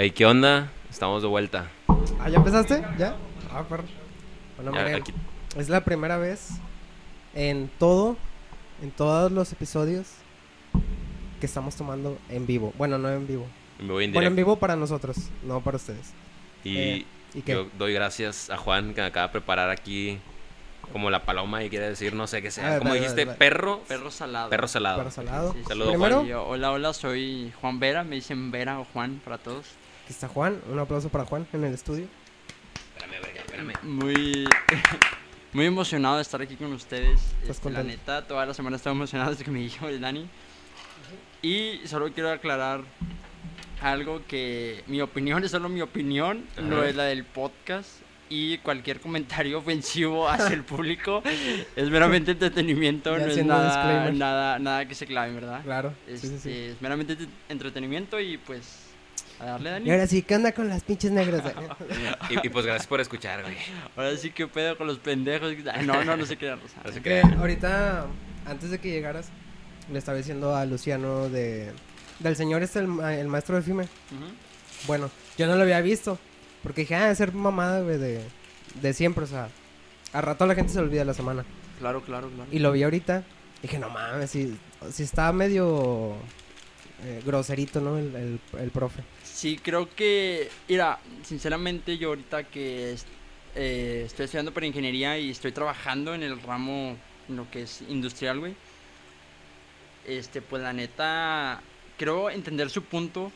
Hey, ¿qué onda? Estamos de vuelta. Ah, ¿ya empezaste? ¿Ya? Ah, perro. Bueno, Ya, miren, aquí- es la primera vez en todo, en todos los episodios que estamos tomando en vivo. Bueno, no en vivo. me voy en Bueno, en vivo para nosotros, no para ustedes. Y eh, ¿y qué? yo doy gracias a Juan que me acaba de preparar aquí como la paloma y quiere decir no sé qué sea. Ah, ¿Cómo va, dijiste? ¿Perro? Perro salado. Perro salado. Perro salado. Sí, sí, Saludos, yo, hola, hola, soy Juan Vera. Me dicen Vera o Juan para todos. Aquí está Juan. Un aplauso para Juan en el estudio. Espérame, verga, espérame. Muy, muy emocionado de estar aquí con ustedes. ¿Estás Este, la neta, toda la semana estaba emocionado desde que me dijo el Dani. Y solo quiero aclarar algo que mi opinión es solo mi opinión, no Ajá. es la del podcast. Y cualquier comentario ofensivo hacia el público es meramente entretenimiento, Ya no es nada, nada, nada que se clave, ¿verdad? Claro. Este, Sí, sí, sí. Es meramente te- entretenimiento y pues a darle Dani. Y ahora sí, ¿qué onda con las pinches negras? Y, y pues gracias por escuchar, güey. Ahora sí que pedo con los pendejos. Ay, No, no, no se crean, Rosa. No se que crean. ahorita, antes de que llegaras, le estaba diciendo a Luciano de del señor este, el, ma- el maestro de FIME. Bueno, yo no lo había visto. Porque dije, ah, debe ser mamada, güey, de, de siempre. O sea, a rato la gente se olvida la semana. Claro, claro, claro. Y lo vi ahorita. Dije, no mames, si, si está medio eh, groserito, ¿no? El, el, el profe. Sí, creo que, mira, sinceramente yo ahorita que eh, estoy estudiando para ingeniería y estoy trabajando en el ramo, en lo que es industrial, güey. Este, pues la neta, creo entender su punto.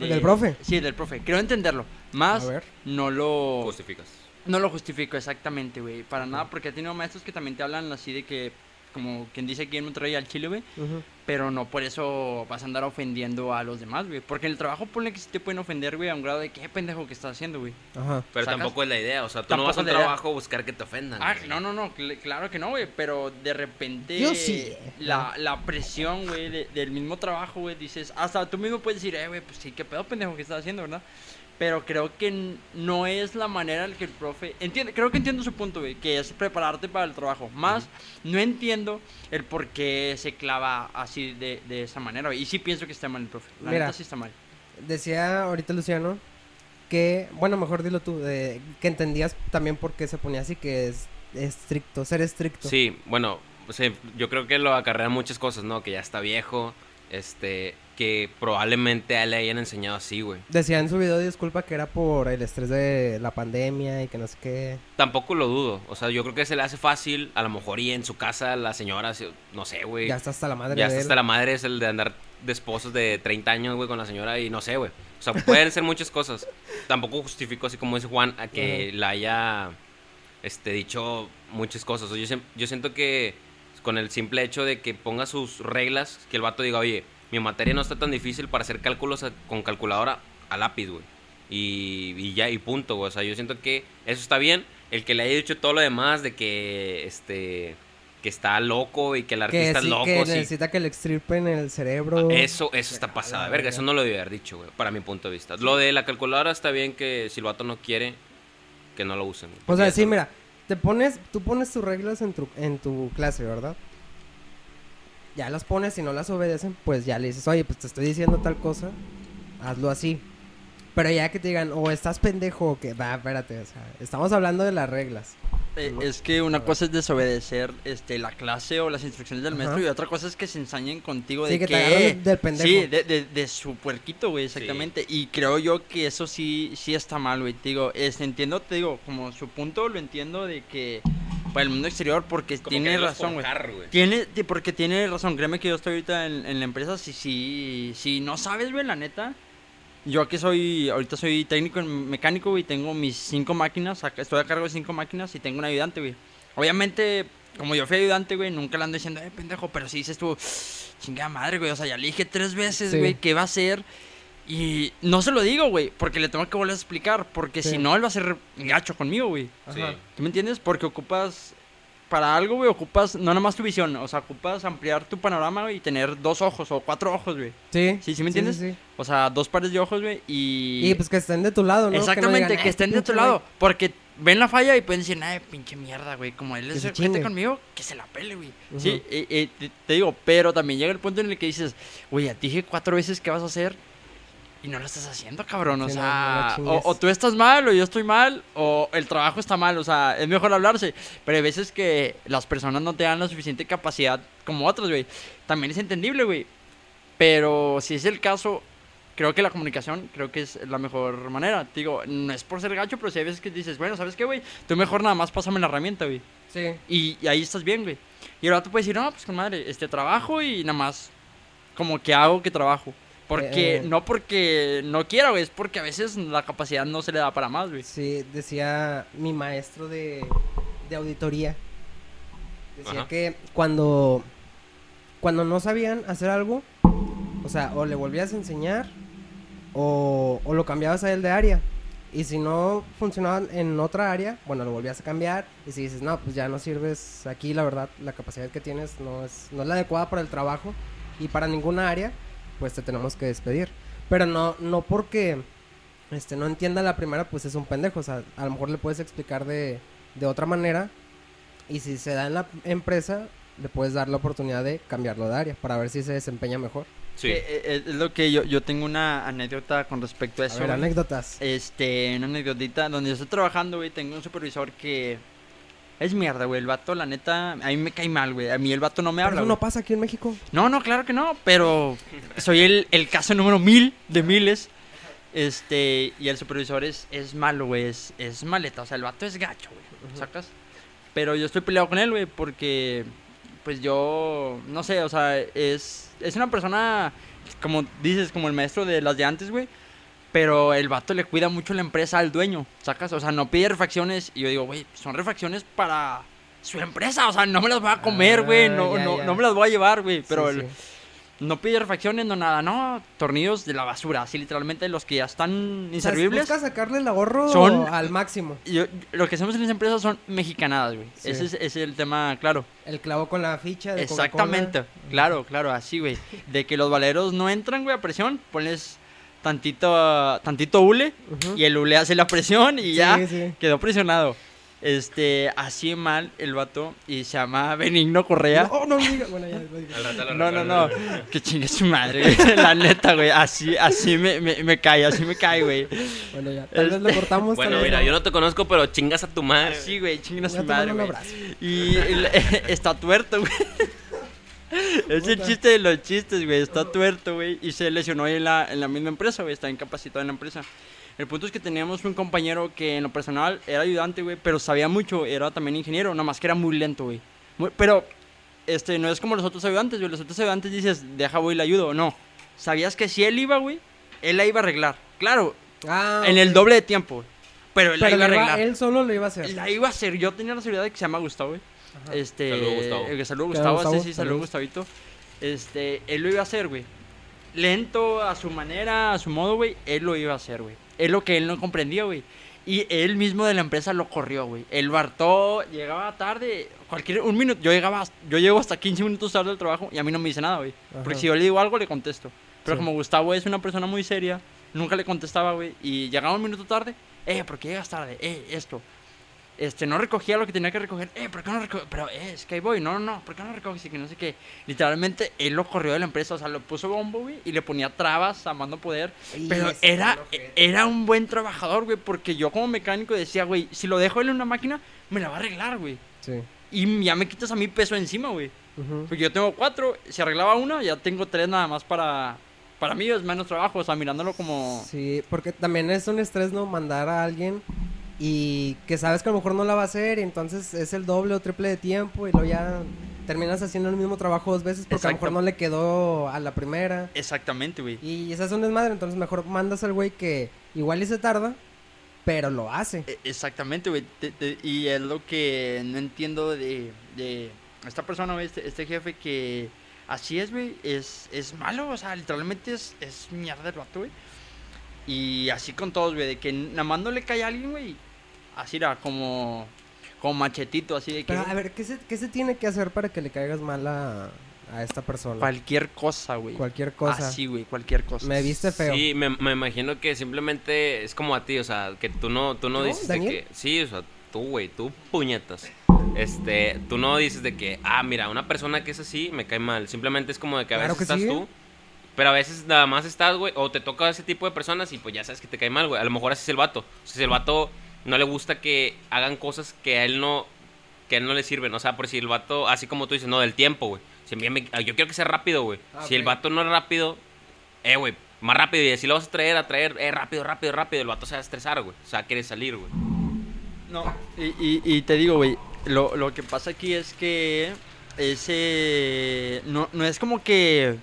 ¿El del profe? Sí, el del profe. Creo entenderlo. A Más ver. no lo... Justificas. No lo justifico exactamente, güey. Para nada, porque he tenido maestros que también te hablan así de que, como quien dice aquí en Monterrey al chile, güey. Pero no por eso vas a andar ofendiendo a los demás, güey. Porque en el trabajo ponle que sí te pueden ofender, güey, a un grado de qué pendejo que estás haciendo, güey. Ajá. Pero ¿Sacas? tampoco es la idea. O sea, tú Tampoco no vas a un trabajo a buscar que te ofendan. Ah, güey. no, no, no, cl- claro que no, güey. Pero de repente. Yo sí. La, la presión, güey, de- del mismo trabajo, güey, dices. Hasta tú mismo puedes decir, eh, güey, pues sí, qué pedo pendejo que estás haciendo, ¿verdad? Pero creo que no es la manera en la que el profe. Entiende, creo que entiendo su punto, güey, que es prepararte para el trabajo. Más, no entiendo el por qué se clava así de, de esa manera, güey. Y sí pienso que está mal el profe. La Mira. neta sí está mal. Decía ahorita Luciano que, bueno, mejor dilo tú, de, que entendías también por qué se ponía así, que es estricto, ser estricto. Sí, bueno, pues, eh, yo creo que lo acarrean muchas cosas, ¿no? Que ya está viejo, este, que probablemente a él le hayan enseñado así, güey. Decía en su video de disculpa que era por el estrés de la pandemia y que no sé qué. Tampoco lo dudo, o sea, yo creo que se le hace fácil, a lo mejor y en su casa la señora, se- no sé, güey. Ya está hasta la madre Ya de está él. hasta la madre es el de andar de esposos de 30 años, güey, con la señora y no sé, güey. O sea, pueden ser muchas cosas. Tampoco justifico, así como dice Juan, a que la haya este, dicho muchas cosas. O sea, yo, yo siento que con el simple hecho de que ponga sus reglas, que el vato diga, oye, mi materia no está tan difícil para hacer cálculos a- con calculadora a lápiz, güey. Y, y ya, y punto, güey. O sea, yo siento que eso está bien. El que le haya dicho todo lo demás de que, este, que está loco y que el artista es sí, loco, que sí. necesita que le extirpen el cerebro. Eso, eso está pasada, verga. verga. Eso no lo debía haber dicho, güey, para mi punto de vista. Lo de la calculadora está bien que si el vato no quiere, que no lo usen. O sea, sí, mira, te pones, tú pones tus reglas en tu, en tu clase, ¿verdad? Ya las pones y no las obedecen, pues ya le dices, oye, pues te estoy diciendo tal cosa, hazlo así. Pero ya que te digan, o estás pendejo, o que, va, espérate, o sea, estamos hablando de las reglas. Eh, No. es que una cosa es desobedecer este, la clase o las instrucciones del Ajá. maestro y otra cosa es que se ensañen contigo Sí, de que que... te del pendejo. Sí, de, de, de su puerquito, güey, exactamente. Y creo yo que eso sí, sí está mal, güey. Te digo, este, entiendo, te digo, como su punto lo entiendo de que para el mundo exterior porque Como tiene razón, güey. Tiene, ti- porque tiene razón, créeme que yo estoy ahorita en, en la empresa, si, si, si no sabes, güey, la neta, yo aquí soy, ahorita soy técnico en mecánico, güey, tengo mis cinco máquinas, estoy a cargo de cinco máquinas y tengo un ayudante, güey. Obviamente, como yo fui ayudante, güey, nunca le ando diciendo, eh, pendejo, pero si dices tú, chingada madre, güey, o sea, ya le dije tres veces, Sí. güey, qué va a hacer. Y no se lo digo, güey, porque le tengo que volver a explicar, porque Sí. si no, él va a ser gacho conmigo, güey. Sí. ¿Tú me entiendes? Porque ocupas, para algo, güey, ocupas no nada más tu visión, o sea, ocupas ampliar tu panorama, güey, y tener dos ojos o cuatro ojos, güey. Sí. Sí, ¿sí me entiendes? sí. O sea, dos pares de ojos, güey, y... Y pues que estén de tu lado, ¿no? Exactamente, no que, digan, "Ay, estén de tu lado, güey". porque ven la falla y pueden decir, ay, pinche mierda, güey, como él es chingue. conmigo, que se la pele, güey. Sí, eh, eh, te, te digo, pero también llega el punto en el que dices, güey, ya te dije cuatro veces qué vas a hacer y no lo estás haciendo, cabrón. O Sí, no, no sea, o, o tú estás mal, o yo estoy mal, o el trabajo está mal. O sea, es mejor hablarse. Pero hay veces que las personas no te dan la suficiente capacidad como otras, güey. También es entendible, güey. Pero si es el caso, creo que la comunicación, creo que es la mejor manera. Te digo, no es por ser gacho, pero si hay veces que dices, bueno, ¿sabes qué, güey? Tú mejor nada más pásame la herramienta, güey. Sí. Y, y ahí estás bien, güey. Y el vato puede decir, no, pues con madre, este trabajo y nada más como que hago que trabajo. Porque, Eh. no porque no quiera, güey, es porque a veces la capacidad no se le da para más, güey. Sí, decía mi maestro de, de auditoría. Decía Ajá. que cuando, cuando no sabían hacer algo, o sea, o le volvías a enseñar o, o lo cambiabas a él de área. Y si no funcionaba en otra área, bueno, lo volvías a cambiar. Y si dices, no, pues ya no sirves aquí, la verdad, la capacidad que tienes no es, no es la adecuada para el trabajo y para ninguna área, pues te tenemos que despedir. Pero no, no porque este, no entienda la primera, pues es un pendejo. O sea, a lo mejor le puedes explicar de, de otra manera. Y si se da en la empresa, le puedes dar la oportunidad de cambiarlo de área para ver si se desempeña mejor. Sí. Eh, eh, es lo que yo, yo tengo una anécdota con respecto a A eso. ver, anécdotas. Este, una anécdotita donde yo estoy trabajando, güey, tengo un supervisor que es mierda, güey. El vato, la neta, a mí me cae mal, güey. A mí el vato no me Pero habla. eso güey. no pasa aquí en México. No, no, claro que no, pero soy el, el caso número mil de miles. Este, y el supervisor es, es malo, güey, es, es maleta, o sea, el vato es gacho, güey. ¿sacas? Pero yo estoy peleado con él, güey, porque, pues yo, no sé, o sea, es, es una persona, como dices, como el maestro de las de antes, güey, pero el vato le cuida mucho la empresa al dueño, ¿sacas? O sea, no pide refacciones, y yo digo, güey, son refacciones para su empresa, o sea, no me las voy a comer, güey, Ah, no, no, no me las voy a llevar, güey, pero Sí, el- sí. no pide refacciones, no nada, no, tornillos de la basura, así literalmente los que ya están O sea, inservibles. sacarle el ahorro Son- al máximo. Yo- lo que hacemos en esa empresa son mexicanadas, güey. Sí. Ese, es, ese es el tema, claro. El clavo con la ficha de Exactamente, claro, claro, así, güey. De que los valeros no entran, güey, a presión, pones tantito, tantito hule y el hule hace la presión y Sí, ya sí. quedó presionado. Este, así mal el vato y se llama Benigno Correa. No, no diga. Bueno, ya No, no, no. Que chingue su madre, güey. La neta, güey. Así, así me, me, me cae, así me cae, güey. Bueno, ya. Tal vez lo Este- cortamos. Bueno, mira, no. yo no te conozco, pero chingas a tu madre. Así, güey. Chingue a su madre, güey. abrazo. Y está tuerto, güey. Es el chiste de los chistes, güey. Está tuerto, güey. Y se lesionó en la, en la misma empresa, güey. Está incapacitado en la empresa. El punto es que teníamos un compañero que en lo personal era ayudante, güey. Pero sabía mucho. Era también ingeniero. Nada más que era muy lento, güey. Pero, este, no es como los otros ayudantes, güey. Los otros ayudantes dices, deja, voy le ayudo. No. Sabías que si él iba, güey, él la iba a arreglar. Claro, Ah, en el ok. doble de tiempo. Pero él la Pero iba a le iba- arreglar. él solo lo iba a hacer. La iba a hacer. Yo tenía la seguridad de que se llama Gustavo, güey. Ajá. Este. Saludos, Gustavo. eh, saludos, ¿Qué Gustavo. Gustavo? Sí, sí, saludos. Gustavito. Este. Él lo iba a hacer, güey. Lento, a su manera, a su modo, güey. Él lo iba a hacer, güey. Es lo que él no comprendía, güey. Y él mismo de la empresa lo corrió, güey. El Bartó llegaba tarde, cualquier. Un minuto. Yo llegaba. hasta- Yo llego hasta 15 minutos tarde del trabajo y a mí no me dice nada, güey. Porque si yo le digo algo, le contesto. Pero Sí. como Gustavo es una persona muy seria, nunca le contestaba, güey. Y llegaba un minuto tarde, eh, ¿por qué llegas tarde? Eh, esto. Este, no recogía lo que tenía que recoger. Eh, ¿por qué no recoge? Pero, eh, es que ahí voy. No, no, no, ¿por qué no recoges? Y que no sé qué. Literalmente, él lo corrió de la empresa. O sea, lo puso bombo, güey, y le ponía trabas a mando poder. Pero era, era un buen trabajador, güey, porque yo como mecánico decía, güey, si lo dejo él en una máquina, me la va a arreglar, güey. Sí. Y ya me quitas a mí peso encima, güey. Ujú. Porque yo tengo cuatro, si arreglaba una, ya tengo tres nada más para... Para mí es menos trabajo, o sea, mirándolo como... Sí, porque también es un estrés, ¿no? Mandar a alguien y que sabes que a lo mejor no la va a hacer y entonces es el doble o triple de tiempo y luego ya terminas haciendo el mismo trabajo dos veces porque a lo mejor no le quedó a la primera. Exactamente, güey. Y esa es un desmadre, entonces mejor mandas al güey que igual y se tarda, pero lo hace. E- Exactamente, güey. Y es lo que no entiendo de, de esta persona, güey, este, este jefe que así es, güey. Es, es malo, o sea, literalmente es, es mierda el vato, güey. Y así con todos, güey, de que nada más no le cae a alguien, güey. Así era, como, como machetito, así de que Pero a ver, ¿qué se, qué se tiene que hacer para que le caigas mal a, a esta persona? cualquier cosa, güey. Cualquier cosa. Así, güey, cualquier cosa. Me viste feo. Sí, me, me imagino que simplemente es como a ti, o sea, que tú no, tú no ¿Yo? dices de que... Sí, o sea, tú, güey, tú puñetas. Este, tú no dices de que, ah, mira, una persona que es así me cae mal. Simplemente es como de que a Claro veces que estás sí. tú Pero a veces nada más estás, güey, o te toca ese tipo de personas y pues ya sabes que te cae mal, güey. A lo mejor así es el vato. O sea, si el vato no le gusta que hagan cosas que a él no que a él no le sirven. O sea, por si el vato, así como tú dices, no, del tiempo, güey. Si a mí me- yo quiero que sea rápido, güey. Ah, Si el vato no es rápido, eh, güey, más rápido. Y así lo vas a traer, a traer, eh, rápido, rápido, rápido. El vato se va a estresar, güey. O sea, quiere salir, güey. No, y, y- y te digo, güey, lo, lo que pasa aquí es que ese... No, no es como que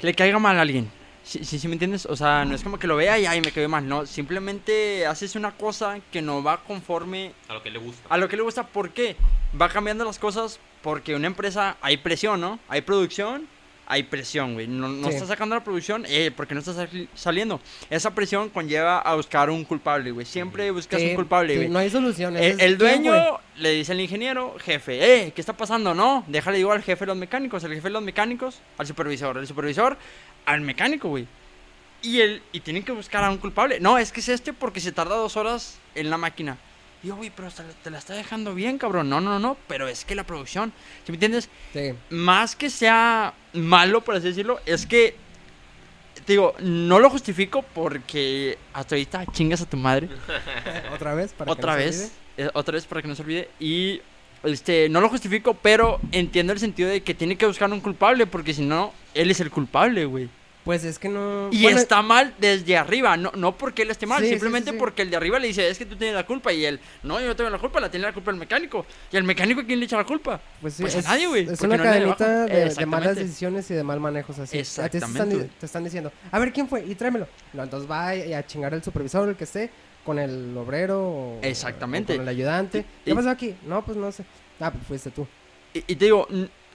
le caiga mal a alguien. Sí, sí, sí me entiendes? O sea, no es como que lo vea y ay, me quedé mal. No, simplemente haces una cosa que no va conforme A lo que le gusta. a lo que le gusta. ¿Por qué? Va cambiando las cosas porque una empresa hay presión, ¿no? Hay producción, hay presión, güey. No, no Sí. está sacando la producción eh, porque no está sali- saliendo. Esa presión conlleva a buscar un culpable, güey. Siempre buscas Sí, un culpable, sí, güey. no hay solución. El, ese es- el dueño le dice al ingeniero, jefe, eh, ¿qué está pasando? No, déjale digo al jefe de los mecánicos, el jefe de los mecánicos, al supervisor, el supervisor, al mecánico, güey. Y, el, y tienen que buscar a un culpable. No, es que es este porque se tarda dos horas en la máquina. Y yo, güey, pero te, la- te la está dejando bien, cabrón. No, no, no, pero es que la producción, ¿sí me entiendes? Sí. Más que sea malo, por así decirlo, es que, te digo, no lo justifico porque hasta ahorita chingas a tu madre Otra vez. Para que otra no se vez, eh, otra vez para que no se olvide. Y este, no lo justifico, pero entiendo el sentido de que tiene que buscar un culpable, porque si no, él es el culpable, güey. Pues es que no. Y bueno, está mal desde arriba, no, no porque él esté mal, Sí, simplemente sí, sí. porque el de arriba le dice, es que tú tienes la culpa, y él, no, yo no tengo la culpa, la tiene la culpa el mecánico. Y el mecánico, ¿quién le echa la culpa? Pues, sí, Pues a es, nadie, güey, Es una no cadenita de, de malas Exactamente. decisiones y de mal manejos así. A ti te están, Exactamente, te están diciendo, a ver quién fue y tráemelo. No, entonces va a chingar al supervisor, el que esté, con el obrero o, Exactamente. o con el ayudante. Y- ¿Qué pasó aquí? No, pues no sé. Ah, pues fuiste tú. Y, y te digo,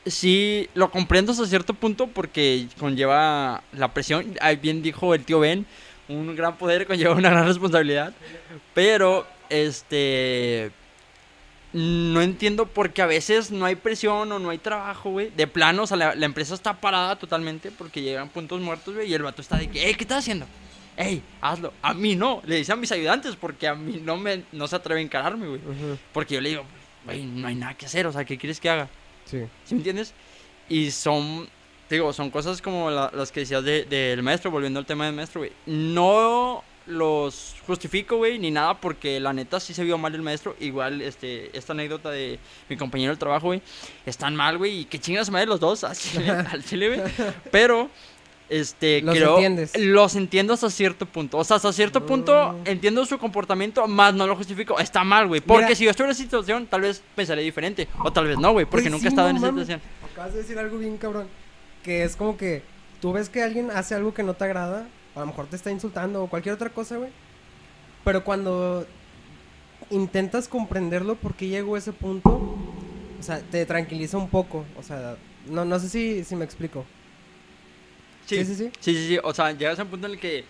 sí, lo comprendo hasta cierto punto porque conlleva la presión. Ahí bien dijo el tío Ben, un gran poder conlleva una gran responsabilidad. Pero, este... No entiendo porque a veces no hay presión o no hay trabajo, güey. De plano, o sea, la, la empresa está parada totalmente porque llegan puntos muertos, güey. Y el vato está de que, hey, ¿qué estás haciendo? Ey, hazlo. A mí no. Le dice a mis ayudantes porque a mí no, me, no se atreve a encararme, güey. Porque yo le digo, güey, no hay nada que hacer. O sea, ¿qué quieres que haga? Sí. ¿Sí me entiendes? Y son, digo, son cosas como la- las que decías de- del maestro, volviendo al tema del maestro, güey. No los justifico, güey, ni nada, porque la neta sí se vio mal el maestro. Igual, este, esta anécdota de mi compañero del trabajo, güey, están mal, güey, y que chingas madre los dos, al chile, güey. Pero, este, Los creo, entiendes. los entiendo hasta cierto punto. O sea, hasta cierto punto Mm. entiendo su comportamiento, más no lo justifico. Está mal, güey. Porque Mira. si yo estuviera en esa situación, tal vez pensaré diferente. O tal vez no, güey, porque Pues nunca sí, he estado no en esa mames. situación. Acabas de decir algo bien cabrón. Que es como que tú ves que alguien hace algo que no te agrada. A lo mejor te está insultando o cualquier otra cosa, güey. Pero cuando intentas comprenderlo por qué llegó a ese punto, o sea, te tranquiliza un poco. O sea, no, no sé si, si me explico. Sí, Sí, sí, sí. Sí. O sea, llegas a un punto en el que.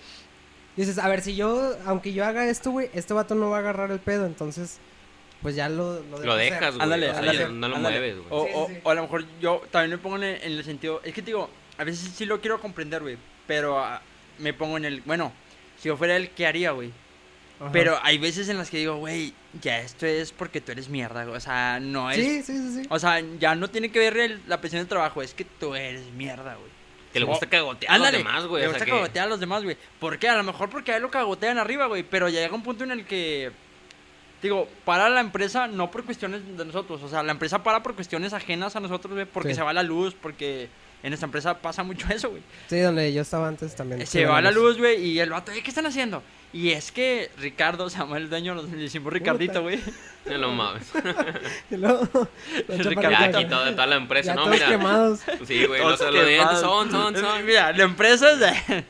Dices, a ver, si yo, aunque yo haga esto, güey, este vato no va a agarrar el pedo. Entonces, pues ya lo, lo, dejo Lo hacer. dejas, güey. Ándale, o sea, ándale, ya no lo ándale. mueves, güey. O, Sí, sí, o- sí. o a lo mejor yo también me pongo en el, en el sentido. Es que te digo, a veces sí lo quiero comprender, güey. Pero ah, me pongo en el. Bueno, si yo fuera él, ¿qué haría, güey? Ajá. Pero hay veces en las que digo, güey, ya esto es porque tú eres mierda, güey. O sea, no es. Sí, sí, sí, sí. O sea, ya no tiene que ver el- la presión del trabajo, es que tú eres mierda, güey. Que le O- gusta cagotear a los Ándale, demás, güey. Le o gusta sea que- cagotear a los demás, güey. ¿Por qué? A lo mejor porque a él lo cagotean arriba, güey. Pero ya llega un punto en el que. Digo, para la empresa no por cuestiones de nosotros. O sea, la empresa para por cuestiones ajenas a nosotros, güey. Porque Sí. se va la luz, porque en esta empresa pasa mucho eso, güey. Sí, donde yo estaba antes también. Se va la luz, güey, y el vato, "Eh, ¿qué están haciendo? Y es que Ricardo, se llama el dueño, le decimos Ricardito, güey. No lo mames. Ya aquí todo- toda la empresa, Ya no, todos mira. quemados. Sí, güey, los, Todos los dientes quemados. son, son, son. Mira, la empresa es de...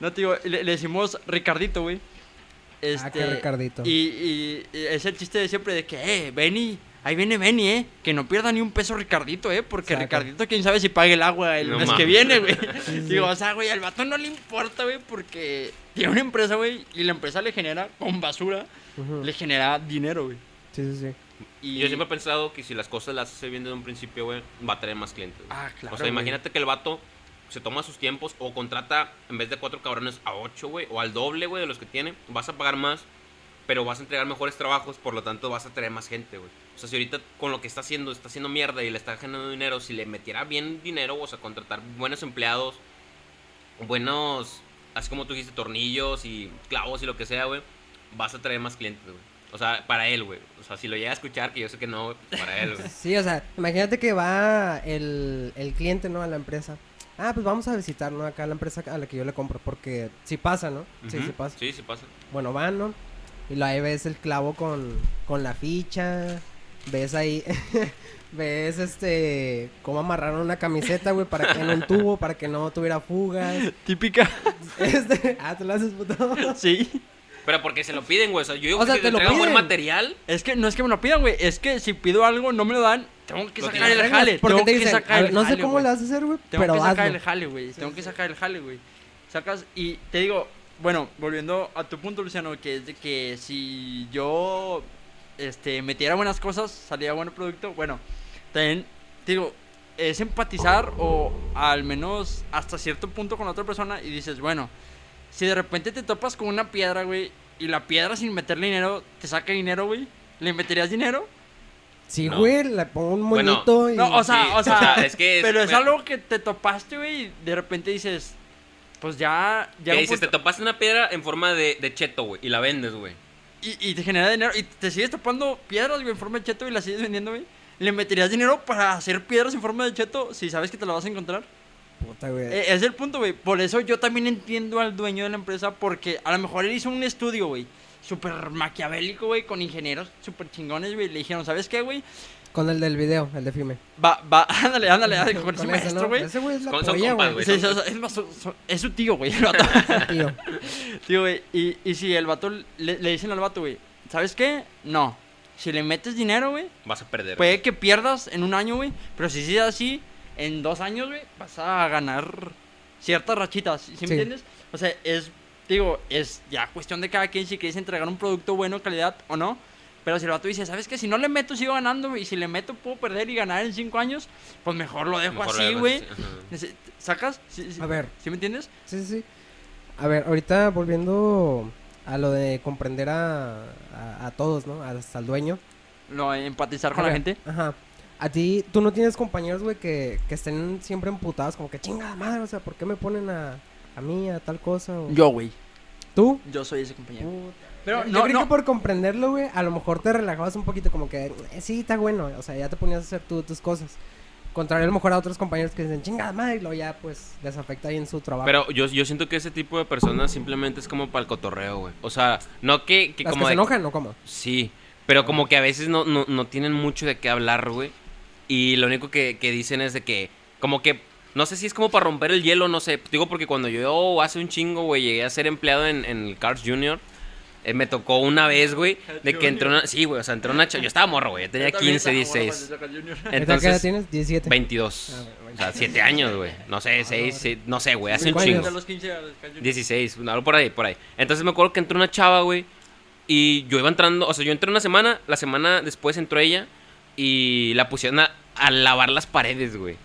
No, te digo, le, le decimos Ricardito, güey. Este, Ah, qué Ricardito. Y, y- y es el chiste de siempre de que, eh, Benny, ahí viene Benny, eh. Que no pierda ni un peso Ricardito, eh. Porque Exacto. Ricardito, quién sabe si pague el agua el No mes que viene, güey. Digo, o sea, güey, al vato no le importa, güey, porque tiene una empresa, güey, y la empresa le genera, con basura, le genera dinero, güey. Sí, sí, sí. Y Yo siempre he pensado que si las cosas las hace bien desde un principio, güey, va a tener más clientes. Ah, claro, O sea, imagínate que el vato se toma sus tiempos o contrata en vez de cuatro cabrones a ocho, güey, o al doble, güey, de los que tiene. Vas a pagar más, pero vas a entregar mejores trabajos, por lo tanto vas a traer más gente, güey. O sea, si ahorita con lo que está haciendo, está haciendo mierda y le está generando dinero, si le metiera bien dinero, o sea, contratar buenos empleados buenos, así como tú dijiste, tornillos y clavos y lo que sea, güey, vas a traer más clientes, güey. O sea, para él, güey. O sea, si lo llega a escuchar, que yo sé que no, güey, pues para él, güey. Sí, o sea, imagínate que va el, el cliente, ¿no? A la empresa. Ah, pues vamos a visitar, ¿no? Acá la empresa a la que yo le compro, porque sí pasa, ¿no? Sí, Ujú. sí pasa. Sí, sí pasa. Bueno, van, ¿no? Y lo ahí ves el clavo con, con la ficha, ves ahí, ves este, cómo amarraron una camiseta, güey, para que en un tubo, para que no tuviera fugas. Típica. Este, ah, ¿tú lo haces, puto? sí. Pero porque se lo piden, güey. O sea, yo digo O sea, que te lo entregan buen piden. material. Es que no es que me lo pidan, güey. Es que si pido algo, no me lo dan. Tengo que sacar el jale. Porque tengo te que sacar el no sé cómo lo vas a hacer, güey, Tengo pero que sacar hazlo. el jale, güey. Sí, Tengo sí, que sacar el jale, güey. Sacas y te digo, bueno, volviendo a tu punto, Luciano, que es de que si yo este metiera buenas cosas, salía buen producto, bueno, también te digo, es empatizar o al menos hasta cierto punto con otra persona y dices, bueno, si de repente te topas con una piedra, güey, y la piedra sin meterle dinero te saca dinero, güey, ¿le meterías dinero? Sí, No. güey, le pongo un Bueno, moñito y... No, o sea, Sí, o sea, o sea, es que es- pero es algo que te topaste, güey, y de repente dices, pues ya, ya un dices, te punto- topaste una piedra en forma de, de cheto, güey. Y la vendes, güey. Y, y te genera dinero y te sigues topando piedras, güey, en forma de cheto y las sigues vendiendo, güey. ¿Le meterías dinero para hacer piedras en forma de cheto si sabes que te la vas a encontrar? Puta, güey. Eh, es el punto, güey. Por eso yo también entiendo al dueño de la empresa porque a lo mejor él hizo un estudio, güey. Súper maquiavélico, güey, con ingenieros súper chingones, güey. Le dijeron, ¿sabes qué, güey? Con el del video, el de Filme. Va, va, ándale, ándale, ándale, con, ese ese, maestro, ¿no? güey. Ese güey es la Con- polla, güey. Sí, es, más, es su tío, güey. el vato. Tío. Tío, güey, y, y si el vato le, le dicen al vato, güey, ¿sabes qué? No. Si le metes dinero, güey, Vas a perder. puede que pierdas en un año, güey. Pero si sigue así, en dos años, güey, vas a ganar ciertas rachitas. ¿Sí, Sí. me entiendes? O sea, es, digo, es ya cuestión de cada quien si quieres entregar un producto bueno, calidad o no. Pero si el vato dice, ¿sabes qué? Si no le meto, sigo ganando. Y si le meto, puedo perder y ganar en cinco años. Pues mejor lo dejo Mejor así, güey. ¿Sacas? Sí, sí. A ver. ¿Sí me entiendes? Sí, sí, sí. A ver, ahorita volviendo a lo de comprender a, a, a todos, ¿no? Hasta al dueño. No, empatizar A con la ver, gente. Ajá. A ti, tú no tienes compañeros, güey, que, que estén siempre emputados, como que chingada madre, o sea, ¿por qué me ponen a, a mí, a tal cosa? O... Yo, güey. ¿Tú? Yo soy ese compañero. Puta. Pero yo no, creo no. que por comprenderlo, güey, a lo mejor te relajabas un poquito, como que, eh, sí, está bueno, o sea, ya te ponías a hacer tú tus cosas. Contrario a lo mejor a otros compañeros que dicen, chingada madre, y luego ya, pues, les afecta ahí en su trabajo. Pero yo, yo siento que ese tipo de personas simplemente es como para el cotorreo, güey. O sea, no que, que Las como que se de- enojan, ¿no? ¿Cómo? Sí, pero como que a veces no, no, no tienen mucho de qué hablar, güey. Y lo único que, que dicen es de que, como que, no sé si es como para romper el hielo, no sé. Digo porque cuando yo hace un chingo, güey, llegué a ser empleado en, en el Cars Junior, eh, me tocó una vez, güey, de que entró una... Sí, güey, o sea, entró una... cha- Yo estaba morro, güey, tenía 15, 16. ¿Ahorita ¿Qué edad Entonces, tienes? 17. 22. Ah, O sea, 7 años, güey. No sé, 6, no sé, güey, hace un chingo. años. De los 15 a los 15. 16, algo por ahí, por ahí. Entonces me acuerdo que entró una chava, güey. Y yo iba entrando, o sea, yo entré una semana, la semana después entró ella y la pusieron a, a lavar las paredes, güey.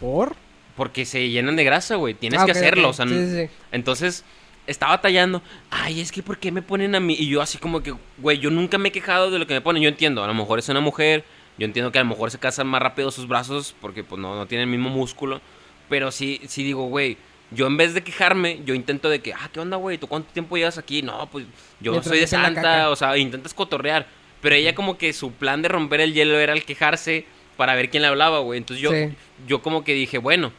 ¿Por? Porque se llenan de grasa, güey. Tienes Ah, que ok, hacerlo, ok. o sea, sí, sí. entonces estaba tallando, ay, es que ¿por qué me ponen a mí? Y yo así como que, güey, yo nunca me he quejado de lo que me ponen. Yo entiendo, a lo mejor es una mujer, yo entiendo que a lo mejor se casan más rápido sus brazos porque pues no, no tienen el mismo músculo. Pero sí, sí digo, güey, yo en vez de quejarme, yo intento de que, ah, ¿qué onda, güey? ¿Tú cuánto tiempo llevas aquí? No, pues yo Mientras soy de Santa, o sea, intentas cotorrear. Pero ella como que su plan de romper el hielo era el quejarse para ver quién le hablaba, güey. Entonces yo, Sí. yo como que dije, bueno,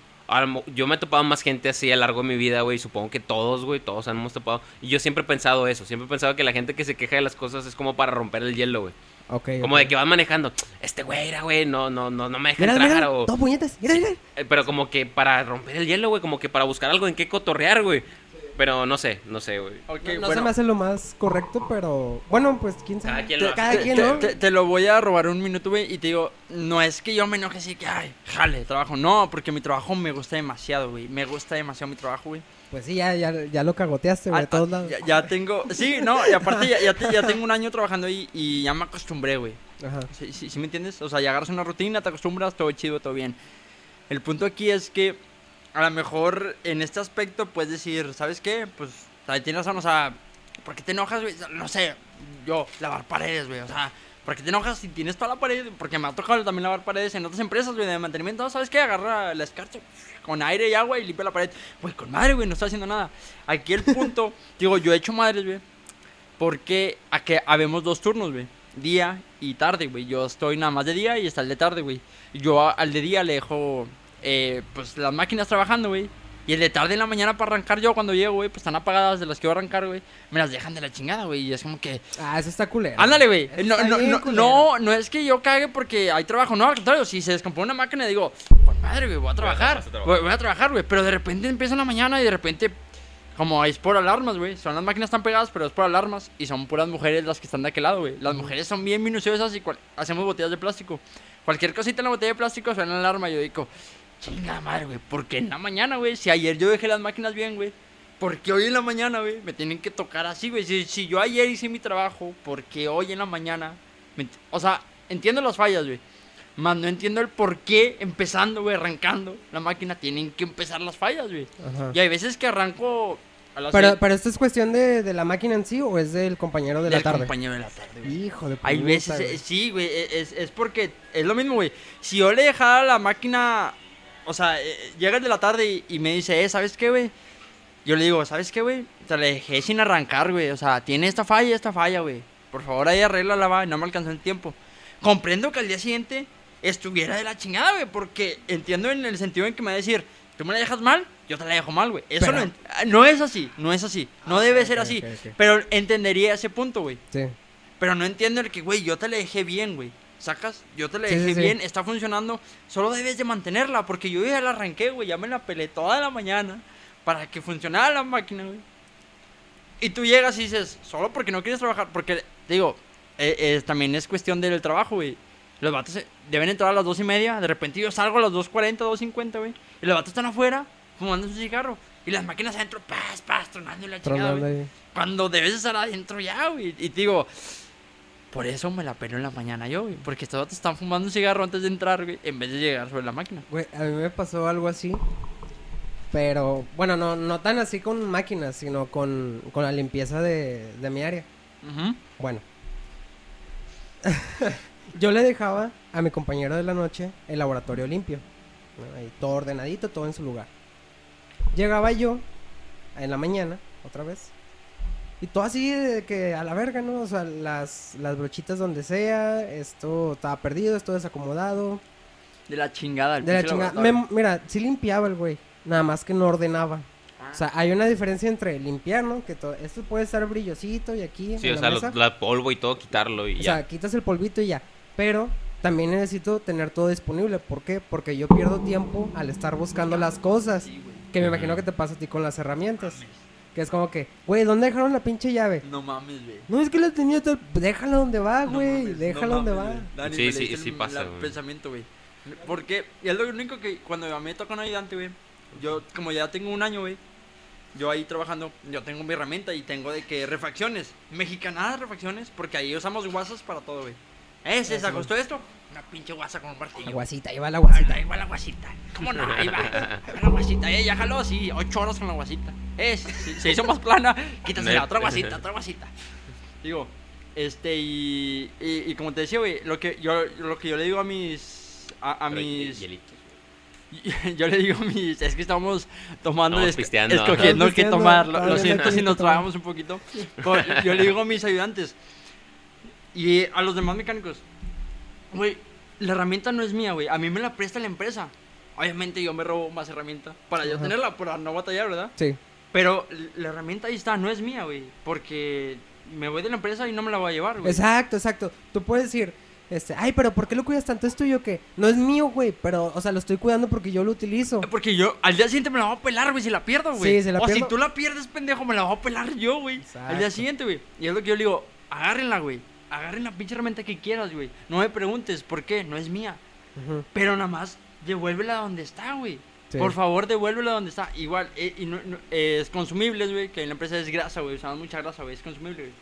yo me he topado más gente así a lo largo de mi vida, güey. Supongo que todos, güey, todos hemos topado. Y yo siempre he pensado eso. Siempre he pensado que la gente que se queja de las cosas es como para romper el hielo, güey. Ok. Como de que van manejando. Este güey era, güey, no, no, no, no me deja Mira, entrar. mira, o... dos puñetas. Mira, mira. Eh, Pero como que para romper el hielo, güey. Como que para buscar algo en qué cotorrear, güey. Pero no sé, no sé, güey. Ok, no no bueno. se me hace lo más correcto, pero bueno, pues quién sabe. Cada quien Te- lo hace. cada te, quien, te- ¿no? te- te lo voy a robar un minuto, güey, y te digo, no es que yo me enoje así que, ay, jale, trabajo. No, porque mi trabajo me gusta demasiado, güey. Me gusta demasiado mi trabajo, güey. Pues sí, ya, ya, ya lo cagoteaste, güey, Ah, de todos ah, lados. Ya, ya tengo, sí, no, y aparte ya, ya, te- ya tengo un año trabajando ahí y ya me acostumbré, güey. Ajá. ¿Sí, sí, sí me entiendes? O sea, ya agarras una rutina, te acostumbras, todo chido, todo bien. El punto aquí es que a lo mejor en este aspecto puedes decir, ¿sabes qué? Pues, sea, tienes razón, o sea, ¿por qué te enojas, güey? No sé, yo, lavar paredes, güey, o sea, ¿Por qué te enojas si tienes toda la pared? Porque me ha tocado también lavar paredes en otras empresas, güey, de mantenimiento. ¿Sabes qué? Agarra la escarcha con aire y agua y limpia la pared. Güey, con madre, güey, no está haciendo nada. Aquí el punto, digo, yo he hecho madres, güey, porque a que habemos dos turnos, güey. Día y tarde, güey. Yo estoy nada más de día y está el de tarde, güey. Yo al de día le dejo, eh, pues, las máquinas trabajando, güey. Y el de tarde en la mañana para arrancar yo cuando llego, güey, pues están apagadas de las que voy a arrancar, güey. Me las dejan de la chingada, güey. Y es como que, Ah, eso está culero. Ándale, güey. No, no, no, no, no es que yo cague porque hay trabajo. No, al contrario, si se descompone una máquina, digo, pues madre, güey, voy a trabajar. vas a trabajar. Voy, voy a trabajar, güey. Pero de repente empieza en la mañana y de repente, como es por alarmas, güey. Son las máquinas están pegadas, pero es por alarmas. Y son puras mujeres las que están de aquel lado, güey. Las mujeres son bien minuciosas y cual- hacemos botellas de plástico. Cualquier cosita en la botella de plástico suena la alarma. Y yo digo, chinga madre, güey. ¿Por qué en la mañana, güey? Si ayer yo dejé las máquinas bien, güey. ¿Por qué hoy en la mañana, güey? Me tienen que tocar así, güey. Si, si yo ayer hice mi trabajo, ¿por qué hoy en la mañana? me o sea, entiendo las fallas, güey. Más no entiendo el por qué empezando, güey, arrancando la máquina, tienen que empezar las fallas, güey. Y hay veces que arranco a las Pero, pero esto es cuestión de, de la máquina en sí o es del compañero de la del tarde. compañero de la tarde, güey. Hijo de Hay puta, veces, güey. eh, sí, güey, e- es, es porque es lo mismo, güey. Si yo le dejara la máquina, o sea, eh, llega el de la tarde y, y me dice, eh, ¿sabes qué, güey? Yo le digo, ¿sabes qué, güey? Te la dejé sin arrancar, güey. O sea, tiene esta falla, esta falla, güey. Por favor, ahí arréglala, va. No me alcanzó el tiempo. Comprendo que al día siguiente estuviera de la chingada, güey. Porque entiendo en el sentido en que me va a decir, tú me la dejas mal, yo te la dejo mal, güey. Eso Pero- no, ah, no es así, no es así. No Ah, debe ser así. ok, ok. Pero entendería ese punto, güey. Sí. Pero no entiendo el que, güey, yo te la dejé bien, güey. ¿Sacas? Yo te la Sí, dejé sí, sí. bien, está funcionando. Solo debes de mantenerla, porque yo ya la arranqué, güey. Ya me la pelé toda la mañana para que funcionara la máquina, güey. Y tú llegas y dices, solo porque no quieres trabajar. Porque, te digo, eh, eh, también es cuestión del trabajo, güey. Los vatos deben entrar a las dos y media. De repente yo salgo a las 2.40, 2.50, güey. Y los vatos están afuera fumando su cigarro. Y las máquinas adentro, paz, paz, tronando la chingada, güey. Cuando debes estar adentro ya, güey. Y te digo, por eso me la pelo en la mañana yo, güey. Porque vatos están fumando un cigarro antes de entrar, güey. En vez de llegar sobre la máquina. Güey, a mí me pasó algo así. Pero, bueno, no, no tan así con máquinas, sino con, con la limpieza de, de mi área. Bueno. Yo le dejaba a mi compañero de la noche el laboratorio limpio. ¿no? Ahí todo ordenadito, todo en su lugar. Llegaba yo en la mañana, otra vez. Y todo así de que a la verga, ¿no? O sea, las, las brochitas donde sea, esto estaba perdido, esto desacomodado. De la chingada. el De la chingada. Me- mira, sí limpiaba el güey. Nada más que no ordenaba. O sea, hay una diferencia entre limpiar, ¿no? Que todo, esto puede estar brillosito y aquí. Sí, en o la sea, mesa. la polvo y todo, quitarlo y O ya. sea, quitas el polvito y ya. Pero también necesito tener todo disponible. ¿Por qué? Porque yo pierdo tiempo al estar buscando las cosas. Sí, güey. Que me imagino que te pasa a ti con las herramientas. Que es como que, güey, ¿dónde dejaron la pinche llave? No mames, güey. No, es que la tenía tal... Déjala donde va, No güey. mames, Déjala no donde mames, va. Dani, Sí, me sí, sí el- pasa, el güey. pensamiento, güey. Porque, y es lo único que cuando a mí me toca un ayudante, güey. Yo, como ya tengo un año, güey. Yo ahí trabajando, yo tengo mi herramienta y tengo de que refacciones. Mexicanadas refacciones, porque ahí usamos guasas para todo, güey. ¿Eh? ¿Se sí. acostó esto? Una pinche guasa con un martillo. La guasita, ahí va la guasita. Ahí va la guasita. ¿Cómo no? Ahí va. Ahí va la guasita. Eh, ya jaló así. Ocho horas con la guasita. Eh, se, se hizo más plana. Quítase la otra guasita, otra guasita. Digo, este, y, y, y como te decía, güey, lo que yo, lo que yo le digo a mis. A, a mis. hielitos. Yo le digo a mis. Es que estamos tomando. Estamos es- pisteando. escogiendo qué tomar. Lo, lo siento si nos trabamos un poquito. Pero yo le digo a mis ayudantes. Y a los demás mecánicos. Güey, la herramienta no es mía, güey. A mí me la presta la empresa. Obviamente yo me robo más herramienta para yo Ajá. tenerla, para no batallar, ¿verdad? Sí. Pero la herramienta ahí está, no es mía, güey. Porque me voy de la empresa y no me la voy a llevar, güey. Exacto, exacto. Tú puedes decir, este, ay, pero ¿por qué lo cuidas tanto? Es tuyo que no es mío, güey, pero, o sea, lo estoy cuidando porque yo lo utilizo. Porque yo al día siguiente me la voy a pelar, güey, si la pierdo, güey. Sí, si la o si pierdo- tú la pierdes, pendejo, me la voy a pelar yo, güey. Al día siguiente, güey. Y es lo que yo le digo, agárrenla, güey. Agarren la pinche herramienta que quieras, güey. No me preguntes por qué, no es mía. Ujú. Pero nada más, devuélvela donde está, güey. Sí. Por favor, devuélvela donde está. Igual, eh, y no- no- eh, es consumibles, güey, que en la empresa es grasa, güey. Usamos mucha grasa, güey, es consumible, güey.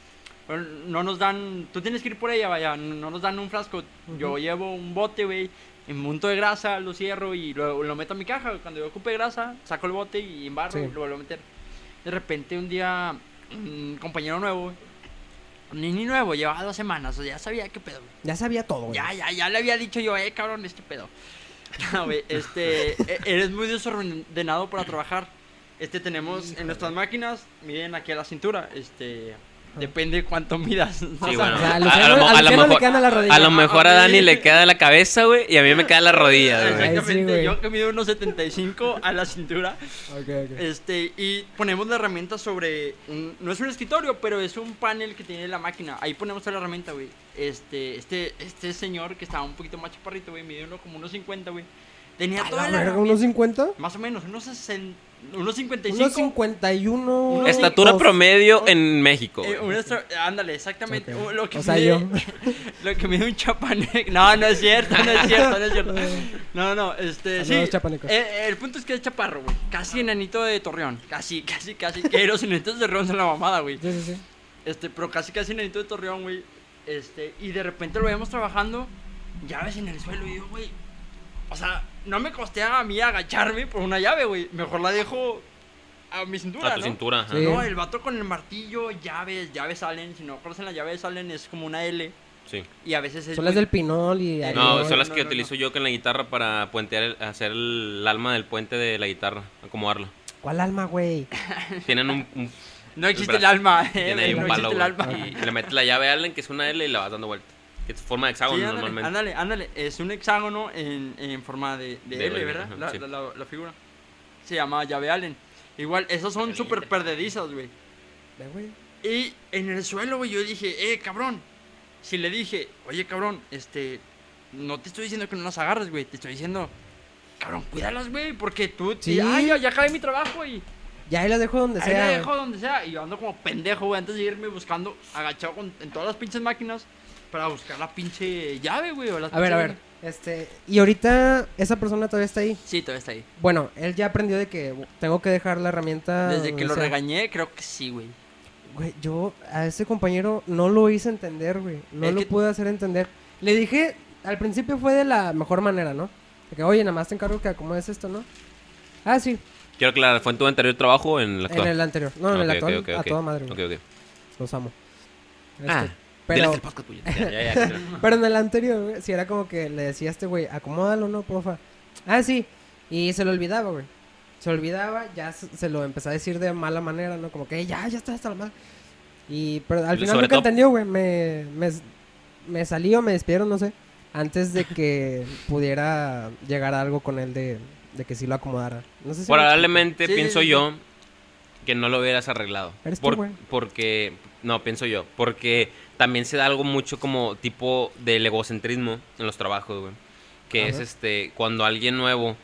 Pero no nos dan, tú tienes que ir por ella, vaya, no no nos dan un frasco. Yo Ujú. llevo un bote, güey, en monto de grasa, lo cierro y lo, lo meto a mi caja. güey. Cuando yo ocupe grasa, saco el bote y embarro Sí. y lo vuelvo a meter. De repente un día, un compañero nuevo, Ni, ni nuevo, llevaba dos semanas, o sea, ya sabía qué pedo. Ya sabía todo, güey. Ya, ya, ya le había dicho yo, eh, cabrón, este pedo. No, güey, este, e- eres muy desordenado para trabajar. Este, tenemos Híjole. en nuestras máquinas, miren aquí a la cintura, este, depende cuánto midas. Sí, O sea, bueno. a lo, mo- a a lo Luciano le mejor, a la rodilla. a lo mejor a Ah, Dani le queda la cabeza, güey, y a mí me queda la rodilla, güey. Ay, sí, Exactamente, yo que mido unos 75 a la cintura. Ok, ok. Este, y ponemos la herramienta sobre. un- no es un escritorio, pero es un panel que tiene la máquina. Ahí ponemos toda la herramienta, güey. Este, este, este señor que estaba un poquito más chaparrito, güey, mide uno como unos 50, güey. Tenía toda la la verga, ¿unos 50? Más o menos, unos 60, unos 55. Unos 51. Unos Estatura dos. promedio en México, Eh, ándale, exactamente. Lo que O sea, mide, yo. lo que mide un chapaneco. No, no es cierto, no es cierto, no es cierto. No, no, este, sí. Saludos, chapanecos. eh, el punto es que es chaparro, güey. Casi enanito de Torreón. Casi, casi, casi. Que los enanitos de Torreón son la mamada, güey. Sí, sí, sí. Este, pero casi, casi enanito de Torreón, güey. Este, y de repente lo vemos trabajando, llaves en el suelo. Y yo, güey, o sea, no me costea a mí agacharme por una llave, güey. Mejor la dejo a mi cintura, A tu ¿no? cintura, ajá. Sí. No, el vato con el martillo, llaves, llaves salen. Si no conocen las llaves salen, es como una L. Sí. Y a veces es. Son las del pinol y... No, son las no, que no, utilizo no. yo con la guitarra para puentear, el- hacer el alma del puente de la guitarra, acomodarlo. ¿Cuál alma, güey? Tienen un, un- No existe el alma. eh, tiene ahí no un palo, existe el alma. y le metes la llave a Allen, que es una L, y la vas dando vuelta. Que es forma de hexágono Sí, ándale, normalmente. ándale, ándale. Es un hexágono en, en forma de, de, De L, L, ¿verdad? ajá, La, sí. la- la- la figura. Se llama llave Allen. Igual, esos son súper perdedizas, güey. Y en el suelo, güey, yo dije, eh, cabrón. Si le dije, oye, cabrón, este. No te estoy diciendo que no las agarres, güey. Te estoy diciendo, cabrón, cuídalas, güey. Porque tú. Sí. Ay, ya, ya acabé mi trabajo y. Ya ahí las dejo donde Ahí sea. la güey. dejo donde sea. Y yo ando como pendejo, güey, antes de irme buscando, agachado con- en todas las pinches máquinas. Para buscar la pinche llave, güey. o las A ver, a ver. Este... Y ahorita esa persona todavía está ahí. Sí, todavía está ahí. Bueno, él ya aprendió de que tengo que dejar la herramienta... Desde que lo sea. regañé, creo que sí, güey. Güey, yo a ese compañero no lo hice entender, güey. No Es lo que- pude hacer entender. Le dije, al principio fue de la mejor manera, ¿no? De que, oye, nada más te encargo que acomodes esto, ¿no? Ah, sí, Quiero aclarar, ¿fue en tu anterior trabajo o en el en actual? el anterior. No, en el actual, a toda madre, güey. Ok, ok. Los amo. Este, Ah, pero, diles el podcast, puñeta. Ya, ya, ya. pero en el anterior, güey, sí era como que le decía a este güey, acomódalo, ¿no, porfa? Ah, sí. Y se lo olvidaba, güey. Se olvidaba, ya se, se lo empecé a decir de mala manera, ¿no? Como que ya, ya está hasta la madre. Y pero al final sobre nunca todo- entendió, güey. Me, me, me salí o me despidieron, no sé. Antes de que pudiera llegar a algo con él de, de que sí lo acomodara. No sé si me Probablemente pienso sí. yo que no lo hubieras arreglado. Eres tú, güey. porque, no, pienso yo. Porque también se da algo mucho como tipo del egocentrismo en los trabajos, güey. Que es este, cuando alguien nuevo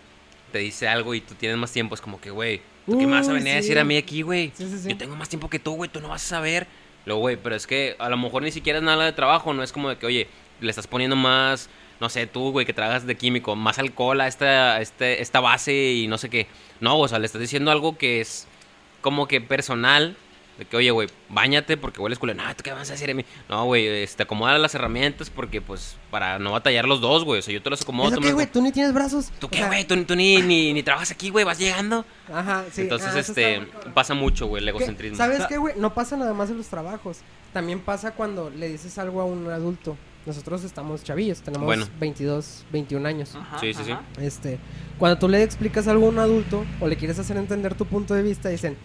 te dice algo y tú tienes más tiempo, es como que, güey, ¿tú qué me vas a Uy, venir a decir a mí aquí, güey? Sí, sí, sí. Yo tengo más tiempo que tú, güey, tú no vas a saber. Luego, güey, pero es que a lo mejor ni siquiera es nada de trabajo, no es como de que, oye, le estás poniendo más, no sé, tú, güey, que trabajas de químico, más alcohol a esta, este, esta base y no sé qué. No, o sea, le estás diciendo algo que es como que personal. De que, oye, güey, bañate porque hueles culo. No, ¿tú qué vas a decir a mí? No, güey, este, acomoda las herramientas porque, pues, para no batallar los dos, güey. O sea, yo te las acomodo. ¿Eso tú qué, güey? ¿Tú ni tienes brazos? ¿Tú qué, güey? Tú, tú ni, ni, ni trabajas aquí, güey, vas llegando. Ajá, sí. Entonces, ah, este, está pasa mucho, güey, el egocentrismo. ¿Sabes Sa- qué, güey? No pasa nada más en los trabajos. También pasa cuando le dices algo a un adulto. Nosotros estamos chavillos, tenemos Bueno. 22, 21 años. Ajá, Sí, sí, sí. Este, cuando tú le explicas algo a un adulto o le quieres hacer entender tu punto de vista, dicen,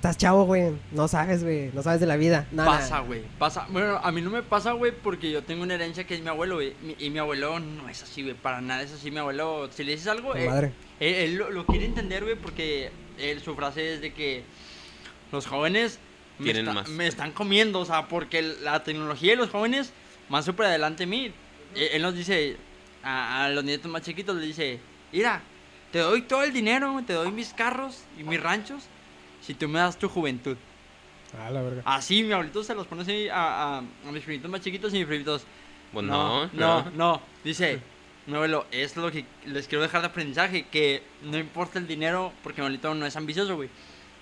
estás chavo, güey, no sabes, güey, no sabes de la vida. Nada. Pasa, güey. Pasa. Bueno, a mí no me pasa, güey, porque yo tengo una herencia que es mi abuelo, güey. Y mi abuelo no es así, güey. Para nada es así. Mi abuelo, si le dices algo, eh, Madre. él, él lo, lo quiere entender, güey, porque él, su frase es de que los jóvenes me, está- más. me están comiendo, o sea, porque la tecnología de los jóvenes más súper adelante de mí. Él, él nos dice, a, a los nietos más chiquitos, le dice, mira, te doy todo el dinero, te doy mis carros y mis ranchos, si tú me das tu juventud. Ah, la verga. Así, mi abuelito se los pone así a, a, a mis primitos más chiquitos y mis primitos. Pues no, no, no. no. Dice, mi abuelo, es lo que les quiero dejar de aprendizaje, que no importa el dinero, porque mi abuelito no es ambicioso, güey.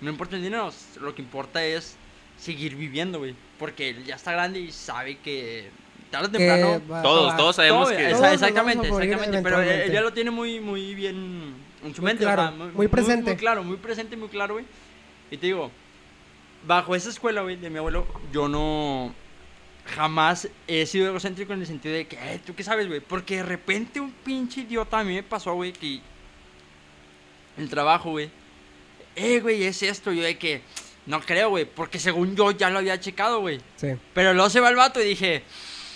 No importa el dinero, lo que importa es seguir viviendo, güey. Porque él ya está grande y sabe que tarde o Que temprano... va- Todos, va- todos sabemos todo, que... Todos exactamente, exactamente. Pero él, ya lo tiene muy, muy bien en su Muy mente. claro, o sea, muy presente. Muy, claro, muy presente, muy claro, güey. Y te digo, bajo esa escuela, güey, de mi abuelo, yo no. jamás he sido egocéntrico en el sentido de que, "Eh, ¿tú qué sabes, güey? Porque de repente un pinche idiota a mí me pasó, güey, que el trabajo, güey. Eh, güey, es esto. Yo de que, no creo, güey, porque según yo ya lo había checado, güey. Sí. Pero luego se va el vato y dije,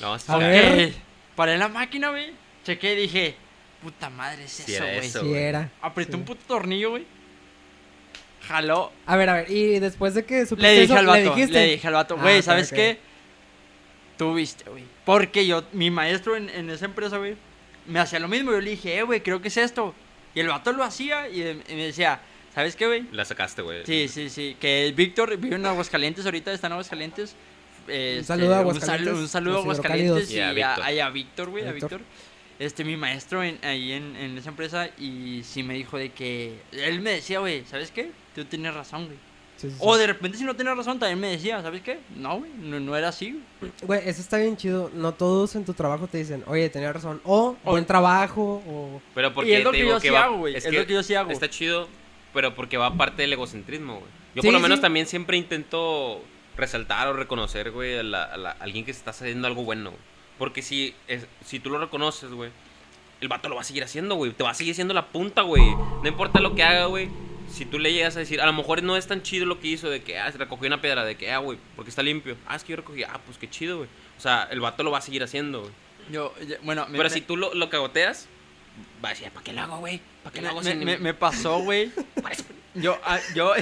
No, sí, A ver. ok, paré la máquina, güey. Chequé y dije, puta madre, es Sí eso, era güey. Sí era. Apreté Sí. un puto tornillo, güey. Jaló. A ver, a ver, y después de que supiste Le dije eso, al vato, le dije al vato, Ah, güey, ¿sabes qué? Tú viste, güey. Porque yo, mi maestro en, en esa empresa, güey, me hacía lo mismo. Yo le dije, eh, güey, creo que es esto. Y el vato lo hacía y, y me decía, ¿sabes qué, güey? La sacaste, güey. Sí, sí, sí. Que el Víctor vive en Aguascalientes ahorita, está en Aguascalientes. Eh, Un saludo a este, Aguascalientes, Un, salu- un saludo a Aguascalientes y a Víctor. güey, a Víctor. Víctor. Este, mi maestro en- ahí en, en esa empresa y sí me dijo de que... Él me decía, güey, ¿sabes qué? Tú tienes razón, güey. Sí, sí, sí. O de repente si no tenía razón también me decía, ¿sabes qué? No, güey, no, no era así, güey. Güey, eso está bien chido. No todos en tu trabajo te dicen, oye, tenía razón. O, O- buen trabajo, o... Pero porque Y es lo te que digo yo que sí va- hago, güey. Es, lo que yo sí hago. Está chido, pero porque va parte del egocentrismo, güey. Yo Sí, por lo menos sí. también siempre intento resaltar o reconocer, güey, a, la- a la- a alguien que está haciendo algo bueno, güey. Porque si, es- si tú lo reconoces, güey, el vato lo va a seguir haciendo, güey. Te va a seguir siendo la punta, güey. No importa lo que haga, güey. Si tú le llegas a decir, a lo mejor no es tan chido lo que hizo de que, ah, se recogió una piedra, de que, ah, güey, porque está limpio. Ah, es que yo recogí, ah, pues qué chido, güey. O sea, el vato lo va a seguir haciendo, güey. Yo, yo- bueno, me, Pero me- si tú lo, lo cagoteas, va a decir, ¿para qué lo hago, güey? ¿Para qué lo hago me- sin- me- me pasó, güey. Yo, ah, yo,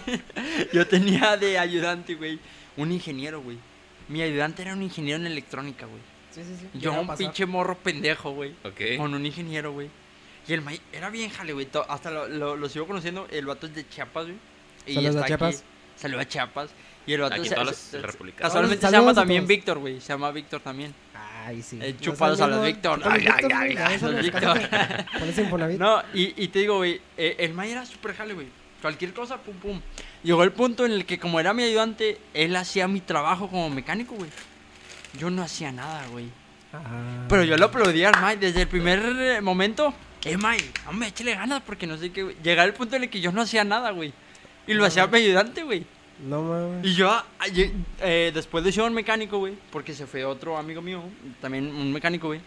yo tenía de ayudante, güey, un ingeniero, güey. Mi ayudante era un ingeniero en electrónica, güey. Sí, sí, sí. Yo un pasar. pinche morro pendejo, güey. Ok. Con un ingeniero, güey. Y el maíz era bien jale, güey. Hasta lo, lo, lo sigo conociendo. El vato es de Chiapas, güey. Y Saludos a está Chiapas. Aquí. Saludos a Chiapas. Y el vato Aquí se- todas se- las. Casualmente se llama también. Víctor, güey. Se llama Víctor también. Ay, sí. Eh, chupados a los Víctor. Ay, ay, ay, los eso Víctor. No, y, y te digo, güey, eh, el May era súper jale, güey. Cualquier cosa, pum, pum. Llegó el punto en el que, como era mi ayudante, él hacía mi trabajo como mecánico, güey. Yo no hacía nada, güey. Ah. Pero yo lo aplaudía al May desde el primer eh, momento. Eh, May, hombre, échale ganas porque no sé qué, güey. Llegaba el punto en el que yo no hacía nada, güey. Y lo No. hacía mi ayudante, güey. No mames. Y yo, ah, eh, después de un mecánico, güey, porque se fue otro amigo mío, también un mecánico, güey.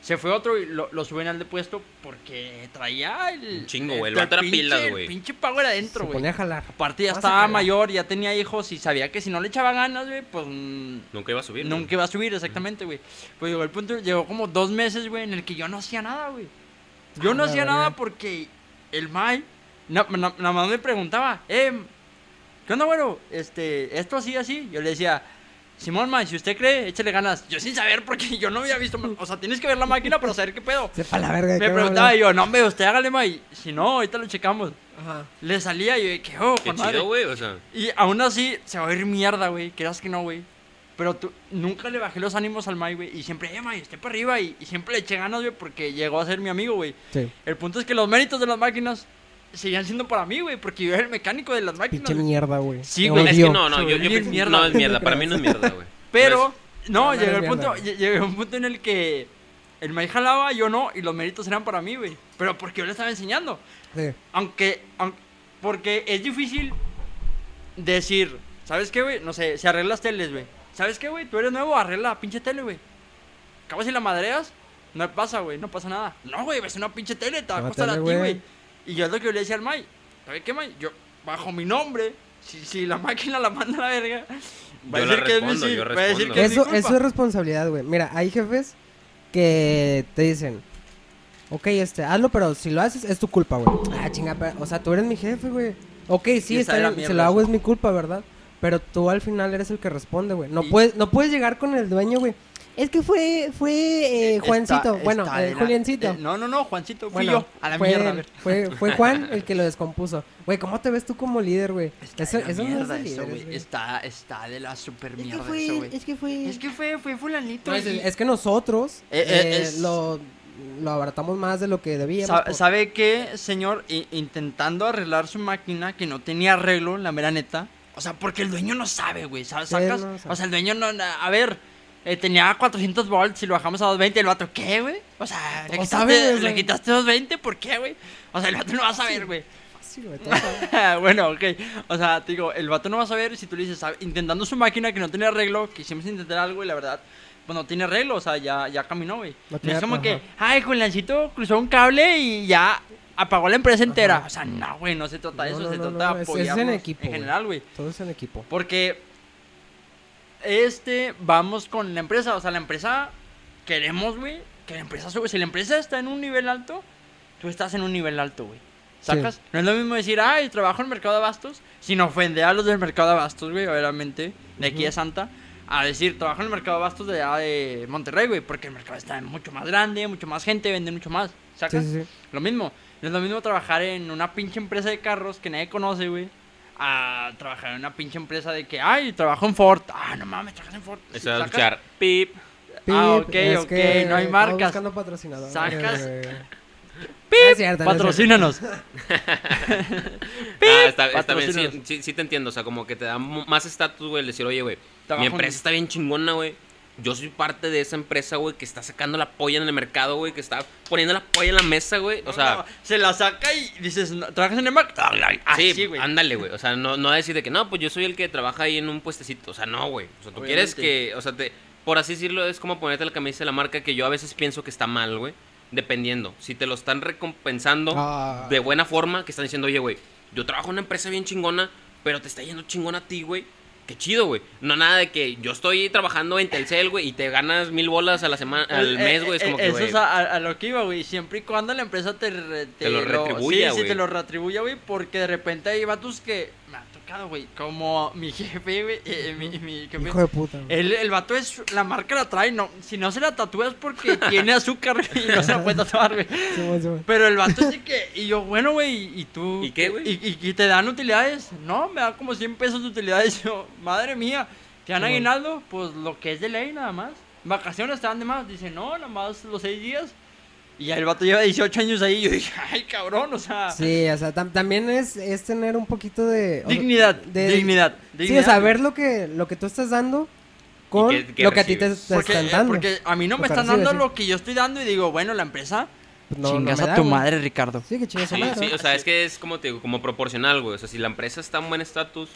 Se fue otro y lo, lo suben al de puesto porque traía el. Un chingo, güey, el vato era pinche- pilas, el güey. pinche power adentro, Se güey. ponía a jalar. Aparte ya estaba mayor, ya tenía hijos y sabía que si no le echaba ganas, güey, pues mm, Nunca iba a subir. güey. nunca iba a subir, exactamente, güey. Pues llegó el punto, llegó como dos meses, güey, en el que yo no hacía nada, güey. Yo Ah, no la hacía nada porque el Mai na- na- nada más me preguntaba, eh, ¿qué onda, bueno? Este, esto así, así. Yo le decía, Simón, Mai, si usted cree, échale ganas. Yo sin saber porque yo no había visto, o sea, tienes que ver la máquina para saber qué pedo. Sepa la verga. Me preguntaba y yo, no, hombre, usted hágale, Mai. Si no, ahorita lo checamos. Ajá. Le salía y yo, oh, Qué chido, güey, o sea. Y aún así, se va a ir mierda, güey. Quieras que no, güey. Pero tú, nunca le bajé los ánimos al Mai, güey. Y siempre, eh, Mai, esté para arriba. Y, y siempre le eché ganas, güey, porque llegó a ser mi amigo, güey. Sí. El punto es que los méritos de las máquinas seguían siendo para mí, güey, porque yo era el mecánico de las máquinas. Pinche mierda, güey. Sí, güey, Es que no, no, Se yo, yo pienso- mierda. no es mierda, para mí no es mierda, güey. Pero, no, no llegó eres el punto, llegó un punto en el que el Mai jalaba, yo no, y los méritos eran para mí, güey. Pero porque yo le estaba enseñando. Sí. Aunque, aunque- porque es difícil decir, ¿sabes qué, güey? No sé, si arreglas teles, güey. ¿Sabes qué, güey? Tú eres nuevo, arregla la pinche tele, güey. Acabas si la madreas, no pasa, güey, no pasa nada. No, güey, ves una pinche tele, te va a costar a ti, güey. Y yo es lo que yo le decía al May, ¿sabes qué, May? Yo, bajo mi nombre, si, si la máquina la manda a la verga, va a Yo decir la que es mi respondo, yo va a decir respondo. que es mi Eso, culpa. eso es responsabilidad, güey. Mira, hay jefes que te dicen, ok, este, hazlo, pero si lo haces es tu culpa, güey. Ah, chinga, o sea, tú eres mi jefe, güey. Ok, sí, Y está bien, si lo hago eso. es mi culpa, ¿verdad? Pero tú al final eres el que responde, güey. No, puedes, no puedes llegar con el dueño, güey. Es que fue, fue eh, Está- Juancito, bueno, eh, la- Juliancito. eh, no, no, no, Juancito, fui Bueno, yo, a la fue, mierda, a él, ver. Fue, fue Juan el que lo descompuso. Güey, ¿cómo te ves tú como líder, güey? Está Eso, de la eso no es eso, güey. Está, está de la super Es que mierda fue, eso, güey. es que fue... Es que fue, fue fulanito. No, es, y- es que nosotros Eh, eh, eh, es- lo, lo abaratamos más de lo que debíamos. Sa- por- ¿Sabe qué, señor? I- intentando arreglar su máquina que no tenía arreglo, la mera neta. O sea, porque el dueño no sabe, güey. Sacas- no sabe. O sea, el dueño no. A ver, eh, tenía 400 volts y lo bajamos a 220. El vato, ¿qué, güey? O sea, le ¿Cómo quitaste, le quitaste 220, ¿por qué, güey? O sea, el vato no va a saber, güey. bueno, ok. O sea, te digo, el vato no va a saber si tú le dices, "Sabe- intentando su máquina que no tiene arreglo, quisimos intentar algo y la verdad, pues no tiene arreglo, o sea, ya, ya caminó, güey. No es como ajá. que, ay, Juliancito cruzó un cable y ya apagó la empresa entera. Ajá. O sea, no, güey, no se trata de No, eso, no, se trata de es- es en apoyarnos equipo, en general, güey. Todo es en equipo. Porque este, vamos con la empresa, o sea, la empresa queremos, güey, que la empresa sube. Si la empresa está en un nivel alto, tú estás en un nivel alto, güey. ¿Sacas? No es lo mismo decir, ay, trabajo en el mercado de abastos, sin ofender a los del mercado de abastos, güey, obviamente, de aquí Ujú. de Santa, a decir, trabajo en el mercado de abastos de allá de Monterrey, güey, porque el mercado está mucho más grande, mucho más gente, vende mucho más. Sí, ¿Sacas? sí, sí. Lo mismo. No es lo mismo trabajar en una pinche empresa de carros que nadie conoce, güey. A trabajar en una pinche empresa de que, ay, trabajo en Ford. Ah, no mames, trabajas en Ford. Eso ¿Sacas? escuchar. Pip. Ah, Pip, ok, es ok, que no hay estamos marcas. buscando patrocinadores, Sacas- güey. No es cierto, no es Patrocínanos. Ah, está, está bien, sí, sí, sí te entiendo. O sea, como que te da más estatus, güey, el decir, oye, güey, Trabajo mi en- empresa está bien chingona, güey. Yo soy parte de esa empresa, güey, que está sacando la polla en el mercado, güey, que está poniendo la polla en la mesa, güey. O sea, No, se la saca y dices, "No, ¿trabajas en el Mac? Así, sí, güey. ándale, güey. O sea, no, no decir de que no, pues yo soy el que trabaja ahí en un puestecito. O sea, no, güey. O sea, tú quieres que, o sea, te, por así decirlo, es como ponerte la camisa de la marca que yo a veces pienso que está mal, güey. Dependiendo. Si te lo están recompensando Ah. de buena forma, que están diciendo, oye, güey, yo trabajo en una empresa bien chingona, pero te está yendo chingona a ti, güey. Qué chido, güey. No nada de que yo estoy trabajando en Telcel, güey, y te ganas mil bolas a la semana, al Eh, mes, güey. Es eh, como que, Eso güey. es a, a- lo que iba, güey. Siempre y cuando la empresa te, re- Te lo retribuya, Sí, sí, güey. te lo retribuya, güey. Porque de repente hay vatos que güey. Como mi jefe, güey. eh, mi, mi jefe. Hijo de puta. güey. El, el vato es. La marca la trae. No, si no se la tatúa es porque tiene azúcar y no se la puede tatuar, güey. Pero el vato es de que. Y yo, bueno, güey. ¿Y tú? ¿Y qué, güey? ¿Y, y, y te dan utilidades? No, me dan como 100 pesos de utilidades. Yo, madre mía. ¿Te dan aguinaldo? Pues lo que es de ley, nada más. Vacaciones te dan de más. Dice, no, nada más los 6 días. Y ya el vato lleva 18 años ahí. Y yo dije, ay, cabrón, o sea. Sí, o sea, tam- también es, es tener un poquito de... Dignidad, de- dignidad, Sí, dignidad. o sea, ver lo que, lo que tú estás dando con lo que a ti te, te Porque, están eh, dando. porque a mí no me están recibes, dando sí. lo que yo estoy dando y digo, bueno, la empresa, Pues no- chingas a da, tu güey. madre, Ricardo. Sí, que chingas a Sí, madre, sí, o sea, es que es como te digo, como proporcional, güey. O sea, si la empresa está en buen estatus,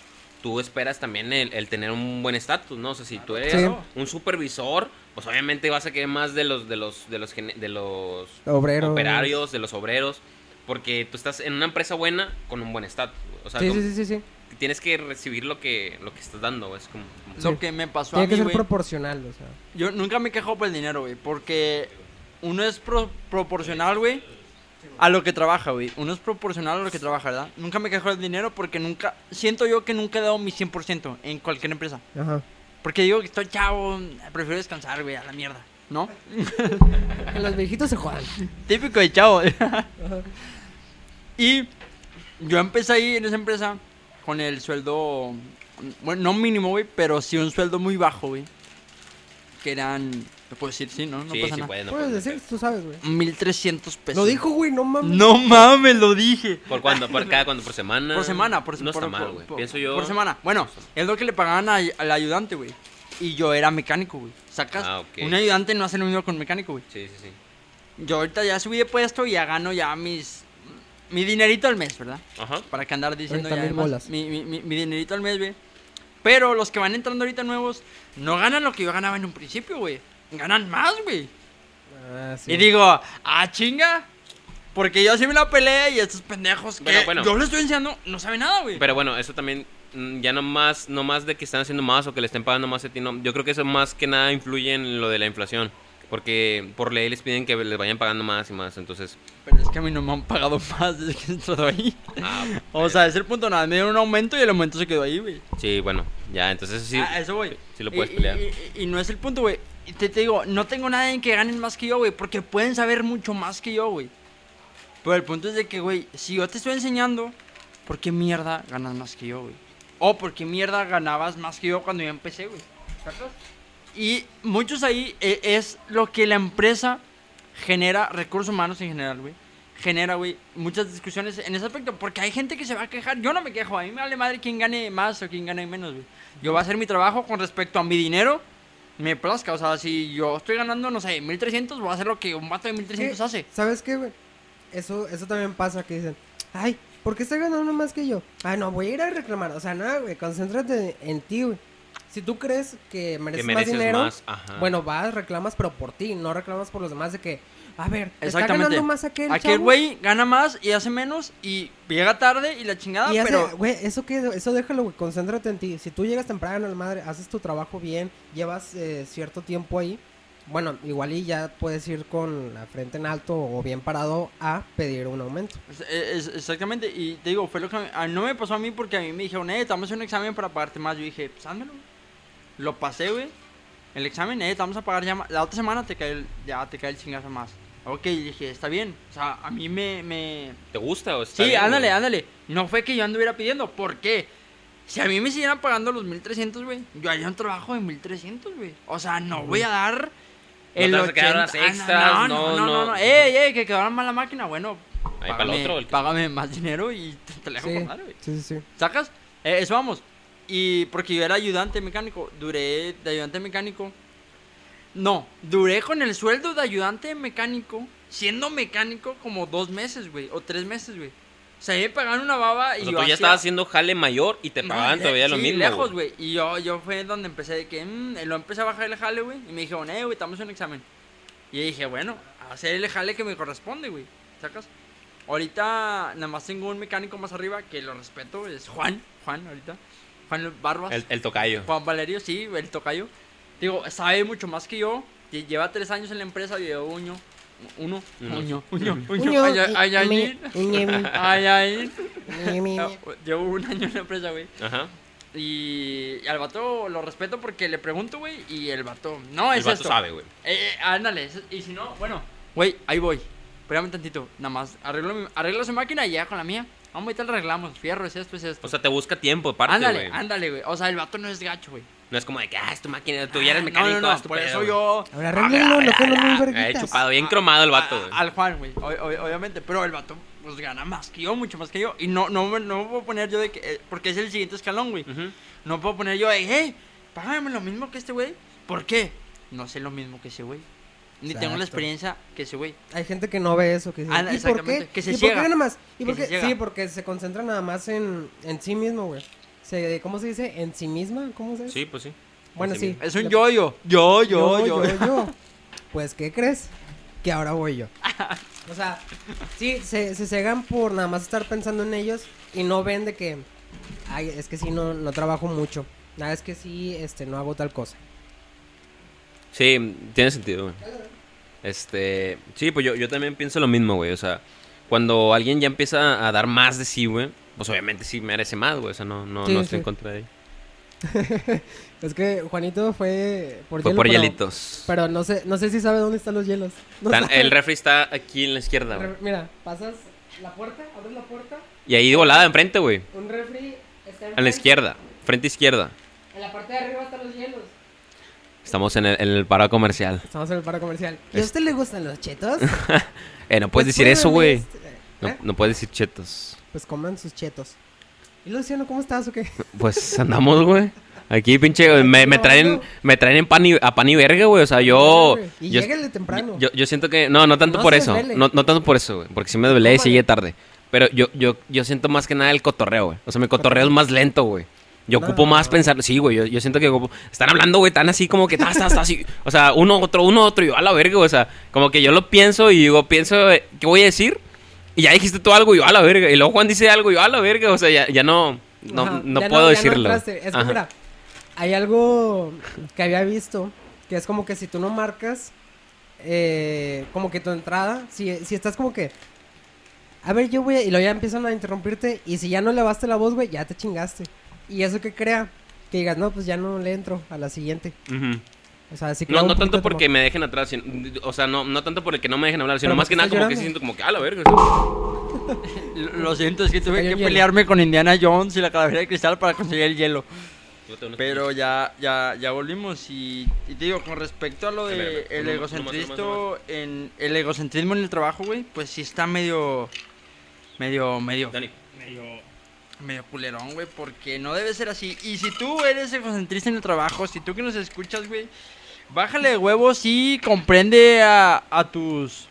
tú esperas también el, el tener un buen estatus, ¿no? O sea, si tú eres Sí. un supervisor, pues obviamente vas a querer más de los de los de los de los Obrero. operarios, de los obreros, porque tú estás en una empresa buena con un buen estatus, güey. O sea, Sí, sí, sí, sí, sí. tienes que recibir lo que lo que estás dando. Es como, como- Lo que me pasó Tiene a que ser proporcional, o sea. Yo nunca me quejo por el dinero, güey. Porque uno es pro- proporcional, güey, a lo que trabaja, güey. Uno es proporcional a lo que trabaja, ¿verdad? Nunca me quejo del dinero porque nunca. Siento yo que nunca he dado mi 100% en cualquier empresa. Ajá. Porque digo que estoy chavo, prefiero descansar, güey, a la mierda. ¿No? Que los viejitos se jodan. Típico de chavo. y yo empecé ahí en esa empresa con el sueldo. Bueno, no mínimo, güey, pero sí un sueldo muy bajo, güey. Que eran. ¿Te puedo decir? Sí, ¿no? No sí, pasa sí nada. puede, no Puedes puede. decir, tú sabes, güey. 1300 pesos. Lo dijo, güey, no mames. No mames, lo dije. ¿Por cuándo? ¿Por cada cuándo? ¿Por semana? Por semana, por No por- está mal, güey. Pienso yo. Por semana. Bueno, es lo que le pagaban a- al ayudante, güey. Y yo era mecánico, güey. Sacas. Ah, ok. Un ayudante no hace lo mismo con mecánico, güey. Sí, sí, sí. Yo ahorita ya subí de puesto y ya gano ya mis. Mi dinerito al mes, ¿verdad? Ajá. Para que andar diciendo ya además, bolas. mi, mi, mi, mi dinerito al mes, güey. Pero los que van entrando ahorita nuevos no ganan lo que yo ganaba en un principio, güey. Ganan más, güey. Ah, sí. Y digo, ah, chinga. Porque yo sí me la peleé y estos pendejos que Bueno, bueno. yo les estoy enseñando no saben nada, güey. Pero bueno, eso también mm, ya no más, no más de que están haciendo más o que le estén pagando más a ti, no. Yo creo que eso más que nada influye en lo de la inflación. Porque por ley les piden que les vayan pagando más y más, entonces... Pero es que a mí no me han pagado más desde que he entrado ahí. Ah, O sea, es el punto nada. Me dieron un aumento y el aumento se quedó ahí, güey. sí, bueno, ya, entonces sí, a eso, güey. sí lo puedes y, pelear. Y, y- y no es el punto, güey. Y te, te digo, no tengo nada en que ganen más que yo, güey. Porque pueden saber mucho más que yo, güey. Pero el punto es de que, güey, si yo te estoy enseñando, ¿por qué mierda ganas más que yo, güey? O por qué mierda ganabas más que yo cuando yo empecé, güey. ¿Sacas? Y muchos ahí eh, es lo que la empresa genera, recursos humanos en general, güey. Genera, güey, muchas discusiones en ese aspecto. Porque hay gente que se va a quejar. Yo no me quejo. A mí me vale madre quién gane más o quién gane menos, güey. Yo voy a hacer mi trabajo con respecto a mi dinero. Me plazca. O sea, si yo estoy ganando, no sé, 1300, voy a hacer lo que un vato de 1300 ¿Qué? hace. ¿Sabes qué, güey? Eso, eso también pasa que dicen, ay, ¿por qué está ganando más que yo? Ah, no, voy a ir a reclamar. O sea, nada, güey, concéntrate en ti, güey. Si tú crees que mereces, Que mereces más dinero, más, ajá. bueno, vas, reclamas, pero por ti, no reclamas por los demás de que, a ver, está Exactamente. ganando más aquel Aquel güey gana más y hace menos y llega tarde y la chingada, Y hace- pero... güey, eso que, eso déjalo, güey, concéntrate en ti. Si tú llegas temprano, la madre, haces tu trabajo bien, llevas eh, cierto tiempo ahí, bueno, igual y ya puedes ir con la frente en alto o bien parado a pedir un aumento. Es- es- exactamente, y te digo, fue lo que a mí- no me pasó a mí porque a mí me dijeron, eh, a hacer un examen para pagarte más. Yo dije, pues házmelo. Lo pasé, güey. El examen, eh, te vamos a pagar ya ma- La otra semana te cae el, ya te cae el chingazo más. Ok, dije, está bien. O sea, a mí me. me... ¿Te gusta o está Sí, bien, ándale, güey? ándale. No fue que yo anduviera pidiendo. ¿Por qué? Si a mí me siguieran pagando los 1300, güey, yo haría un trabajo de 1300, güey. O sea, no voy a dar. te vas a quedar horas Ah, no, extras, no, no, no, no, no. no. ¡Ey, ey! Que quedara mal la máquina. Bueno, Ahí para el págame, otro. el que- págame más dinero y te, te la dejo Sí, con madre, güey. sí, sí, sí. ¿Sacas? Eh, eso vamos. Y porque yo era ayudante mecánico, duré de ayudante mecánico. No, duré con el sueldo de ayudante mecánico, siendo mecánico como dos meses, güey, o tres meses, güey. O sea, me pagaban una baba y O sea, yo tú ya hacía- estabas haciendo jale mayor y te No, pagaban le- todavía lo sí, mismo. lejos, güey. Y yo, yo fue donde empecé de que, mm, lo empecé a bajar el jale, güey. Y me dijeron, eh, güey, estamos en un examen. Y dije, bueno, hacer el jale que me corresponde, güey. ¿Sacas? Ahorita nada más tengo un mecánico más arriba que lo respeto, es Juan, Juan, ahorita. Juan Barbas. El, el tocayo. Juan Valerio, sí, el tocayo. Digo, sabe mucho más que yo. lle- Lleva tres años en la empresa, lleva uno. Uno. Uno. Uño. Uño. Uño, Uño. Ay, ay, ay, Llevo un año en la empresa, güey. Ajá. Y, y al vato lo respeto porque le pregunto, güey. Y el vato, no, El es vato esto. sabe, güey. Eh, eh, ándale. Y si no, bueno, güey, ahí voy. Espérame tantito. Nada más arreglo, mi- arreglo su máquina y ya con la mía. Vamos, ahorita la arreglamos. Fierro, es esto, es esto. O sea, te busca tiempo, ándale, güey. ándale, güey. O sea, el vato no es gacho, güey. No es como de que, ah, es tu máquina, tú ya eres Ah, mecánico, No, no, no, es tu por pedo, eso yo. Ahora arréglenlo, no que no muy verguitas. chupado, bien cromado el vato, a- güey. Al Juan, güey. ob- ob- obviamente. Pero el vato, pues gana más que yo, mucho más que yo. Y no, no, me- no me puedo poner yo de que. eh, porque es el siguiente escalón, güey. Ujú. No puedo poner yo de, hey, págame lo mismo que este güey. ¿Por qué? No sé lo mismo que ese güey. Ni tengo la experiencia que ese güey. Hay gente que no ve eso, que dice, Anda, ¿y por exactamente, qué? que se ¿Y por ciega. qué nada más? ¿Y Que por qué? Sí, porque se concentra nada más en, en sí mismo, güey. Se, ¿Cómo se dice? ¿En sí misma? ¿Cómo se dice? Sí, pues sí. Bueno, Sí, sí. Es un yo-yo. Yo, yo, yo. yo, yo. Pues, ¿qué crees? Que ahora voy yo. O sea, sí, se, se cegan por nada más estar pensando en ellos y no ven de que, ay, es que sí, no, no trabajo mucho. Nada, es que sí, este, no hago tal cosa. Sí, tiene sentido, güey. Este, sí, pues yo, yo también pienso lo mismo, güey. O sea, cuando alguien ya empieza a dar más de sí, güey, pues obviamente sí merece más, güey. O sea, no, no, Sí, no estoy sí. en contra de él. Es que Juanito fue por Fue hielo, por pero- hielitos. Pero no sé, no sé si sabe dónde están los hielos. No Tan- sabe. el refri está aquí en la izquierda, güey. Mira, pasas la puerta, abres la puerta, Y ahí volada, enfrente, güey. un refri está A la izquierda, frente izquierda. En la parte de arriba están los hielos. Estamos en el, en el paro comercial. Estamos en el paro comercial. ¿Y a usted le gustan los chetos? Eh, no puedes Pues decir eso, güey. este. No, ¿Eh? no puedes decir chetos. Pues coman sus chetos. ¿Y Luciano, cómo estás o qué? Pues andamos, güey. Aquí, pinche, me, me traen, me traen en pan y, a pan y verga, güey. O sea, yo... Y yo, temprano. yo, yo siento que... No, no tanto No por eso. No, no tanto por eso, güey. Porque si me desvelé y llegué tarde. Pero yo, yo, yo siento más que nada el cotorreo, güey. O sea, mi cotorreo es más lento, güey. Yo No. ocupo más pensar... Sí, güey. Yo, yo siento que ocupo- Están hablando, güey, tan así como que... Está, está, está así. O sea, uno, otro, uno, otro. Y yo a la verga, güey. O sea, como que yo lo pienso y digo, pienso... eh, ¿Qué voy a decir? Y ya dijiste tú algo y yo a la verga. Y luego Juan dice algo y yo a la verga. O sea, ya, ya no... No, Ajá, no ya puedo decirlo. es que Ajá. mira, hay algo que había visto que es como que si tú no marcas eh, como que tu entrada, si, si estás como que a ver, yo voy a... Y luego ya empiezan a interrumpirte y si ya no levaste la voz, güey, ya te chingaste. Y eso que crea que digas, no, pues ya no le entro a la siguiente. Ujú. O sea, sí No, no tanto porque me dejen atrás, sino- o sea, no, no tanto por el que no me dejen hablar, sino más ¿por que nada como estás que sí llorando? siento como que, a la verga. Lo siento, es que tuve que hielo. pelearme con Indiana Jones y la calavera de cristal para conseguir el hielo. Pero ya, ya, ya volvimos y, y te digo, con respecto a lo de el egocentrismo en el egocentrismo en el trabajo, güey, pues sí está medio, medio, medio, Dani, medio, medio culerón, güey, porque no debe ser así. Y si tú eres egocentrista en el trabajo, si tú que nos escuchas, güey, bájale de huevos y comprende a, a tus,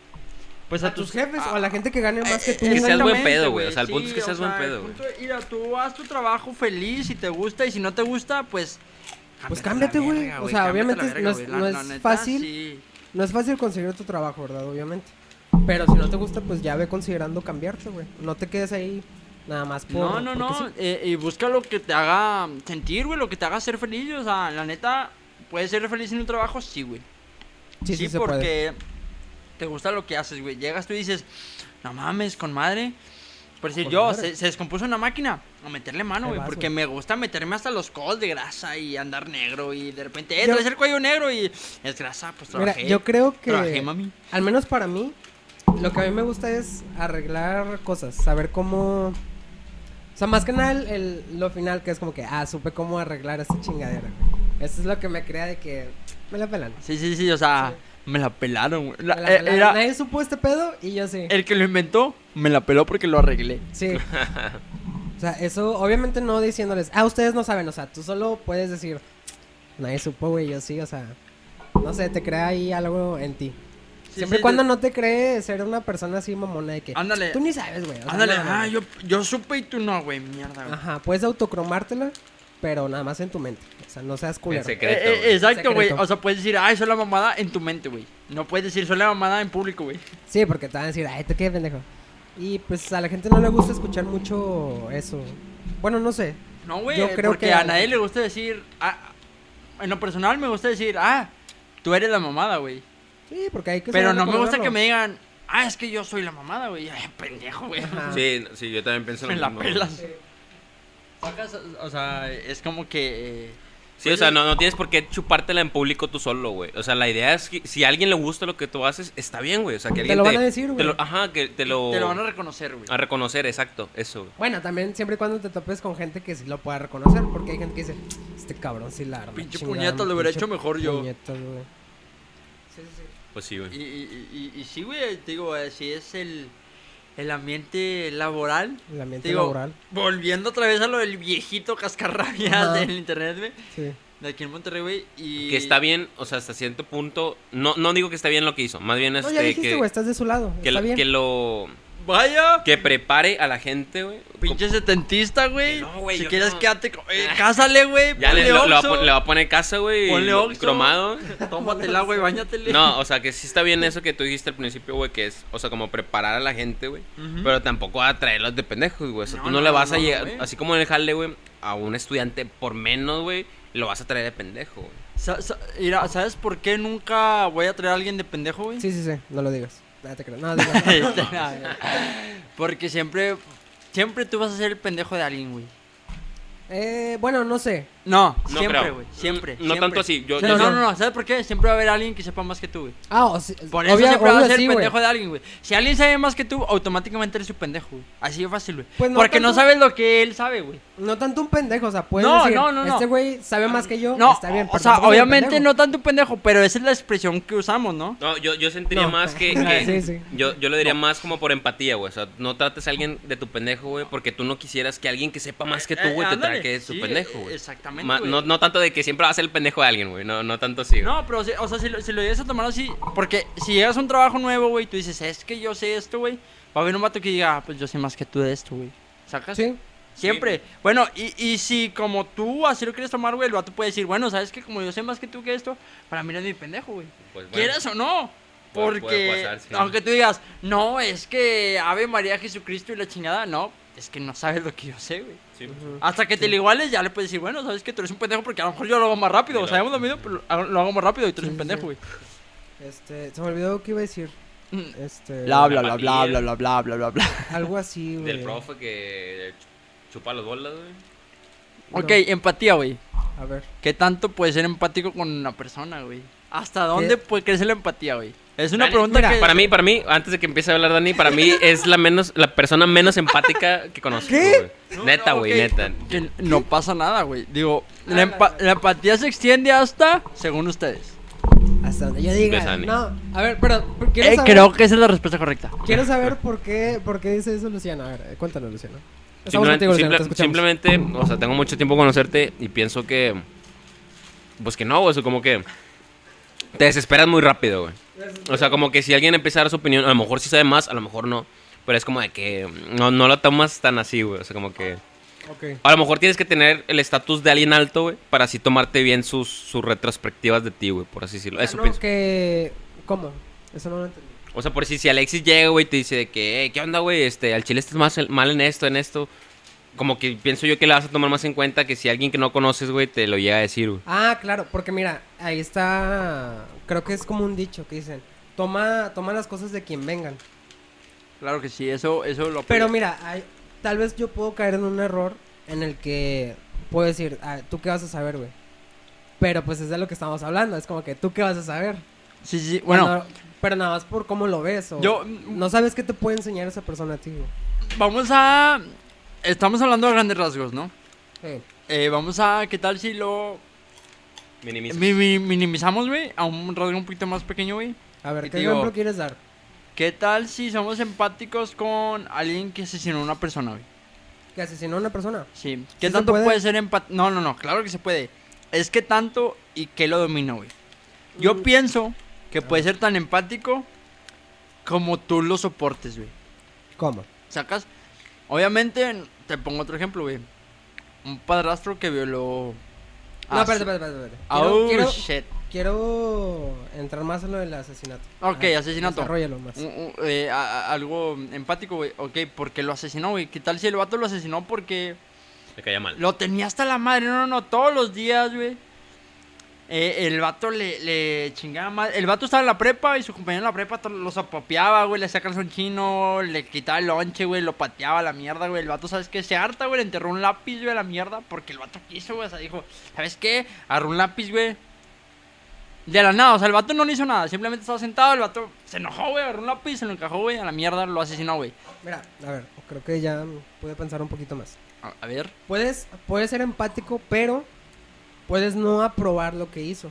Pues a tus jefes o a la gente que gane más que tú. Que seas buen pedo, güey. O sea, el punto es que Sí, seas o buen sea, el pedo, güey. Mira, tú haz tu trabajo feliz si te gusta y si no te gusta, pues. Pues cámbiate a güey. O sea, a obviamente verga, no es-. La- no es neta, fácil. sí. No es fácil conseguir tu trabajo, ¿verdad? Obviamente. Pero si no te gusta, pues ya ve considerando cambiarte, güey. No te quedes ahí nada más por. No, no, no. sí. eh, y busca lo que te haga sentir, güey. Lo que te haga ser feliz. O sea, la neta, ¿puedes ser feliz en un trabajo? Sí, güey. Sí, sí, puede. porque te gusta lo que haces, güey. Llegas tú y dices, no mames, con madre. Por decir, Con yo, se, se descompuso una máquina, a meterle mano, güey. Porque me gusta meterme hasta los codos de grasa y andar negro. Y de repente, eh, Yo- traes el cuello negro y es grasa, pues Mira, trabajé. yo creo que. Trabajé, mami. Al menos para mí, lo que a mí me gusta es arreglar cosas, saber cómo... O sea, más que nada el, el- lo final, que es como que, ah, supe cómo arreglar esta chingadera. güey. Eso es lo que me crea de que me la pelan. Sí, sí, sí, o sea, me la pelaron, güey. La- Me la eh, pelaron. era Nadie supo este pedo y yo sí. el que lo inventó, me la peló porque lo arreglé. Sí. O sea, eso obviamente no diciéndoles, ah, ustedes no saben, o sea, tú solo puedes decir, nadie supo, güey, yo sí, o sea, no sé, te crea ahí algo en ti. Sí, Siempre sí, cuando no te cree ser una persona así mamona de que Ándale. tú ni sabes, güey. o sea, Ándale, no, no, ah, yo, yo supe y tú no, güey, mierda, güey. Ajá, puedes autocromártela, pero nada más en tu mente. O sea, no seas culero. En secreto. Eh, eh, güey. exacto, güey. O sea, puedes decir, ay, soy la mamada en tu mente, güey. No puedes decir, soy la mamada en público, güey. Sí, porque te van a decir, ay, te qué pendejo. Y pues a la gente no le gusta escuchar mucho eso. Bueno, no sé. No, güey. Yo creo porque que a nadie le gusta decir, ah, en lo personal me gusta decir, ah, tú eres la mamada, güey. Sí, porque hay que Pero no me gusta que me digan, ah, es que yo soy la mamada, güey. Ay, pendejo, güey. Sí, sí, yo también pienso lo Me la mismo. pelas. O sea, es como que. eh, Sí, o sea, no, no tienes por qué chupártela en público tú solo, güey. O sea, la idea es que si a alguien le gusta lo que tú haces, está bien, güey. O sea, que Te alguien lo van a decir, te güey. lo- Ajá, que te lo... Te lo van a reconocer, güey. a reconocer, exacto, eso, güey. Bueno, también siempre y cuando te topes con gente que sí lo pueda reconocer. Porque hay gente que dice, este cabrón sí la arma. Pinche chingada, puñeta, lo hubiera hecho mejor yo. puñetas, güey. Sí, sí, sí. Pues sí, Y, güey. y, y, y sí, güey, te digo, si es el, el ambiente laboral. El ambiente Digo, laboral. Volviendo otra vez a lo del viejito cascarrabias Ajá. del internet, güey. Sí. De aquí en Monterrey, güey. Y... Que está bien, o sea, hasta cierto punto... No, no digo que está bien lo que hizo, más bien No, este, ya dijiste, que, güey, estás de su lado. que, Está lo- bien. que lo... Vaya. Que prepare a la gente, güey. Pinche setentista, güey. No, güey, Si quieres, no. quédate. Eh, cásale, güey. Ya le, lo- le va le va a poner casa, güey. Ponle lo- Oxxo. Cromado. Tómatela, güey, bañatele. No, o sea, que sí está bien eso que tú dijiste al principio, güey, que es, o sea, como preparar a la gente, güey. Pero tampoco a traerlos de pendejos, güey. O sea, No, tú no, no, le vas no, a no, llegar, así como en el jale, güey, a un estudiante por menos, güey, lo vas a traer de pendejo, güey. Sa- sa- mira, ¿sabes por qué nunca voy a traer a alguien de pendejo, güey? Sí, sí, sí. No lo digas. No te creo. No, digas. Porque siempre. Siempre tú vas a ser el pendejo de alguien, güey. eh, bueno, no sé. No, No siempre, güey. Siempre. No siempre. tanto así. Yo, No, yo- no, no, no, ¿sabes por qué? Siempre va a haber alguien que sepa más que tú, güey. Ah, o sí, Por eso obvia- siempre vas a ser sí, el pendejo de alguien, güey. Si alguien sabe más que tú, automáticamente eres su pendejo, güey. Así de fácil, güey. Pues no Porque no sabes lo que él sabe, güey. No tanto un pendejo, o sea, puedes No, decir, no, no, no. este güey sabe más que yo, No, está bien. o sea, obviamente no tanto un pendejo, pero esa es la expresión que usamos, ¿no? No, yo, yo sentiría No. más que, Sí, que- sí. Yo, yo lo diría más como por empatía, güey. O sea, no trates a alguien de tu pendejo, güey, porque tú no quisieras que alguien que sepa más que tú, Eh, güey, te ándale. traque su pendejo, güey. Exactamente, Ma- no, no tanto de que siempre va a ser el pendejo de alguien, güey. No, no tanto así, güey. No, pero, o sea, si lo, si lo llegas a tomar así, porque si llegas a un trabajo nuevo, güey, tú dices, es que yo sé esto, güey, va a haber un vato que diga, ah, pues yo sé más que tú de esto, güey. ¿Sacas? Sí, Siempre. Bueno, y, y si como tú así lo quieres tomar, güey, el vato puede decir, bueno, ¿sabes que Como yo sé más que tú que esto, para mí eres mi pendejo, güey. Pues, bueno. ¿Quieres o no? Porque, puede pasar, sí. aunque tú digas, no, es que Ave María Jesucristo y la chingada, no, es que no sabes lo que yo sé, güey. Sí. Ujú. Hasta que te lo iguales, ya le puedes decir, bueno, sabes que tú eres un pendejo porque a lo mejor yo lo hago más rápido. O lo- sabemos lo mismo, pero lo hago- lo más rápido y tú eres Sí, un pendejo, sí. güey. este, se me olvidó qué iba a decir. Mm. Este, Bla, bla, La bla, bla, pandilla. bla, bla, bla, bla, bla. algo así, güey. Del profe que ch- chupa las bolas, güey. Ok, No. empatía, güey. A ver. ¿Qué tanto puedes ser empático con una persona, güey? ¿Hasta dónde puede crecer la empatía, güey? Es una Dani, pregunta mira, que... Para mí, para mí, antes de que empiece a hablar Dani, para mí es la menos, la persona menos empática que conozco, ¿Qué? Neta, No, güey, neta. Que no pasa nada, güey. Digo, Ah, la, empa- la empatía se extiende hasta, según ustedes. Hasta donde yo diga. No, a ver, pero Eh, saber, creo que esa es la respuesta correcta. quiero saber por qué, por qué dice eso Luciano. A ver, cuéntanos, Luciano. Estamos Simplemente, simple- simplemente, o sea, tengo mucho tiempo conocerte y pienso que, pues que no, güey, o sea, como que te desesperas muy rápido, güey. O sea, como que si alguien empieza a dar su opinión, a lo mejor sí sabe más, a lo mejor no. Pero es como de que no, no lo tomas tan así, güey. O sea, como que... A lo mejor tienes que tener el estatus de alguien alto, güey, para así tomarte bien sus, sus retrospectivas de ti, güey, por así decirlo. Eso Ah, no, pienso. que... ¿Cómo? Eso no lo entendí. O sea, por si, si Alexis llega, güey, y te dice de que, "Eh, ¿qué onda, güey? Este, al chile estás más mal en esto, en esto. Como que pienso yo que le vas a tomar más en cuenta que si alguien que no conoces, güey, te lo llega a decir, güey. Ah, claro, porque mira, ahí está... Creo que es como un dicho que dicen, toma, toma las cosas de quien vengan. Claro que sí, eso, eso lo Pero mira, hay- tal vez yo puedo caer en un error en el que puedo decir, ah, ¿tú qué vas a saber, güey? Pero pues es de lo que estamos hablando, es como que ¿tú qué vas a saber? Sí, sí, bueno, Cuando- pero nada más por cómo lo ves o Yo- no sabes qué te puede enseñar esa persona a ti, güey. vamos a... Estamos hablando de grandes rasgos, ¿no? Sí. Eh, vamos a... ¿Qué tal si lo Minimiza. mi- mi- minimizamos, güey? A un rasgo un poquito más pequeño, güey. A ver, Y ¿qué digo- ejemplo quieres dar? ¿Qué tal si somos empáticos con alguien que asesinó a una persona, güey? ¿Que asesinó a una persona? Sí. ¿Qué tanto puede? puede? ser empático? No, no, no, claro que se puede. Es que tanto y que lo domina, güey. Yo Mm. pienso que puede ser tan empático como tú lo soportes, güey. ¿Cómo? ¿Sacas? Obviamente, te pongo otro ejemplo, güey. Un padrastro que violó... No, a espérate, espérate, espérate. Oh, Quiero, shit. quiero entrar más en lo del asesinato. Ok, Ajá, asesinato. Desarrollalo más. Eh, a- a- algo empático, güey. Ok, porque lo asesinó, güey. ¿Qué tal si el vato lo asesinó porque Me caía mal. lo tenía hasta la madre? No, no, no, todos los días, güey. Eh, el vato le, le chingaba más. El vato estaba en la prepa y su compañero en la prepa to- lo zapapeaba, güey. Le hacía calzón chino, le quitaba el lonche, güey. Lo pateaba a la mierda, güey. El vato, ¿sabes qué? Se harta, güey. Le enterró un lápiz, güey, a la mierda. Porque el vato quiso, güey. O sea, dijo, ¿sabes qué? Agarró un lápiz, güey. De la nada, o sea, el vato no le hizo nada. Simplemente estaba sentado, el vato se enojó, güey. Agarró un lápiz, se lo encajó, güey. A la mierda, lo asesinó, güey. Mira, a ver, creo que ya pude pensar un poquito más. A, a ver. Puedes, puedes ser empático, pero puedes no aprobar lo que hizo.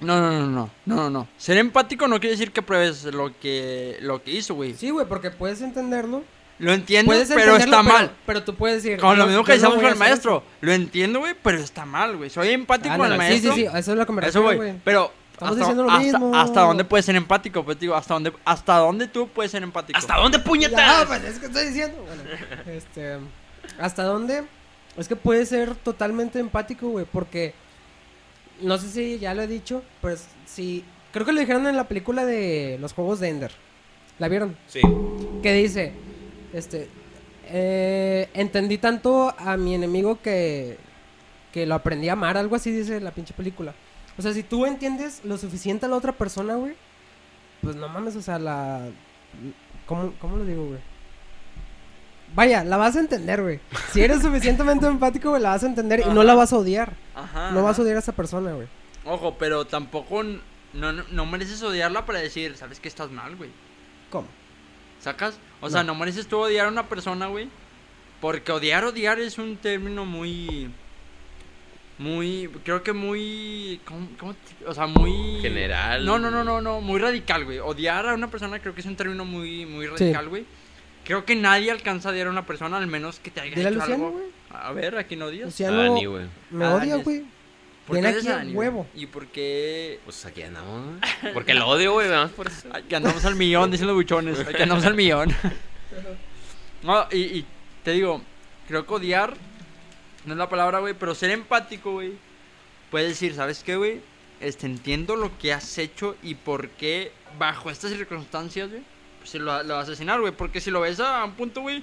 No, no, no, no, no, no, no. Ser empático no quiere decir que pruebes lo que, lo que hizo, güey. Sí, güey, porque puedes entenderlo. Lo entiendo, Puedes pero entenderlo, está pero- mal. Pero tú puedes decir. Como lo "No, mismo que decíamos con el maestro. Lo entiendo, güey, pero está mal, güey. Soy empático eso". con el maestro. Sí, sí, sí, eso es lo que me Eso, refiero, güey. Pero Estamos hasta, diciendo lo hasta- mismo. hasta dónde puedes ser empático, pues digo, hasta dónde, hasta dónde tú puedes ser empático. ¿Hasta dónde puñetas? pues es que estoy diciendo. Bueno, este, ¿hasta dónde? Es que puede ser totalmente empático, güey, porque no sé si ya lo he dicho, pues sí, creo que lo dijeron en la película de los juegos de Ender. ¿La vieron? Sí. Que dice, este, eh, entendí tanto a mi enemigo que que lo aprendí a amar, algo así dice la pinche película. O sea, si tú entiendes lo suficiente a la otra persona, güey, pues no mames, o sea, la... ¿Cómo, cómo lo digo, güey? Vaya, la vas a entender, güey. Si eres suficientemente empático, güey, la vas a entender y no la vas a odiar. Ajá. No vas a odiar a esa persona, güey. Ojo, pero tampoco no, no, no mereces odiarla para decir, sabes que estás mal, güey. ¿Cómo? ¿Sacas? O sea, No. mereces tú odiar a una persona, güey. Porque odiar, odiar es un término muy. Muy. Creo que muy. ¿Cómo, cómo te- o sea, muy. General. No, no, no, no, no. Muy radical, güey. Odiar a una persona creo que es un término muy, muy Sí. radical, güey. Creo que nadie alcanza a odiar a una persona, al menos que te haya Dile a hecho Luciano, algo. güey. A ver, ¿a quién odias? Luciano Dani, güey. me Ah, odia, güey. ¿Por qué aquí Dani, huevo. ¿Y por qué Pues aquí andamos, güey. Porque lo odio, güey, vamos por eso. Ay, que andamos al millón, dicen los buchones. ay, Que andamos al millón. No, y, y te digo, creo que odiar no es la palabra, güey, pero ser empático, güey. Puedes decir, ¿sabes qué, güey? Este, entiendo lo que has hecho y por qué, bajo estas circunstancias, güey, pues se lo, lo vas a asesinar, güey. Porque si lo ves a un punto, güey,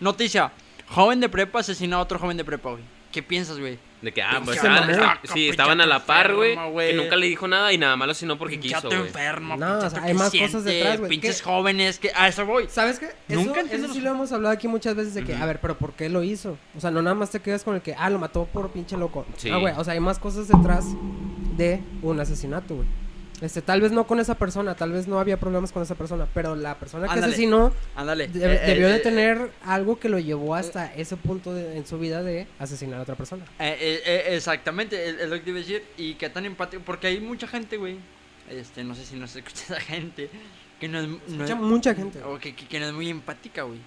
noticia: joven de prepa asesina a otro joven de prepa, güey. ¿Qué piensas, güey? De que, ah, pues estaban, esta- sí, estaban a la par, güey. Que nunca le dijo nada y nada malo sino porque Pinche quiso, enfermo, No, o sea, hay que más cosas siente, detrás, güey. Pinches ¿Qué? jóvenes que. A eso voy. ¿Sabes qué? Eso, Nunca eso sí lo hemos hablado aquí muchas veces de que, Ujú. a ver, pero ¿por qué lo hizo? O sea, no nada más te quedas con el que, ah, lo mató por pinche loco. Sí. Ah, güey, o sea, hay más cosas detrás de un asesinato, güey. Este, tal vez no con esa persona, tal vez no había problemas con esa persona, pero la persona que Ándale. asesinó Ándale. de- eh, debió eh, de eh, tener algo que lo llevó hasta ese punto de- en su vida de asesinar a otra persona. Exactamente, es, lo que te iba a decir. Y qué tan empático. Porque hay mucha gente, güey. Este, no sé si nos escucha esa gente. Que no es. No Mucha, es mucha gente. o que, que- que no es muy empática, güey.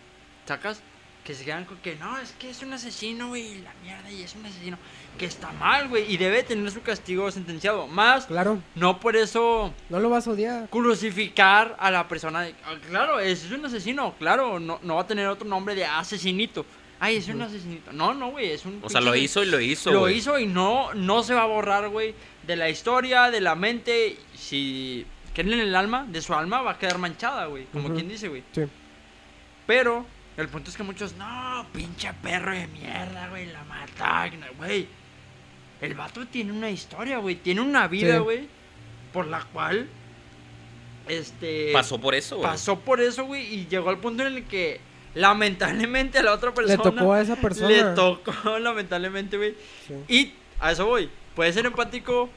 ¿Sacas? Que se quedan con que no, es que es un asesino, güey, y la mierda, y es un asesino. Que está mal, güey, y debe tener su castigo sentenciado. Más, Claro, no por eso no lo vas a odiar. crucificar a la persona. de- ah, claro, es, es un asesino, claro, no, no va a tener otro nombre de asesinito. Ay, es un asesinito. No, no, güey, es un. O sea, lo hizo y lo hizo, Lo hizo y no, no se va a borrar, güey, de la historia, de la mente. Si creen en el alma, de su alma va a quedar manchada, güey, como quien dice, güey. Sí. Pero el punto es que muchos, no, pinche perro de mierda, güey, la mataron, güey. El vato tiene una historia, güey, tiene una vida, Sí. güey, por la cual, este... Pasó por eso, güey. Pasó por eso, güey, y llegó al punto en el que, lamentablemente, a la otra Le persona... tocó a esa persona. Le tocó, lamentablemente, güey. Sí. Y a eso voy. Puedes ser empático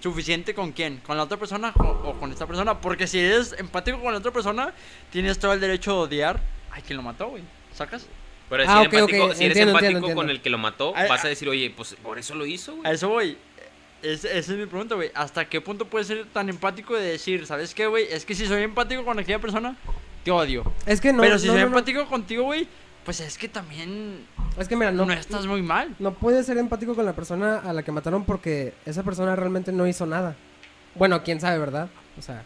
suficiente con quién, con la otra persona o, o con esta persona. Porque si eres empático con la otra persona, tienes todo el derecho de odiar a quien lo mató, güey. ¿Sacas? Pero si, Ah, eres empático, si eres entiendo, empático entiendo, con entiendo. el que lo mató, vas a ah. decir, oye, pues por eso lo hizo, A güey. eso voy. Es- esa es mi pregunta, güey. ¿Hasta qué punto puedes ser tan empático de decir, ¿sabes qué, güey? Es que si soy empático con aquella persona, te odio. Es que no. Pero si no, soy no, no. empático contigo, güey, pues es que también Es que mira, no, no, estás muy mal. no puedes ser empático con la persona a la que mataron porque esa persona realmente no hizo nada. Bueno, quién sabe, ¿verdad? O sea,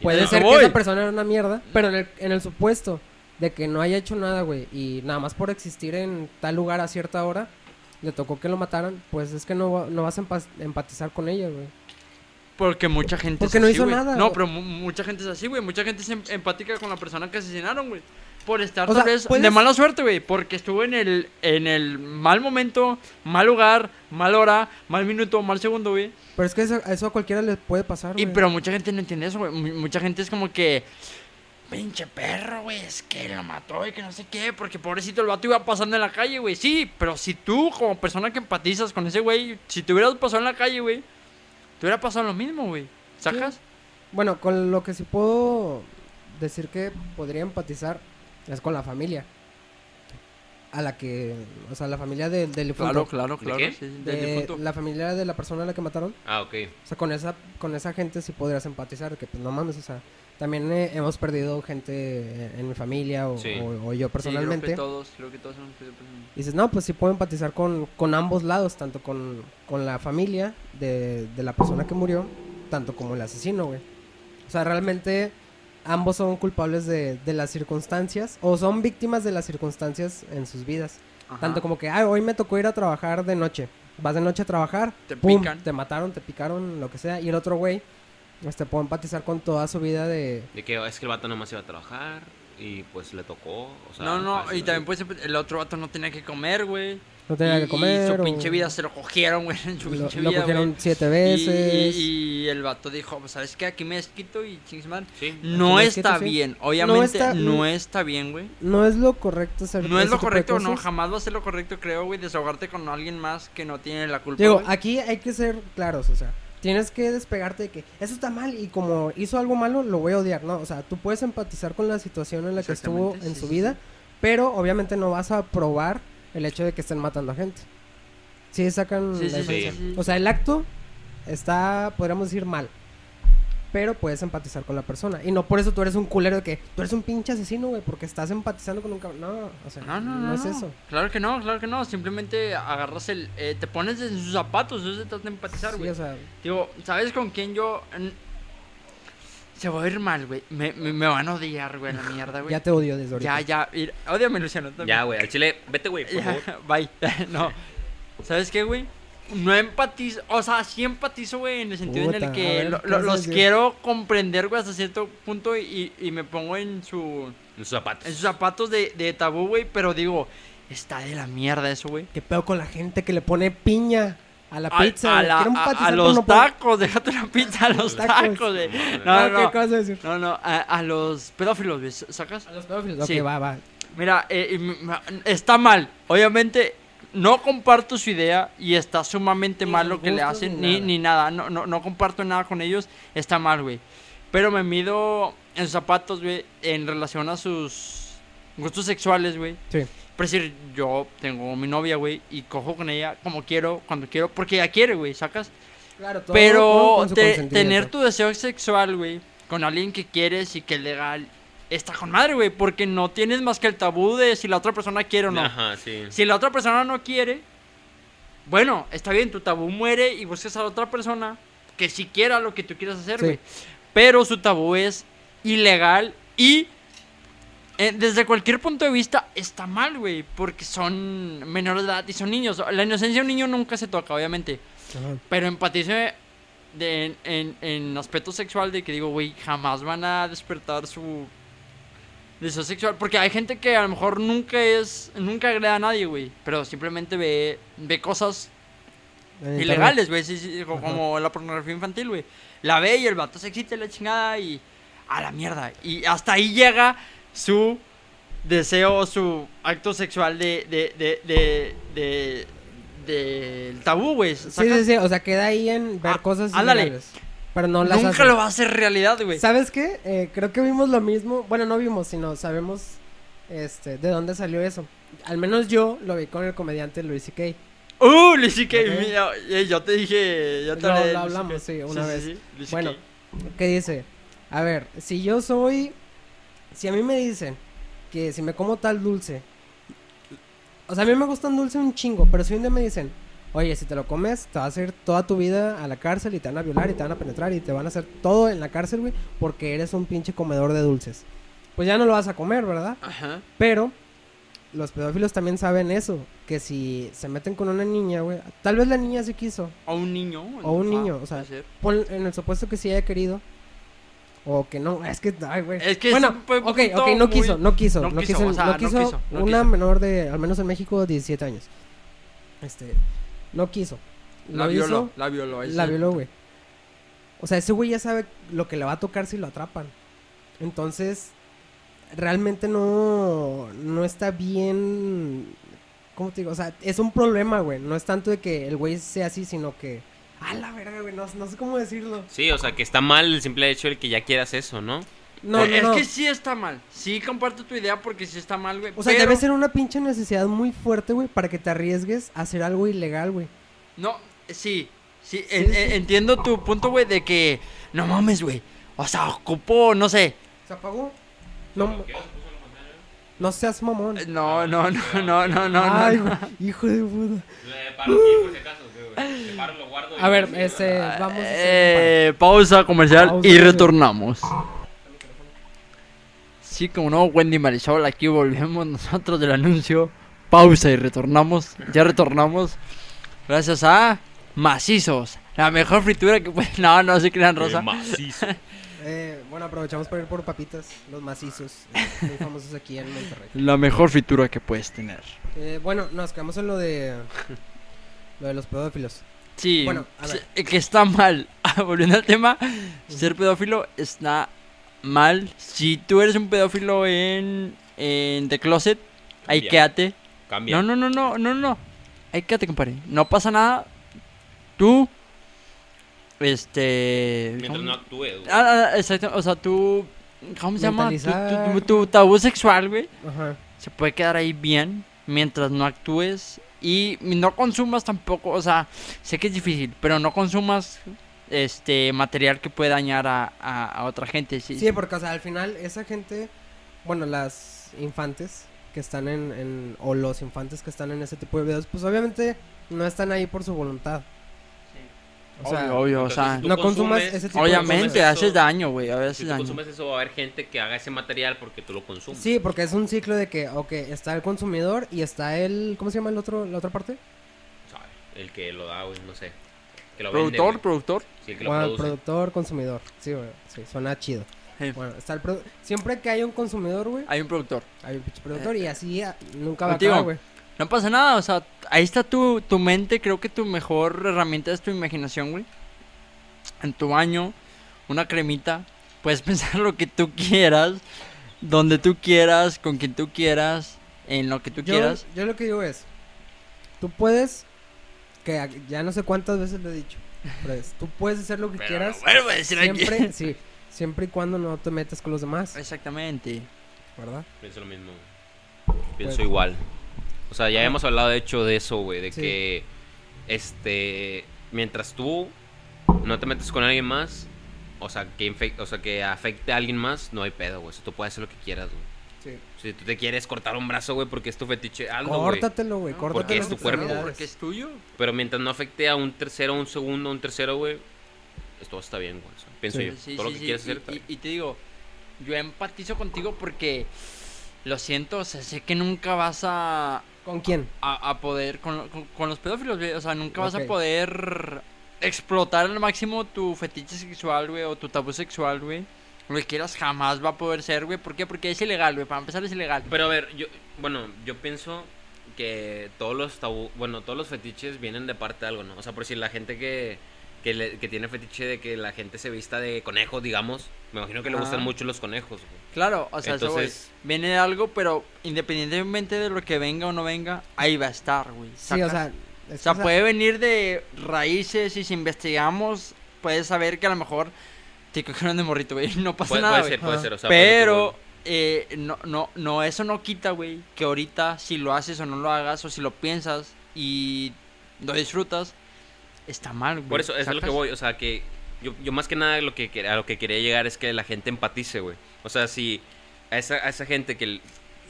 puede ser que esa persona era una mierda, pero en el, en el supuesto de que no haya hecho nada, güey, y nada más por existir en tal lugar a cierta hora, le tocó que lo mataran, pues es que no, no vas a empa- empatizar con ella, güey. Porque mucha gente Porque es no así, hizo nada, No, pero mu- mucha gente es así, güey. Mucha gente es em- empática con la persona que asesinaron, güey. Por estar O tal sea, vez de mala suerte, güey. Porque estuvo en el, en el mal momento, mal lugar, mal hora, mal minuto, mal segundo, güey. Pero es que eso, eso a cualquiera le puede pasar, Y güey. pero mucha gente no entiende eso, güey. Mu- Mucha gente es como que. Pinche perro, güey, es que lo mató y que no sé qué, porque pobrecito el vato iba pasando en la calle, güey. Sí, pero si tú, como persona que empatizas con ese güey, si te hubieras pasado en la calle, güey, te hubiera pasado lo mismo, güey. ¿Sacas? Bueno, con lo que sí puedo decir que podría empatizar es con la familia. A la que, o sea, la familia del, difunto. claro, ¿De qué? sí, sí, del De difunto. la familia de la persona a la que mataron. Ah, ok. O sea, con esa, con esa gente sí podrías empatizar, que pues no mames, o sea, también eh, hemos perdido gente en mi familia o, Sí. o- o yo personalmente. Sí, creo que todos, creo que todos hemos perdido personas. Y dices, no, pues sí puedo empatizar con, con ambos lados, tanto con, con la familia de, de la persona que murió, tanto como el asesino, güey. O sea, realmente ambos son culpables de, de las circunstancias o son víctimas de las circunstancias en sus vidas. Ajá. Tanto como que, ah, hoy me tocó ir a trabajar de noche. Vas de noche a trabajar, Te pum, pican. te mataron, te picaron, lo que sea. Y el otro güey, este, puedo empatizar con toda su vida de... De que es que el vato nomás iba a trabajar y pues le tocó. O sea, no, no, fácil, y también así. puede ser, el otro vato no tenía que comer, güey. No tenía y, que comer. Y su o pinche vida se lo cogieron, güey, en su Lo, pinche lo vida, cogieron güey. siete Y- veces. Y, y el vato dijo, pues, ¿sabes qué? Aquí me desquito y chingues madre. Sí. No está sí. bien, obviamente no está- está, bien, güey. No es lo correcto hacer No es lo correcto, no, jamás va a ser lo correcto, creo, güey, desahogarte con alguien más que no tiene la culpa. Digo, aquí hay que ser claros, o sea, tienes que despegarte de que eso está mal y como hizo algo malo lo voy a odiar, ¿no? O sea, tú puedes empatizar con la situación en la que estuvo en sí, su sí, vida, sí. pero obviamente no vas a probar el hecho de que estén matando a gente. Sí, sacan Sí, la sí, sí, diferencia. sí, sí. O sea, el acto está, podríamos decir, mal. Pero puedes empatizar con la persona. Y no por eso tú eres un culero de que tú eres un pinche asesino, güey, porque estás empatizando con un cabrón. No, o sea, No, no, no, es no. eso. Claro que no, claro que no. Simplemente agarras el. eh, te pones en sus zapatos. Eso se trata de empatizar, Sí, güey. o sea, Digo, ¿sabes con quién yo.? Se va a ir mal, güey. Me, me, me van a odiar, güey, la mierda, güey. ya te odio desde ahorita. Ya, ya. ir- Ódiame, Luciano. también. Ya, güey, al chile, vete, güey, por favor. Ya, bye. no. ¿Sabes qué, güey? No empatizo, o sea, sí empatizo, güey, en el sentido en el que ver, lo- ¿qué lo- vas a los decir? quiero comprender, güey, hasta cierto punto y, y me pongo en su En sus zapatos. en sus zapatos de, de tabú, güey, pero digo, está de la mierda eso, güey. ¿Qué pedo con la gente que le pone piña a la A- pizza? a, la- los no tacos, déjate la pizza a los Tacos. tacos, güey. No, Ah, no, ¿qué no. acabas de decir? No, no, a, a los pedófilos, güey, ¿sacas? A los pedófilos. Sí. Ok, va, va. Mira, eh, está mal. Obviamente, no comparto su idea y está sumamente mal lo que le hacen, ni ni, nada. ni nada. No, no, no comparto nada con ellos. Está mal, güey. Pero me mido en sus zapatos, güey, en relación a sus gustos sexuales, güey. Sí. Por decir, yo tengo mi novia, güey, y cojo con ella como quiero, cuando quiero, porque ella quiere, güey, ¿sacas? Claro, todo Pero con su te- tener tu deseo sexual, güey, con alguien que quieres y que es legal, está con madre, güey, porque no tienes más que el tabú de si la otra persona quiere o no. Ajá, sí. Si la otra persona no quiere, bueno, está bien, tu tabú muere y buscas a la otra persona que si quiera lo que tú quieras hacer, Sí. güey. Pero su tabú es ilegal y eh, desde cualquier punto de vista está mal, güey, porque son menores de edad y son niños. La inocencia de un niño nunca se toca, obviamente. Ajá. Pero empatizo de, en, en, en aspecto sexual de que digo, güey, jamás van a despertar su deseo sexual. Porque hay gente que a lo mejor nunca es, nunca agreda a nadie, güey. Pero simplemente ve, ve cosas ilegales, güey. sí, sí, como la pornografía infantil, güey. La ve y el vato se excita la chingada y a la mierda. Y hasta ahí llega su deseo su acto sexual de, de, de, de, de- del tabú, güey. Sí, sí, sí, o sea, queda ahí en ver Ah, cosas ándale. ilegales. Pero no las Nunca hace. lo va a hacer realidad, güey. ¿Sabes qué? Eh, creo que vimos lo mismo. Bueno, no vimos, sino sabemos este, de dónde salió eso. Al menos yo lo vi con el comediante Luis C.K. Uh, Luis C.K., Ok. mira, eh, yo te dije, yo te Lo- lo hablamos, sí, una vez. Bueno. ¿Qué dice? A ver, si yo soy. Si a mí me dicen que si me como tal dulce. O sea, a mí me gustan dulce un chingo, pero si un día me dicen, oye, si te lo comes, te vas a ir toda tu vida a la cárcel y te van a violar y te van a penetrar y te van a hacer todo en la cárcel, güey, porque eres un pinche comedor de dulces. Pues ya no lo vas a comer, ¿verdad? Ajá. Pero los pedófilos también saben eso, que si se meten con una niña, güey, tal vez la niña sí quiso, O un niño. O un ah, niño, o sea, pon en el supuesto que sí haya querido. O que no, es que, ay, güey. Es que bueno, es ok, ok, no quiso, no quiso, no no, quiso, quiso, o sea, no no quiso una menor de, al menos en México, 17 años. Este, no quiso. La Lo violó, hizo, la violó. ahí la sí. violó, güey. O sea, ese güey ya sabe lo que le va a tocar si lo atrapan. Entonces, realmente no, no está bien, ¿cómo te digo? O sea, es un problema, güey. No es tanto de que el güey sea así, sino que, a la verga, güey, no, no sé cómo decirlo. Sí, o sea, que está mal el simple hecho de que ya quieras eso, ¿no? No, Eh, no, es no. que sí está mal. Sí comparto tu idea porque sí está mal, güey. O sea, pero- debe ser una pinche necesidad muy fuerte, güey, para que te arriesgues a hacer algo ilegal, güey. No, sí. Sí, Sí, en- sí. en- entiendo tu punto, güey, de que no mames, güey. O sea, ocupo, no sé. ¿Se apagó? No, no seas mamón. Eh, No, no, no, no, no, no. Ay, no. güey, hijo de puta. Le paro aquí por si acaso, güey. Le paro, lo guardo. y A ver, este, vamos a hacer Eh, pausa comercial Pausa, y güey. retornamos. Sí, como no, Wendy Marisol, aquí volvemos nosotros del anuncio. Pausa y retornamos. Ya retornamos. Gracias a Macizos. La mejor fritura que puede. No, no se crean, Qué Rosa. macizo. Eh, bueno, aprovechamos para ir por papitas, los macizos, eh, muy famosos aquí en Monterrey. La mejor fritura que puedes tener. Eh, bueno, nos quedamos en lo de lo de los pedófilos. Sí, Bueno, a ver. eh, que está mal. Volviendo al tema, ser pedófilo está mal. Si tú eres un pedófilo en, en The Closet, ahí Cambia. quédate. Cambia. No, no, no, no, no, no. Ahí quédate, compadre. No pasa nada. Tú, este... Mientras ¿cómo? no actúe, güey. Ah, ah, exacto. O sea, tú... ¿Cómo se llama? Tu- tu tabú sexual, güey. Ajá. Se puede quedar ahí bien mientras no actúes y no consumas tampoco, o sea, sé que es difícil, pero no consumas este material que puede dañar a, a- a otra gente. Sí, Sí, porque, o sea, al final, esa gente, bueno, las infantes que están en, en- o los infantes que están en ese tipo de videos, pues obviamente no están ahí por su voluntad. O sea, obvio, obvio, o sea, si no consumas consumes- ese tipo de obviamente haces daño, güey, a veces Si tú daño. consumes eso, va a haber gente que haga ese material porque tú lo consumes. sí, porque es un ciclo de que, ok, está el consumidor y está el, ¿cómo se llama el otro, la otra parte? El que lo da, güey, no sé. Que lo Productor, vende, productor. Sí, el que lo Bueno, produce. productor, consumidor. Sí, güey, sí, suena chido. Sí. Bueno, está el produ- siempre que hay un consumidor, güey, Hay un productor. hay un productor y así ah, nunca va a acabar, güey. No pasa nada, o sea, ahí está tu, tu mente, creo que tu mejor herramienta es tu imaginación, güey. En tu baño, una cremita, puedes pensar lo que tú quieras, donde tú quieras, con quien tú quieras, en lo que tú Yo, quieras. yo lo que digo es, tú puedes, que ya no sé cuántas veces lo he dicho, pero es, tú puedes hacer lo que Pero quieras, lo vuelvo a decir aquí. siempre, sí, siempre y cuando no te metas con los demás, Exactamente. ¿verdad? Pienso lo mismo. Pues- Pienso igual. O sea, ya hemos hablado de hecho de eso, güey, de Sí. que este mientras tú no te metes con alguien más, o sea, que o sea, que afecte a alguien más, no hay pedo, güey. O sea, tú puedes hacer lo que quieras, güey. Si tú te quieres cortar un brazo, güey, porque es tu fetiche, hazlo, güey. Córtatelo, güey. Córtatelo. porque es tu cuerpo, Porque es tuyo. Pero mientras no afecte a un tercero, un segundo, un tercero, güey, esto está bien, güey. Pienso Sí. yo. Sí, Todo sí, lo que sí, quieres hacer, y, te digo, yo empatizo contigo porque lo siento, o sea, sé que nunca vas a, ¿Con quién? a, a poder, con, con, con los pedófilos, güey, o sea, nunca vas a poder explotar al máximo tu fetiche sexual, güey, o tu tabú sexual, güey. Lo que quieras jamás va a poder ser, güey. ¿Por qué? Porque es ilegal, güey. Para empezar es ilegal. Pero a ver, yo, bueno, yo pienso que todos los tabú, bueno, todos los fetiches vienen de parte de algo, ¿no? O sea, por si la gente que, que, le- que tiene fetiche de que la gente se vista de conejos, digamos, me imagino que le gustan mucho los conejos, güey. Claro, o sea, eso, güey, Entonces- viene de algo, pero independientemente de lo que venga o no venga, ahí va a estar, güey. Sí, o sea. O sea, puede venir de raíces y si investigamos, puedes saber que a lo mejor te cogieron de morrito, güey. No pasa Puede, nada, puede ser, puede ser, o sea, Pero, eh, no, no, no, eso no quita, güey, que ahorita si lo haces o no lo hagas, o si lo piensas y lo disfrutas, está mal, güey. Por eso, eso es a lo que voy, o sea, que yo, yo más que nada lo que, a lo que quería llegar es que la gente empatice, güey. O sea, si a esa, a esa gente que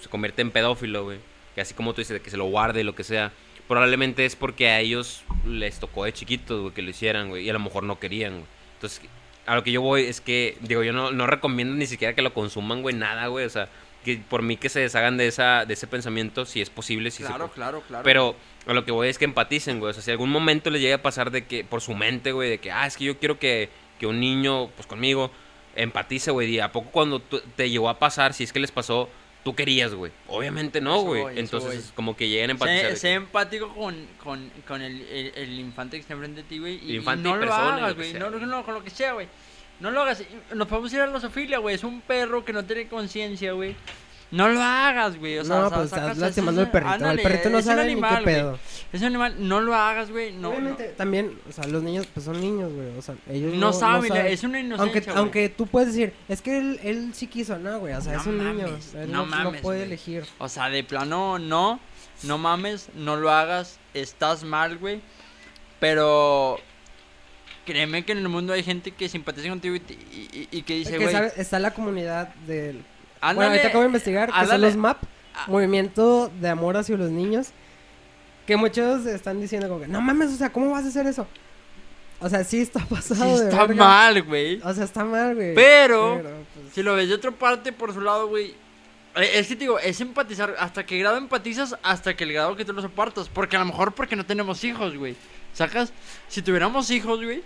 se convierte en pedófilo, güey, que así como tú dices, que se lo guarde y lo que sea, probablemente es porque a ellos les tocó de chiquitos, güey, que lo hicieran, güey, y a lo mejor no querían, güey. Entonces, a lo que yo voy es que, digo, yo no, no recomiendo ni siquiera que lo consuman, güey, nada, güey, o sea, que por mí que se deshagan de, esa, de ese pensamiento, si es posible, si se Claro, puede. claro, claro. Pero a lo que voy es que empaticen, güey. O sea, si algún momento les llega a pasar de que, por su mente, güey, de que, ah, es que yo quiero que, que un niño, pues conmigo, empatice, güey. Y a poco cuando te llegó a pasar, si es que les pasó, tú querías, güey. Obviamente no, Eso güey. voy, Entonces, como que lleguen a empatizar. Sé, empático con, con, con el, el, el infante que está enfrente de ti, güey. Y, y no lo hagas, güey. no, con lo que sea, güey. No lo hagas. Nos podemos ir a la sofilia, güey. Es un perro que no tiene conciencia, güey. No lo hagas, güey. O sea, no, pues estás lastimando al perrito. ándale, el perrito no sabe animal, ni qué güey. pedo. Es un animal, no lo hagas, güey. No, Obviamente, también, o sea, los niños, pues son niños, güey. O sea, ellos no, no saben, saben. es una inocencia. Aunque, aunque tú puedes decir, es que él, él sí quiso, no, güey. O sea, No es un niño. Él no no, no mames, puede güey. elegir. O sea, de plano, no. No mames, no lo hagas. Estás mal, güey. Pero. Créeme que en el mundo hay gente que simpatiza contigo y, y- y- que dice, que güey. está la comunidad del. Bueno, ándale, ahorita acabo de investigar que son los MAP, Ah. Movimiento de Amor hacia los Niños. Que muchos están diciendo como que, no mames, o sea, ¿cómo vas a hacer eso? O sea, sí está Sí pasado de está verga. mal, güey. O sea, está mal, güey. Pero- pues, Si lo ves de otra parte, por su lado, güey. eh, Es que te digo, es empatizar. ¿Hasta qué grado empatizas? Hasta que el grado que tú los apartas. Porque a lo mejor porque no tenemos hijos, güey. ¿Sacas? Si tuviéramos hijos, güey.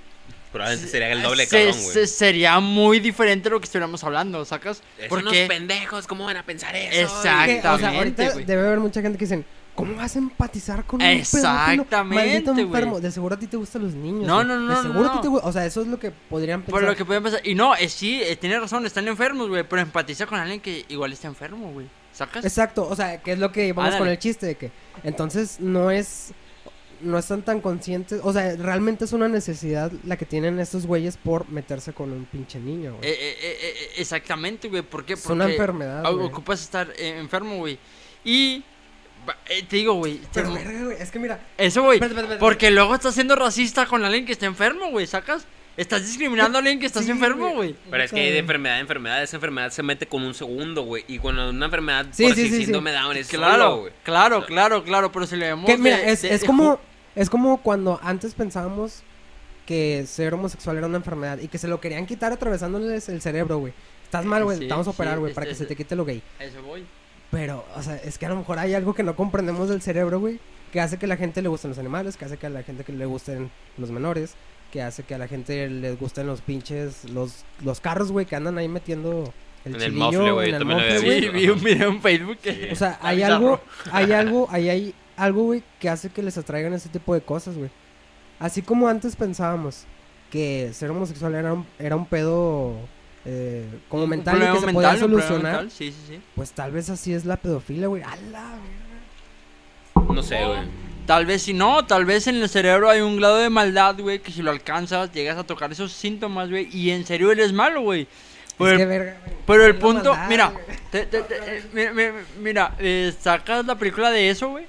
Probablemente sería el doble, se- cabrón, se- güey. sería muy diferente lo que estuviéramos hablando, ¿sacas? Son Porque unos pendejos, ¿cómo van a pensar eso? Exacto. que, o sea, Exactamente, ahorita debe haber mucha gente que dicen, ¿cómo vas a empatizar con un? Exactamente, güey. enfermo. De seguro a ti te gustan los niños. No, no, no, De no, seguro a ti te O sea, eso es lo que podrían pensar. Por lo que pueden pasar. Y no, eh, sí, eh, tiene razón, están enfermos, güey. Pero empatiza con alguien que igual está enfermo, güey. ¿Sacas? Exacto, o sea, que es lo que íbamos Ándale. con el chiste de que entonces no es no están tan conscientes, o sea, realmente es una necesidad la que tienen estos güeyes por meterse con un pinche niño, güey. Eh, eh, eh, exactamente, güey. ¿Por qué? es Porque una enfermedad, güey. ocupas estar eh, enfermo, güey. Y eh, te digo, güey. te- Pero verga, güey, es que mira, Eso, güey. Espérate, espérate, espérate. Porque luego estás siendo racista con alguien que está enfermo, güey. ¿Sacas? Estás discriminando a alguien que estás Sí, enfermo, güey. Pero es que hay de enfermedad a enfermedad. Esa enfermedad se mete con un segundo, güey. Y cuando una enfermedad, Sí, por sí, así sí, sí. síndrome Down, es Claro, solo, güey. claro, claro, claro. Pero si le vemos. que mira, de- es, de- es de como es como cuando antes pensábamos que ser homosexual era una enfermedad y que se lo querían quitar atravesándoles el cerebro, güey. Estás mal, güey, Sí, te vamos a operar, güey, para que es- se te quite lo gay. a Eso voy. Pero, o sea, es que a lo mejor hay algo que no comprendemos del cerebro, güey, que hace que a la gente le gusten los animales, que hace que a la gente que le gusten los menores, que hace que a la gente les gusten los pinches, los, los carros, güey, que andan ahí metiendo el En el chilillo mofle, güey, el mofle. Sí, vi un video en Facebook que. Sí. O sea, hay bizarro. algo, hay algo, hay, hay algo, güey, que hace que les atraigan ese tipo de cosas, güey. Así como antes pensábamos que ser homosexual era un, era un pedo eh, como Un mental y que se mental, podía solucionar, Sí, sí, sí. pues tal vez así es la pedofilia, güey. A la verga. No sé, güey. Tal vez si no, tal vez en el cerebro hay un grado de maldad, güey, que si lo alcanzas, llegas a tocar esos síntomas, güey, y en serio eres malo, güey. Por Es que verga, güey. Pero el punto, maldad, mira, te- te- te- eh, mi- mi- mira, eh, sacas la película de eso, güey.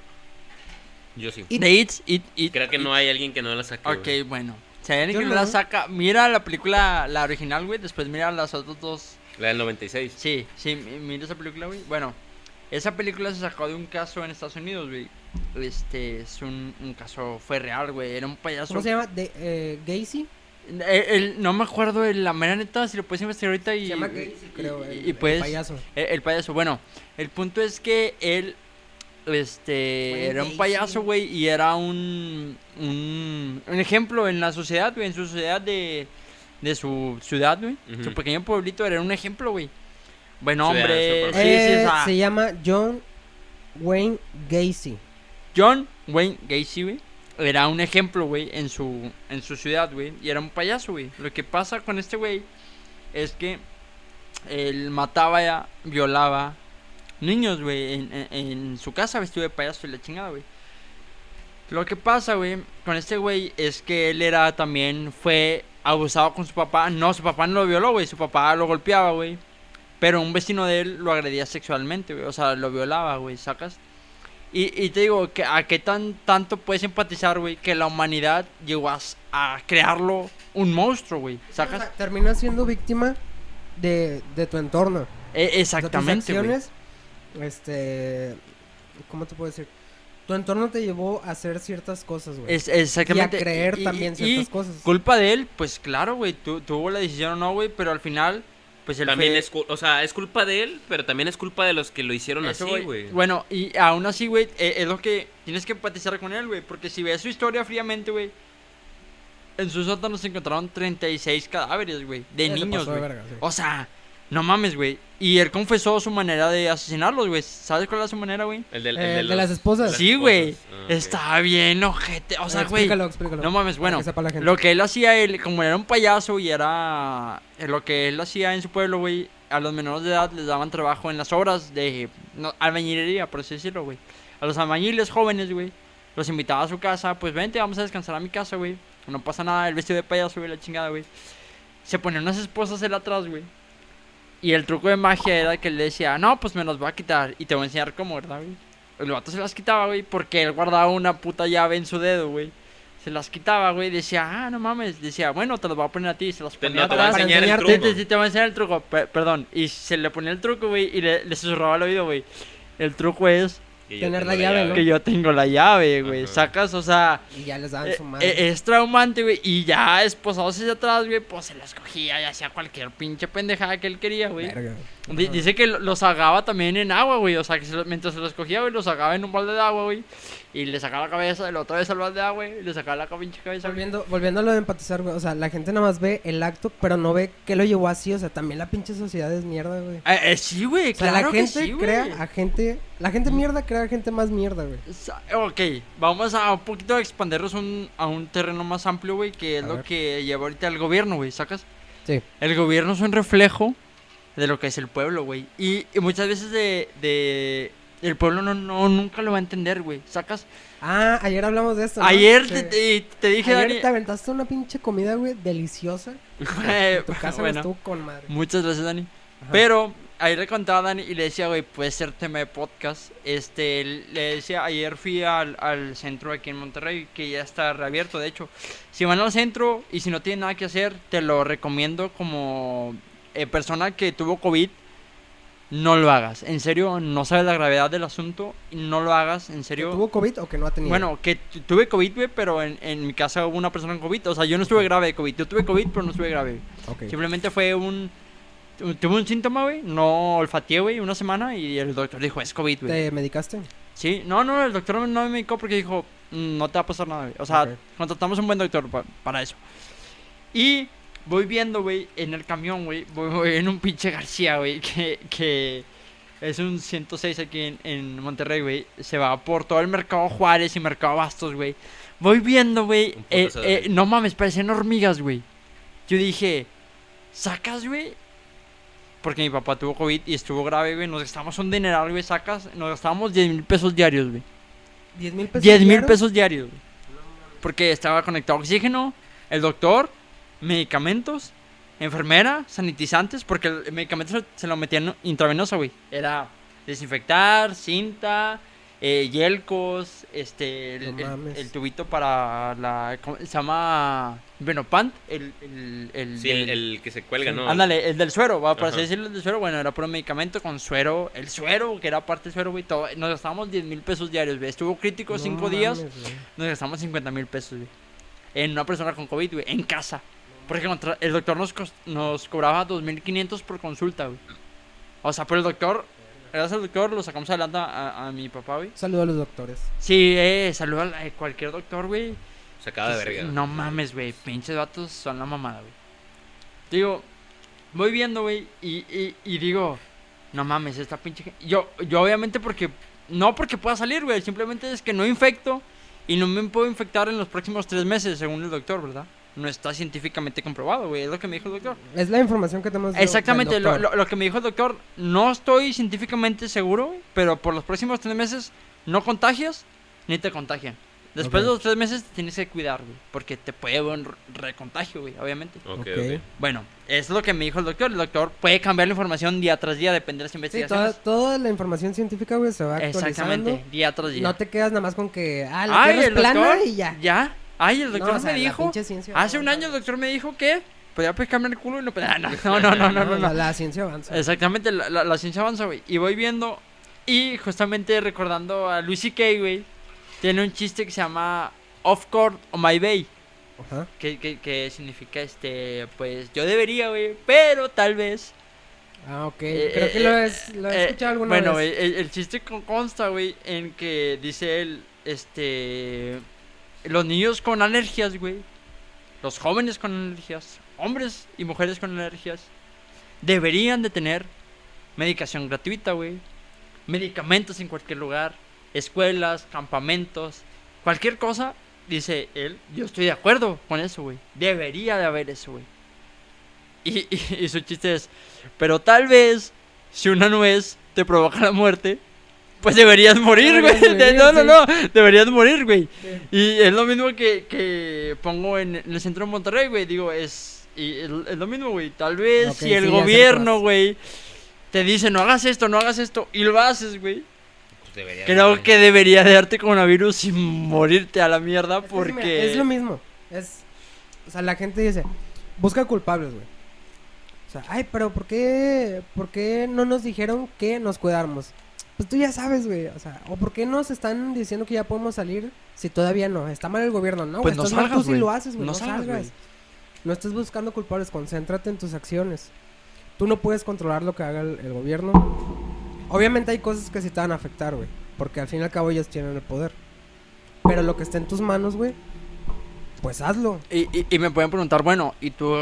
Yo sí. It. De It, It, It. Creo que no hay alguien que no la saque, Ok, güey. bueno. Si hay alguien Yo que no. la saca, mira la película, la original, güey, después mira las otras dos. La del 96. Sí, sí, mi- mira esa película, güey. Bueno, esa película se sacó de un caso en Estados Unidos, güey. Este, es un, un caso, fue real, güey. Era un payaso. ¿Cómo se llama? De, eh, Gacy. El- el- no me acuerdo de la mera neta, si lo puedes investigar ahorita y... Se llama y- Gacy, creo. y- el- y el payaso. El, el payaso, bueno, el punto es que él, este, Wayne era un Gacy. payaso, güey, y era un, un, un ejemplo en la sociedad, güey, en su sociedad de, de su ciudad, güey, su pequeño pueblito era un ejemplo, güey. Buen Sí, hombre, sí, sí, Eh, o sea, Se llama John Wayne Gacy. John Wayne Gacy, güey, era un ejemplo, güey, en su, en su ciudad, güey, y era un payaso, güey. Lo que pasa con este güey es que él mataba, ya, violaba niños, güey, en, en- en su casa vestido de payaso y la chingada, güey. Lo que pasa, güey, con este güey es que él era también, fue abusado con su papá. No, su papá no lo violó, güey, su papá lo golpeaba, güey. Pero un vecino de él lo agredía sexualmente, güey, o sea, lo violaba, güey, ¿sacas? Y, y te digo, que ¿a qué tan, tanto puedes empatizar, güey, que la humanidad llegó a, crearlo un monstruo, güey, ¿sacas? terminas siendo víctima de, de tu entorno. E- exactamente, güey. Este, ¿cómo te puedo decir? Tu entorno te llevó a hacer ciertas cosas, güey. Es, exactamente. y a creer Y- también y- ciertas y cosas. Culpa de él, pues claro, güey, tu- tuvo la decisión o no, güey, pero al final, pues él También fue- es, cu- o sea, es culpa de él, pero también es culpa de los que lo hicieron Eso, así, güey. Bueno, y aún así, güey, eh, es lo que tienes que empatizar con él, güey. Porque si ves su historia fríamente, güey, en su sótano se encontraron 36 cadáveres, güey, de niños, güey. sí. O sea, no mames, güey. Y él confesó su manera de asesinarlos, güey. ¿Sabes cuál es su manera, güey? El del- el Eh, de, los- las esposas. Sí, güey. Ah. Está bien, ojete. O sea, güey. Explícalo, explícalo. No mames, bueno. que sepa la gente. Lo que él hacía, él, como era un payaso y era. eh, Lo que él hacía en su pueblo, güey, a los menores de edad les daban trabajo en las obras de no, albañilería, por así decirlo, güey. A los albañiles jóvenes, güey, los invitaba a su casa, pues vente, vamos a descansar a mi casa, güey. No pasa nada, el vestido de payaso, güey, la chingada, güey. Se ponían unas esposas él atrás, güey. Y el truco de magia era que él le decía, no, pues me las voy a quitar y te voy a enseñar cómo, ¿verdad, güey? El vato se las quitaba, güey, porque él guardaba una puta llave en su dedo, güey. Se las quitaba, güey, decía, ah, no mames. Decía, bueno, te las voy a poner a ti. Se las Te, ponía no, te va a atrás. para enseñar el truco. sí, sí, te voy a enseñar el truco, pe- perdón. Y se le ponía el truco, güey, y le, le susurraba al oído, güey. El truco es Tener la llave, ¿no? que yo tengo la llave, güey. Ajá. Sacas, o sea, Y ya les daban eh, su madre. eh, es traumante, güey. Y ya esposados hacia atrás, güey, pues se las cogía y hacía cualquier pinche pendejada que él quería, güey. Dice que lo- los ahogaba también en agua, güey. O sea, que se lo- mientras se los cogía, güey, los ahogaba en un balde de agua, güey. Y le sacaba la cabeza, la otra vez al balde de agua, güey. Y le sacaba la pinche cabeza. Volviendo, volviendo a lo de empatizar, güey. O sea, la gente nada más ve el acto, pero no ve qué lo llevó así. O sea, también la pinche sociedad es mierda, güey. Eh, eh, sí, güey, O sea, claro la gente que sí, güey. crea a gente. La gente mierda crea a gente más mierda, güey. Ok, vamos a un poquito expandernos un, a un terreno más amplio, güey, que es A lo ver. que lleva ahorita el gobierno, güey, ¿sacas? Sí. El gobierno es un reflejo de lo que es el pueblo, güey. Y, y muchas veces de, de- el pueblo no, no nunca lo va a entender, güey, ¿sacas? Ah, ayer hablamos de esto. ¿no? Ayer Sí. te, te- te dije, Ayer Dani... te aventaste una pinche comida, güey, deliciosa. En tu casa bueno, estuvo con madre. muchas gracias, Dani. Ajá. Pero ayer le contaba a Dani y le decía, güey, puede ser tema de podcast. Este, le decía, ayer fui al, al centro aquí en Monterrey, que ya está reabierto, de hecho. Si van al centro y si no tienen nada que hacer, te lo recomiendo como eh, persona que tuvo COVID. No lo hagas, en serio, no sabes la gravedad del asunto, y no lo hagas, en ¿Que serio. ¿Tuvo COVID o que no ha tenido? Bueno, que tu- tuve COVID, güey, pero en, en mi casa hubo una persona con COVID. O sea, yo no estuve grave de COVID. Yo tuve COVID, pero no estuve grave. Ok. Simplemente fue un. tu- Tuve un síntoma, güey. No olfateé, güey, una semana. Y el doctor dijo, es COVID, güey. ¿Te medicaste? Sí, no, no, el doctor no me medicó porque dijo, "Mm, no te va a pasar nada, güey. O sea, Ok. contratamos un buen doctor pa- para eso. Y voy viendo, güey, en el camión, güey. Voy, voy en un pinche García, güey. Que, que es un 106 aquí en, en Monterrey, güey. Se va por todo el mercado Juárez y mercado Bastos, güey. Voy viendo, güey. Eh, eh, no mames, parecían hormigas, güey. Yo dije, ¿sacas, güey? Porque mi papá tuvo COVID y estuvo grave, güey. Nos gastamos un dineral, güey. Sacas, nos gastamos 10 mil pesos diarios, güey. 10 mil pesos. 10 mil diarios? pesos diarios, güey. Porque estaba conectado a oxígeno, el doctor, medicamentos, enfermera, sanitizantes, porque el medicamento se, lo metían intravenosa, güey. Era desinfectar, cinta, eh, Yelcos, este, el, No el- mames. el tubito para la, ¿cómo se llama? Venopant, el, el, el, Sí, el, del- el que se cuelga, Sí. ¿no? Ándale, el del suero, va, por así decirlo, el del suero, bueno, era puro medicamento con suero, el suero, que era parte del suero, güey, todo, nos gastamos 10 mil pesos diarios, güey, estuvo crítico No 5 días, mames, nos gastamos 50 mil pesos, güey, en una persona con COVID, güey, en casa, porque contra- el doctor nos, nos cobraba 2.500 por consulta, güey, o sea, pero el doctor, gracias al doctor, lo sacamos adelante a, a mi papá, güey, Saludo a los doctores. sí, eh, saluda a eh, cualquier doctor, güey, Sacada de verga. no mames, güey. Pinches vatos son la mamada, güey. Digo, voy viendo, güey, y, y, y digo, no mames, esta pinche. Yo, yo obviamente porque. No porque pueda salir, güey. Simplemente es que no infecto y no me puedo infectar en los próximos tres meses, según el doctor, ¿verdad? No está científicamente comprobado, güey. Es lo que me dijo el doctor. Es la información que tenemos. Exactamente, del lo, doctor. lo- lo que me dijo el doctor, no estoy científicamente seguro, güey, pero por los próximos tres meses no contagias ni te contagian. Después de los tres meses te tienes que cuidar, güey, porque te puede haber un recontagio, güey, obviamente. Ok, Ok. ok. Bueno, es lo que me dijo el doctor. El doctor puede cambiar la información día tras día, depende de las Sí, investigaciones. toda, toda la información científica, güey, se va actualizando. Exactamente, día tras día. No te quedas nada más con que, ah, la Ay, tierra es el plana doctor, y ya. Ya. Ay, el No, doctor o sea, me dijo. Hace un año el doctor me dijo que podía pescarme el culo y no podía. No, no, no, no, no. no, La, la ciencia avanza. Exactamente, la, la- la ciencia avanza, güey. Y voy viendo. Y justamente recordando a Lucy Kay, güey. Tiene un chiste que se llama Off Court on My Bay. Ajá. Que, que, que significa este. Pues yo debería, güey. Pero tal vez. Ah, ok. Eh, Creo eh, que lo, eh, es, lo he eh, escuchado alguna bueno, vez. güey, el, el chiste con- consta, güey, en que dice él. Este. Los niños con alergias, güey. Los jóvenes con alergias. Hombres y mujeres con alergias. Deberían de tener medicación gratuita, güey. Medicamentos en cualquier lugar. Escuelas, campamentos. Cualquier cosa, dice él. Yo estoy de acuerdo con eso, güey. Debería de haber eso, güey. Y, y- su chiste es, pero tal vez si una nuez te provoca la muerte, pues deberías morir, güey. Deberías no, no, sí. no, deberías morir, güey. Sí. Y es lo mismo que, que pongo en, en el centro de Monterrey, güey. Digo, es, y es, es lo mismo, güey. Tal vez si el sí, gobierno, güey, te dice no hagas esto, no hagas esto, y lo haces, güey. Pues Creo de- que debería de darte coronavirus sin morirte a la mierda Es porque... Es lo mismo. Es. O sea, la gente dice, busca culpables, güey. O sea, ay, pero ¿por qué, ¿por qué no nos dijeron que nos cuidáramos? Pues tú ya sabes, güey. O sea, ¿o por qué nos están diciendo que ya podemos salir si todavía no? Está mal el gobierno, ¿no? Pues no estás mal salgas, tú si güey. lo haces, güey. No No, salgas. No estés buscando culpables, concéntrate en tus acciones. Tú no puedes controlar lo que haga el, el gobierno. Obviamente hay cosas que sí te van a afectar, güey. Porque al fin y al cabo ellos tienen el poder. Pero lo que está en tus manos, güey, pues hazlo. Y, y, y me pueden preguntar, bueno, y tú,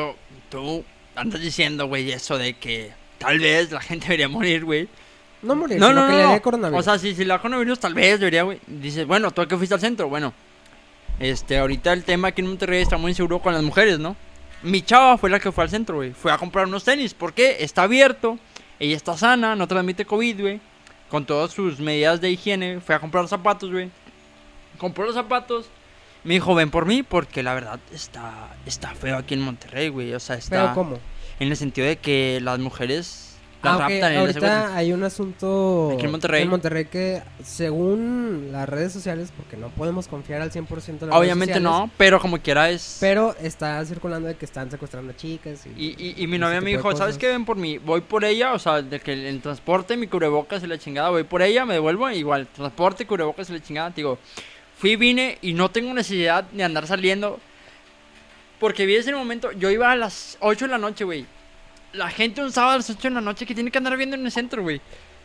tú andas diciendo, güey, eso de que tal vez la gente debería morir, güey. No morir, No, sino no, que no. le no. dé coronavirus. O sea, si, si le da coronavirus, tal vez debería, güey. Dices, bueno, tú que fuiste al centro, bueno. Este, ahorita el tema aquí en Monterrey está muy inseguro con las mujeres, ¿no? Mi chava fue la que fue al centro, güey. Fue a comprar unos tenis. ¿Por qué? Está abierto. Ella está sana, no transmite COVID, güey. Con todas sus medidas de higiene. Fue a comprar zapatos, güey. Compró los zapatos. Me dijo, ven por mí, porque la verdad está, está feo aquí en Monterrey, güey. O sea, está Pero ¿cómo? en el sentido de que las mujeres las Ah, ok, raptan y las secuestran. ahorita hay un asunto Aquí en Monterrey. que según las redes sociales, porque no podemos confiar al 100% de las Obviamente redes sociales, no, pero como quiera es... Pero está circulando de que están secuestrando a chicas y, Y, y, y mi novia me dijo, ¿sabes qué? Ven por mí, voy por ella, o sea, de que el, el transporte, mi cubrebocas y la chingada, voy por ella, me devuelvo, igual, transporte, cubrebocas y la chingada, digo, fui, vine y no tengo necesidad de andar saliendo, porque vi ese momento, yo iba a las 8 de la noche, güey, la gente un sábado a las 8 de la noche que tiene que andar viendo en el centro, güey,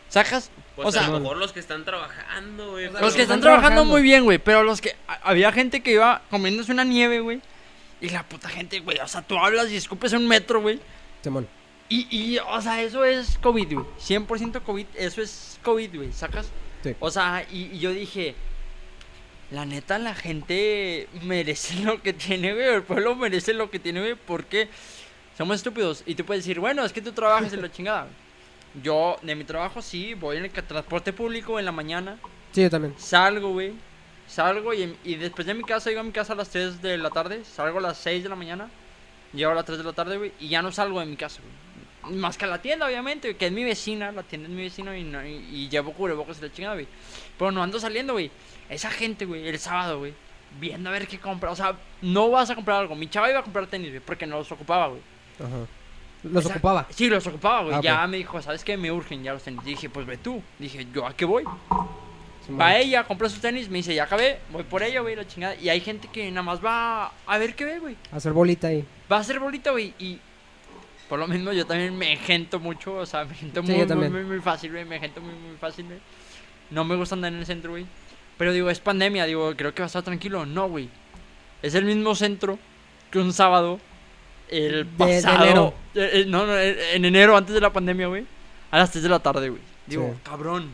sacas, Pues o sea, a lo mejor los que están trabajando, güey. Los que están están trabajando trabajando. muy bien, güey. Pero los que. a- Había gente que iba comiéndose una nieve, güey. Y la puta gente, güey. O sea, tú hablas y escupes en un metro, güey. Simón. Y, y, o sea, eso es COVID, güey. 100% COVID. Eso es COVID, güey. ¿Sacas? Sí. O sea, y, y yo dije. La neta, la gente merece lo que tiene, güey. El pueblo merece lo que tiene, güey. Porque somos estúpidos. Y tú puedes decir, bueno, es que tú trabajas en la chingada. Yo, de mi trabajo, sí. Voy en el transporte público en la mañana. Sí, yo también. Salgo, güey. Salgo y, y después de mi casa, llego a mi casa a las 3 de la tarde. Salgo a las 6 de la mañana. Llego a las 3 de la tarde, güey. Y ya no salgo de mi casa, güey. Más que a la tienda, obviamente, que es mi vecina, la tienda es mi vecina y, no- y, y llevo cubrebocas y la chingada, güey. Pero no ando saliendo, güey. Esa gente, güey, el sábado, güey, viendo a ver qué compra. O sea, no vas a comprar algo. Mi chava iba a comprar tenis, güey, porque no los ocupaba, güey. Ajá. Los Esa- ocupaba. Sí, los ocupaba, güey. Ah, ok. Ya me dijo, ¿sabes qué? Me urgen ya los tenis. Dije, pues ve tú. Dije, ¿yo a qué voy? Simón. Va ella, compra sus tenis, me dice, ya acabé, voy por ella, güey, la chingada. Y hay gente que nada más va a ver qué ve, güey. Hacer bolita ahí. Va a hacer bolita, güey. Y por lo mismo yo también me engento mucho, o sea, me engento Sí, muy, yo muy, también. muy, muy fácil, güey. Me engento muy, muy fácil, güey. No me gusta andar en el centro, güey. Pero digo, es pandemia, digo, creo que va a estar tranquilo. No, güey. Es el mismo centro que un sábado, el De- de pasado. enero. eh, eh, no, no, eh, en enero, antes de la pandemia, güey. A las 3 de la tarde, güey. Digo, Sí. cabrón.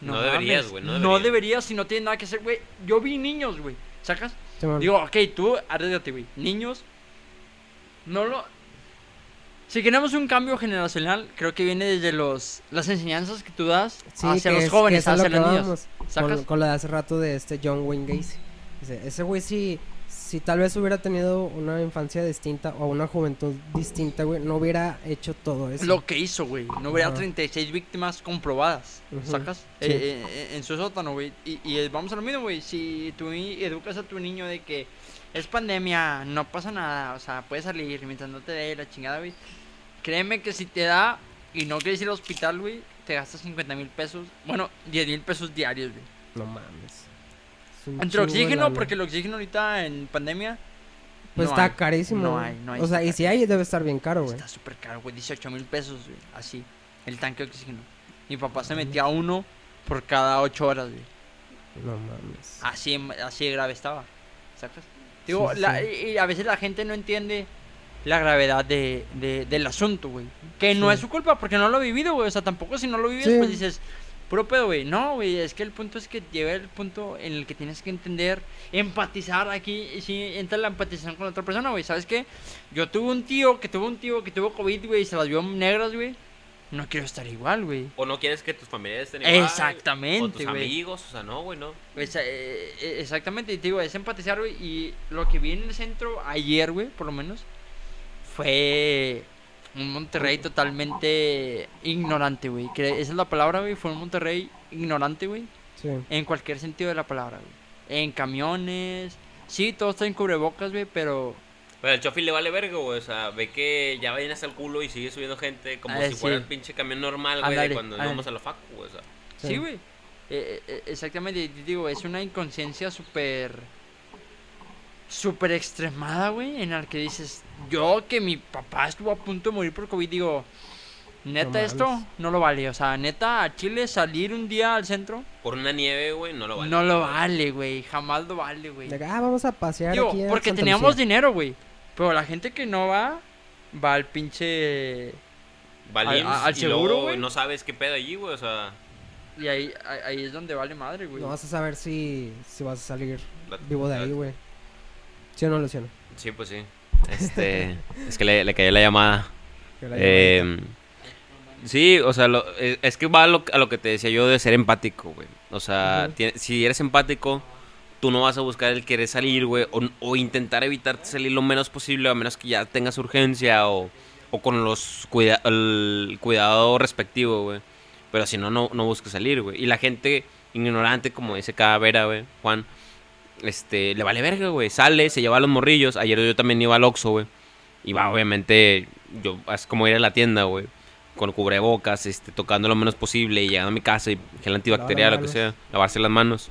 No deberías, güey, no No deberías. si no tienes nada que hacer, güey. Yo vi niños, güey. ¿Sacas? Digo, ok, tú arriesgate, güey. Niños, no lo. Si queremos un cambio generacional, creo que viene desde los las enseñanzas que tú das Sí, hacia los es- jóvenes, hacia los niños. Con, con lo de hace rato de este John Wayne Gacy. Dice, ese güey sí, si tal vez hubiera tenido una infancia distinta o una juventud distinta, güey, no hubiera hecho todo eso. Lo que hizo, güey. No hubiera Ajá. 36 víctimas comprobadas. Ujú, ¿Sacas? sí. Eh, eh, en su sótano, güey. Y, y vamos a lo mismo, güey. Si tú educas a tu niño de que es pandemia, no pasa nada. O sea, puedes salir mientras no te dé la chingada, güey. Créeme que si te da y no quieres ir al hospital, güey, te gastas 50 mil pesos. Bueno, 10 mil pesos diarios, güey. No mames. Entre oxígeno, porque el oxígeno ahorita en pandemia. Pues no está hay. carísimo. No hay, no hay. O sea, y si hay, debe estar bien caro, güey. Está súper caro, güey. 18 mil pesos, güey. Así. El tanque de oxígeno. Mi papá se metía uno por cada 8 horas, güey. No mames. Así, así de grave estaba. ¿Sacas? Digo, Sí, la- sí. Y, a veces la gente no entiende la gravedad de, de- del asunto, güey. Que no es su culpa porque no lo ha vivido, güey. O sea, tampoco si no lo vives, pues dices, puro pedo, güey. No, güey. Es que el punto es que llega el punto en el que tienes que entender, empatizar aquí. Y sí, entra la empatización con otra persona, güey. ¿Sabes qué? Yo tuve un tío que tuvo un tío que tuvo COVID, güey, y se las vio negras, güey. No quiero estar igual, güey. O no quieres que tus familiares estén igual. Exactamente, O tus güey. amigos, o sea, no, güey, no. Esa- eh, eh, exactamente, y te digo, es empatizar, güey. Y lo que vi en el centro ayer, güey, por lo menos, fue un Monterrey totalmente ignorante, güey. Esa es la palabra, güey. Fue un Monterrey ignorante, güey. Sí. En cualquier sentido de la palabra, güey. En camiones. Sí, todos traen cubrebocas, güey, pero. Pero el Chofi le vale verga, güey. O sea, ve que ya viene hasta el culo y sigue subiendo gente como Ah, si fuera el pinche camión normal, güey, de cuando íbamos a la facu, güey. O sea, Sí, güey. Eh, eh, exactamente, digo, es una inconsciencia súper. Súper extremada, güey, en la que dices, yo que mi papá estuvo a punto de morir por COVID, digo, neta, No esto no lo vale. O sea, neta, a Chile salir un día al centro por una nieve, güey, no lo vale. no lo vale, güey, jamás lo vale, güey. Ah, vamos a pasear Digo, aquí a porque Santa teníamos Lucía. dinero, güey. Pero la gente que no va, va al pinche. Va al seguro, güey. no sabes qué pedo allí, güey. O sea, Y ahí, ahí, ahí es donde vale madre, güey. No vas a saber si, si vas a salir la- vivo de la- ahí, güey. ¿Sí o no, Luciano? Sí, pues sí. Este, es que le, le cayó la llamada. La Eh, sí, o sea, lo- eh, es que va a lo, a lo que te decía yo de ser empático, güey. O sea, tiene- si eres empático, tú no vas a buscar el querer salir, güey, o, o intentar evitar salir lo menos posible, a menos que ya tengas urgencia o, o con los cuida el cuidado respectivo, güey. Pero si no, no, no busques salir, güey. Y la gente ignorante, como dice Calavera, güey, Juan, este, le vale verga, güey. Sale, se lleva a los morrillos. Ayer yo también iba al Oxxo, güey. Y va, obviamente, yo, es como ir a la tienda, güey. Con cubrebocas, este, tocando lo menos posible y llegando a mi casa y gel antibacterial, lo que sea, lavarse las manos.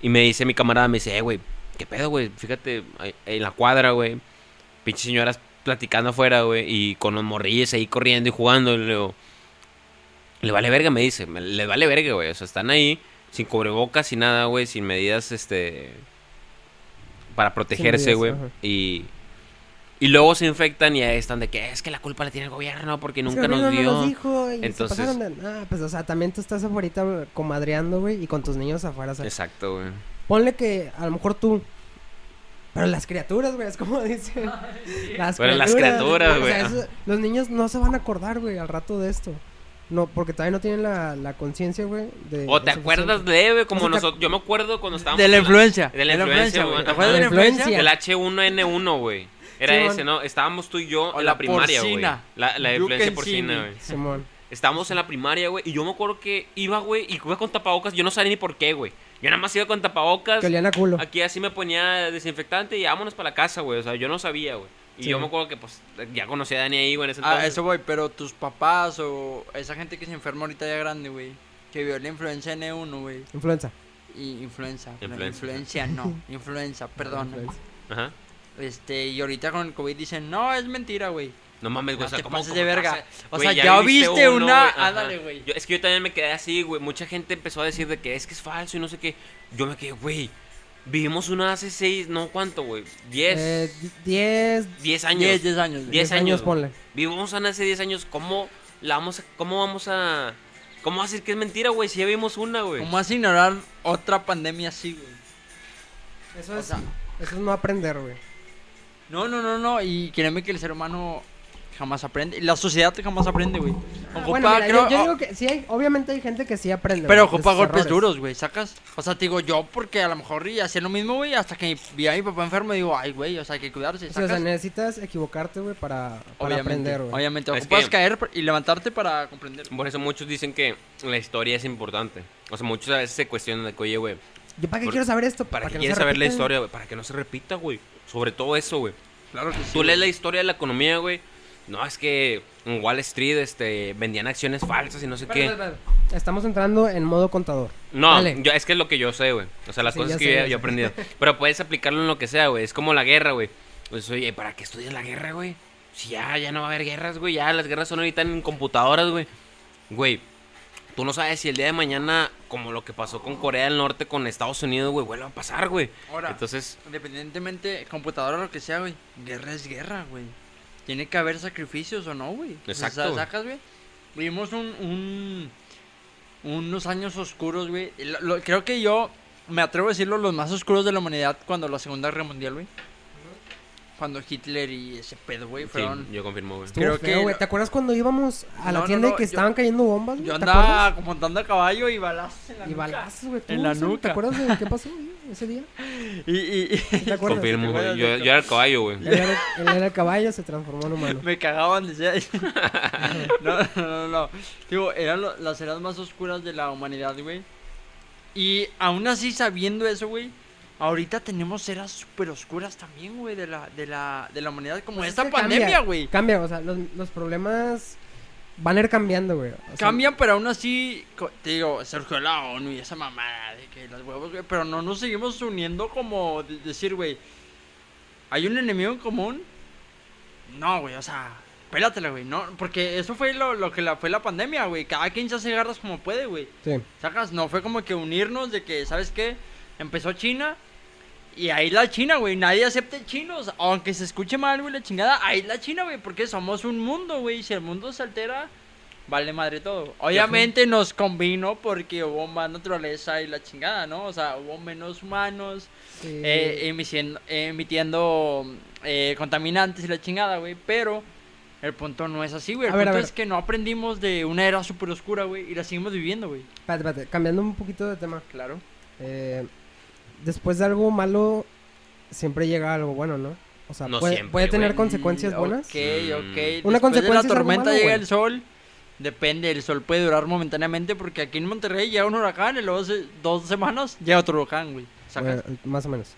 Y me dice mi camarada, me dice, eh, güey, ¿qué pedo, güey? Fíjate, en la cuadra, güey, pinches señoras platicando afuera, güey, y con los morrillos ahí corriendo y jugando. Y le digo, le vale verga, me dice, le vale verga, güey. O sea, están ahí sin cubrebocas, sin nada, güey, sin medidas, este, para protegerse, güey. Y, y luego se infectan y ahí están de que es que la culpa la tiene el gobierno porque Es que nunca nos dio. no nos dijo y se Entonces- pasaron de- Ah, pues, o sea, también tú estás afuera comadreando, güey, y con tus niños afuera. Exacto, güey. ponle que a lo mejor tú... Pero las criaturas, güey, es como dicen. Las Pero las criaturas, o sea, güey. eso- los niños no se van a acordar, güey, al rato de esto. No, porque todavía no tienen la, la conciencia, güey. de- O te acuerdas de, güey, como O sea, nosotros. Yo me acuerdo cuando estábamos. De la en influencia. de la influencia, güey. ¿Te acuerdas de la influencia? Del H1N1, güey. Era Simón. ese, ¿no? Estábamos tú y yo O en la la primaria, güey. porcina. La, la influencia porcina, güey. Simón. Estábamos en la primaria, güey, y yo me acuerdo que iba, güey, y iba con tapabocas, yo no sabía ni por qué, güey. Yo nada más iba con tapabocas. Que olían a culo. Aquí así me ponía desinfectante y vámonos para la casa, güey. O sea, yo no sabía, güey. Y Sí. yo me acuerdo que, pues, ya conocía a Dani ahí, güey, en ese Ah, entonces. eso voy, pero tus papás o esa gente que se enferma ahorita ya grande, güey. Que vio la influencia N1, güey. Influenza. Y influenza. Influenza. influencia no. influenza, perdón. Influenza. Ajá. Este, y ahorita con el COVID dicen, no, es mentira, güey. No mames, güey. No o sea, te ¿cómo- pases cómo de verga. vas O sea, ya viste uno, una- ándale, güey. Es que yo también me quedé así, güey. Mucha gente empezó a decir de que es que es falso y no sé qué. Yo me quedé, güey. Vivimos una hace seis, no cuánto, güey. Diez. Eh, di- 10, diez años. 10, 10 años. 10 10 años, años, ponle. Vivimos una hace 10 años. ¿Cómo la vamos a, cómo vamos a, cómo va a decir que es mentira, güey? Si ya vimos una, güey. ¿Cómo vas a ignorar otra pandemia así, güey? Eso O es, sea, eso es no aprender, güey. no, no, no, no. Y créeme que el ser humano jamás aprende. Y la sociedad jamás aprende, güey. Ah, Ocupa, bueno, mira, creo- yo, yo oh, digo que sí hay, obviamente hay gente que sí aprende. Pero güey, ocupa golpes errores. duros, güey, ¿sacas? O sea, te digo yo, porque a lo mejor y hacía lo mismo, güey, hasta que vi a mi papá enfermo y digo, ay, güey, o sea, hay que cuidarse, o sea, necesitas equivocarte, güey, para, para obviamente, aprender, güey. obviamente, Es ocupas que- caer y levantarte para comprender. Por eso muchos dicen que la historia es importante. O sea, muchos a veces se cuestionan de que, oye, güey, ¿Yo para qué Por- quiero saber esto? ¿para qué que no quieres se saber la repita. historia, güey? Para que no se repita, güey. Sobre todo eso, güey. Claro que sí. Tú lees la historia de la economía, güey. No, es que en Wall Street este, vendían acciones falsas y no sé qué. espera. Estamos entrando en modo contador. No, yo- es que es lo que yo sé, güey. O sea, las Sí, cosas que sé, yo, he aprendido. Pero puedes aplicarlo en lo que sea, güey. Es como la guerra, güey. Pues, oye, ¿para qué estudias la guerra, güey? Si ya, ya no va a haber guerras, güey. Ya las guerras son ahorita en computadoras, güey. Güey, tú no sabes si el día de mañana, como lo que pasó con Corea del Norte, con Estados Unidos, güey, vuelve a pasar, güey. Ahora, Entonces, independientemente, computadora o lo que sea, güey, guerra es guerra, güey. Tiene que haber sacrificios o no, güey. Exacto, sacas, güey. Vivimos un, un- unos años oscuros, güey. Creo que yo me atrevo a decirlo, los más oscuros de la humanidad cuando la Segunda Guerra Mundial, güey. Cuando Hitler y ese pedo, güey, sí, fueron... yo confirmo, güey. Creo feo, que- güey. ¿Te acuerdas cuando íbamos a la No, tienda no, y que yo- estaban cayendo bombas? Yo ¿Te andaba montando a caballo y balazos en la Y nuca. balazos, güey. tú, En la sí, ¿Te acuerdas de qué pasó güey, ese día? Y, y- y- ¿Te acuerdas? Confirmo, ¿Te güey. Yo, era el caballo, güey. Él era, él era el caballo, se transformó en humano. Me cagaban, decía. no, no, no, no. Digo, eran lo- las eras más oscuras de la humanidad, güey. Y aún así, sabiendo eso, güey, ahorita tenemos eras súper oscuras también, güey, de la, de, la, de la humanidad. Como Pues es esta que pandemia, güey. Cambia, o sea, los, los problemas van a ir cambiando, güey. O sea, Cambian, pero aún así, te digo, surgió la ONU y esa mamada de que los huevos, güey. Pero no nos seguimos uniendo como de- decir, güey, ¿hay un enemigo en común? No, güey, o sea, pélatela, güey. No, porque eso fue lo, lo que la, fue la pandemia, güey. Cada quien se hace garras como puede, güey. Sí. Sacas, no fue como que unirnos de que, ¿sabes qué? Empezó China y ahí la China, güey. Nadie acepta chinos. Aunque se escuche mal, güey, la chingada. Ahí la China, güey. Porque somos un mundo, güey. Si el mundo se altera, vale madre todo. Obviamente nos convino porque hubo más naturaleza y la chingada, ¿no? O sea, hubo menos humanos sí. eh, emitiendo, emitiendo eh, contaminantes y la chingada, güey. Pero el punto no es así, güey. El A punto ver. es que no aprendimos de una era súper oscura, güey. Y la seguimos viviendo, güey. Espérate, espérate, cambiando un poquito de tema. Claro. Eh, después de algo malo, siempre llega algo bueno, ¿no? O sea, No puede, siempre, puede tener güey. consecuencias buenas. Ok, ok. Una Después de consecuencia la es algo tormenta malo, llega güey. el sol. Depende, el sol puede durar momentáneamente porque aquí en Monterrey llega un huracán y luego se- dos semanas llega otro huracán, güey. Más o menos.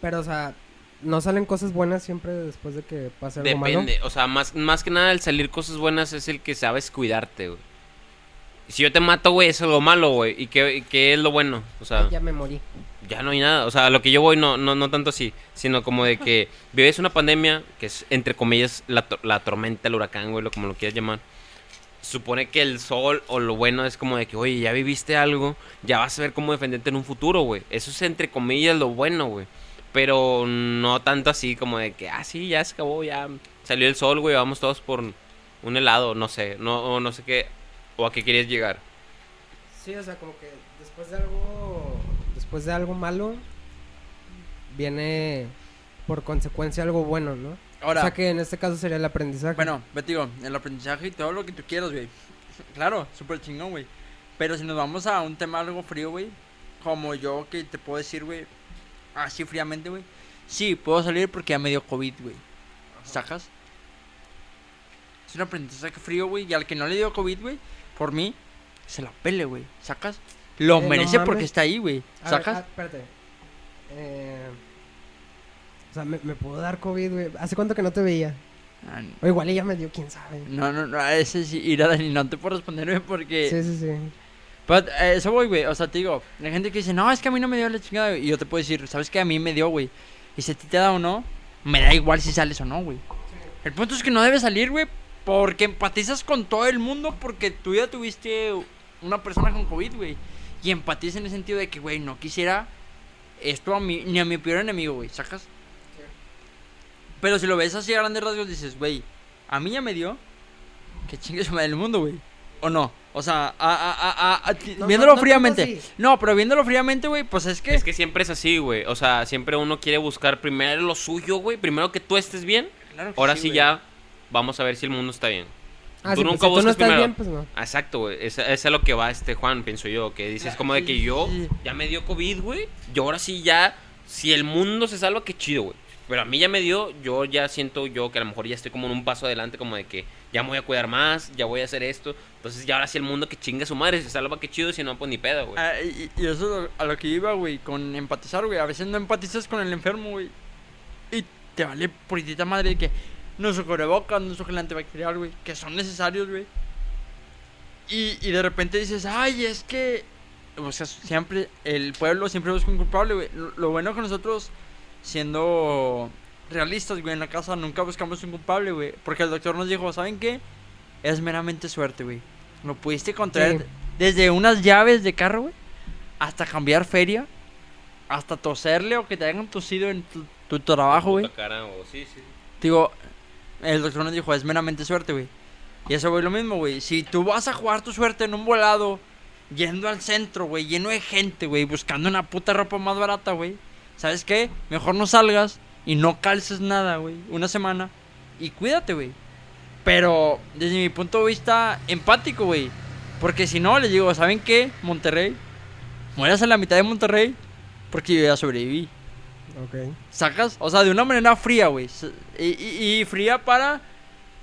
Pero, o sea, no salen cosas buenas siempre después de que pase algo malo. Depende, o sea, más, más que nada el salir cosas buenas es el que sabes cuidarte, güey. Si yo te mato, güey, es algo malo, güey. ¿Y qué, y qué es lo bueno? O sea, Ya me morí. Ya no hay nada. O sea, a lo que yo voy no, no, no tanto así, sino como de que vives una pandemia, que es entre comillas la, la tormenta, el huracán, güey, lo como lo quieras llamar. Supone que el sol o lo bueno es como de que, oye, ya viviste algo, ya vas a ver cómo defenderte en un futuro, güey. Eso es entre comillas lo bueno, güey. Pero no tanto así como de que, ah, sí, ya se acabó, ya salió el sol, güey, vamos todos por un helado, no sé, no, no sé qué, o a qué querías llegar. Sí, o sea, como que después de algo, después de algo malo, viene por consecuencia algo bueno, ¿no? Ahora, o sea que en este caso sería el aprendizaje. bueno, digo, el aprendizaje y todo lo que tú quieras, güey. Claro, súper chingón, güey. Pero si nos vamos a un tema algo frío, güey. Como yo que te puedo decir, güey. Así fríamente, güey. Sí, puedo salir porque ya me dio COVID, güey. ¿Sacas? Es un aprendizaje frío, güey. Y al que no le dio COVID, güey, por mí, se la pele, güey. ¿Sacas? Lo Eh, no merece porque mames. está ahí, güey. A ver, ¿Sacas? ah, espérate. Eh, o sea, me, me pudo dar COVID, güey. ¿Hace cuánto que no te veía? Ah, O igual ella me dio, quién sabe. No, no, no, a ese sí, ir a Dani, no te puedo responder, güey, porque... Sí, sí, sí. Pero eh, eso voy, güey. O sea, te digo, la gente que dice, no, es que a mí no me dio la chingada. güey", Y yo te puedo decir, ¿sabes qué? A mí me dio, güey. Y si a ti te da o no, me da igual si sales o no, güey. El punto es que no debes salir, güey, porque empatizas con todo el mundo porque tú ya tuviste una persona con COVID, güey. Y empatizas en el sentido de que, güey, no quisiera esto a mí, ni a mi peor enemigo, güey. ¿Sacas? Pero si lo ves así a grandes rasgos, dices, güey, a mí ya me dio. Que chingue su madre el mundo, güey. ¿O no? O sea, a, a, a, a- a- ti- No, viéndolo no, no fríamente. No, pero viéndolo fríamente, güey, pues es que. Es que siempre es así, güey. O sea, siempre uno quiere buscar primero lo suyo, güey. Primero que tú estés bien. Claro que Ahora sí, ya vamos a ver si el mundo está bien. Ah, Tú sí, pues, nunca si tú no estás primero. bien, pues no. Exacto, güey. Es lo que va este Juan, pienso yo. Que dices como de que yo ya me dio COVID, güey. Yo ahora sí ya, si el mundo se salva, qué chido, güey. Pero a mí ya me dio, yo ya siento yo que a lo mejor ya estoy como en un paso adelante, como de que ya me voy a cuidar más, ya voy a hacer esto. Entonces ya ahora sí el mundo que chinga su madre, se salva, qué chido, si no, pues ni pedo, güey. Ah, y, y eso es a lo que iba, güey, con empatizar, güey. A veces no empatizas con el enfermo, güey. Y te vale puritita madre de que no uso cubrebocas, no uso gel antibacterial, güey. Que son necesarios, güey. Y, y de repente dices, ay, es que. O sea, siempre. El pueblo siempre busca un culpable, güey. Lo, lo bueno que nosotros, siendo realistas, güey, en la casa nunca buscamos un culpable, güey. Porque el doctor nos dijo, ¿saben qué? Es meramente suerte, güey. Lo pudiste contraer Sí. desde unas llaves de carro, güey, hasta cambiar feria, hasta toserle o que te hayan tosido en tu, tu trabajo, güey. Sí, sí. Digo, el doctor nos dijo, es meramente suerte, güey. Y eso, güey, lo mismo, güey. Si tú vas a jugar tu suerte en un volado, yendo al centro, güey, lleno de gente, güey, buscando una puta ropa más barata, güey. ¿Sabes qué? Mejor no salgas y no calces nada, güey, una semana. Y cuídate, güey. Pero, desde mi punto de vista, empático, güey. Porque si no, les digo, ¿saben qué? Monterrey. Mueras a la mitad de Monterrey. Porque yo ya sobreviví. Ok. ¿Sacas? O sea, de una manera fría, güey. Y, y- y fría para...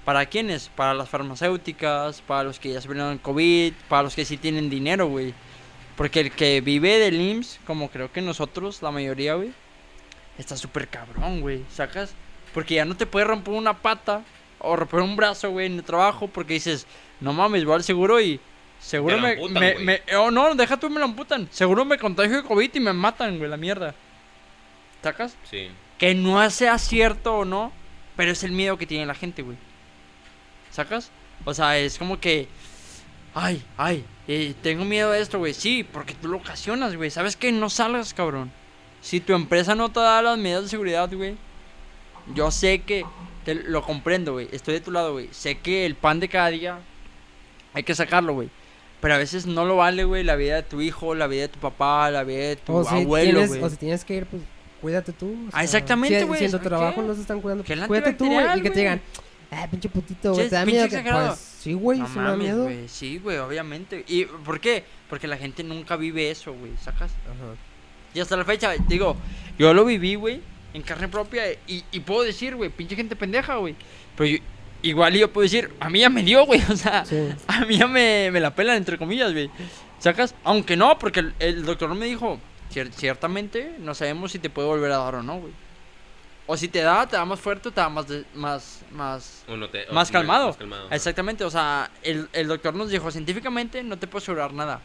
¿Para quiénes? Para las farmacéuticas, para los que ya se vieron COVID, para los que sí tienen dinero, güey. Porque el que vive del IMSS, como creo que nosotros, la mayoría, güey, está súper cabrón, güey. ¿Sacas? Porque ya no te puedes romper una pata o romper un brazo, güey, en el trabajo porque dices, no mames, voy al seguro y seguro me, amputan, me, me- Oh, no, deja tú, me lo amputan. Seguro me contagio de COVID y me matan, güey, la mierda. ¿Sacas? Sí. Que no sea cierto o no, pero es el miedo que tiene la gente, güey. ¿Sacas? O sea, es como que. Ay, ay, eh, tengo miedo de esto, güey. Sí, porque tú lo ocasionas, güey. ¿Sabes qué? No salgas, cabrón. Si tu empresa no te da las medidas de seguridad, güey. Yo sé que. Te lo comprendo, güey. Estoy de tu lado, güey. Sé que el pan de cada día. Hay que sacarlo, güey. Pero a veces no lo vale, güey, la vida de tu hijo, la vida de tu papá, la vida de tu O abuelo, güey. o si tienes que ir, pues cuídate tú. o Ah, exactamente, güey, Si en tu ¿sabes trabajo qué? no se están cuidando, pues, cuídate tú, güey. Y que te digan, ah, pinche putito, güey. Te da miedo que. Pues sí, güey, No sí me da miedo. güey. Sí, güey, obviamente. ¿Y por qué? Porque la gente nunca vive eso, güey, ¿sacas? Ajá. Y hasta la fecha, digo, yo lo viví, güey, en carne propia. Y, y puedo decir, güey, pinche gente pendeja, güey. Pero yo- igual yo puedo decir, a mí ya me dio, güey. O sea, Sí. a mí ya me, me la pelan, entre comillas, güey. ¿Sacas? Aunque no, porque el, el doctor me dijo, "Cier- ciertamente no sabemos si te puede volver a dar o no, güey. O si te da, te da más fuerte o te da más, de- más, más, Uno te- o- más calmado. más calmado. Exactamente, o sea, el, el doctor nos dijo, científicamente no te puedo asegurar nada.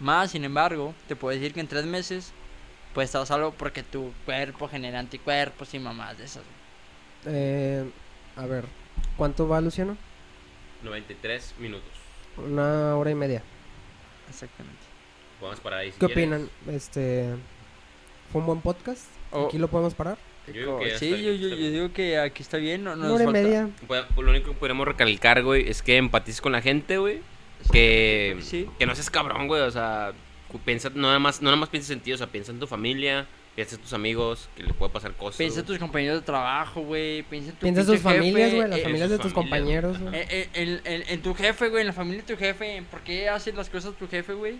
Más, sin embargo, te puedo decir que en tres meses puedes estar salvo porque tu cuerpo genera anticuerpos y mamás de esas. güey. Eh, a ver, ¿cuánto va Luciano? 93 minutos. Una hora y media. Exactamente. Vamos parar ahí si ¿Qué quieres. opinan? Este. ¿Fue un buen podcast? O- ¿Aquí lo podemos parar? Yo digo que ya sí, yo, yo, yo digo que aquí está bien. No, no Una nos hora media. Pues, lo único que podemos recalcar, güey, es que empatices con la gente, güey. Que, Sí. que no seas cabrón, güey. O sea, piensa, no nada más, no nada más pienses en ti, o sea, piensa en tu familia, piensa en tus amigos, que le puede pasar cosas. Piensa en tus compañeros de trabajo, güey. Piensa en tu Piensa en tus familias, güey, las eh, familias de tus familias, compañeros, güey. Eh, eh, en, en- en tu jefe, güey, en la familia de tu jefe, en por qué haces las cosas tu jefe, güey.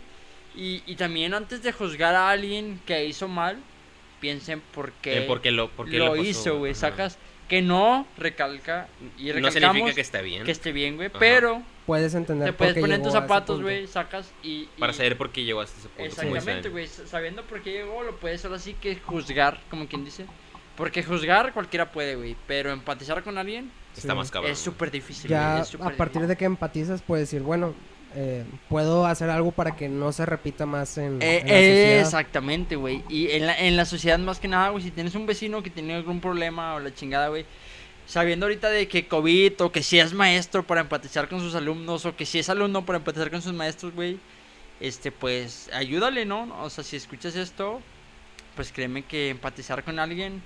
Y, y también antes de juzgar a alguien que hizo mal, piensen por qué, Eh, porque lo, porque lo, pasó, hizo, güey, sacas. Que no recalca y No significa que esté bien. que esté bien, güey. Pero Puedes entender te por puedes qué poner en tus zapatos, güey, sacas y... Para saber por qué llegó hasta ese punto. Exactamente, güey. Sabiendo por qué llegó, lo puedes ahora sí que juzgar, como quien dice. Porque juzgar cualquiera puede, güey. Pero empatizar con alguien Está Sí. más cabrón. es súper difícil. Ya a partir de que empatizas puedes decir, bueno, eh, puedo hacer algo para que no se repita más en, Eh, en la eh, sociedad. exactamente, güey. Y en la, en la sociedad más que nada, güey, si tienes un vecino que tiene algún problema o la chingada, güey, sabiendo ahorita de que COVID o que si es maestro para empatizar con sus alumnos o que si es alumno para empatizar con sus maestros, güey, este, pues ayúdale, ¿no? O sea, si escuchas esto, pues créeme que empatizar con alguien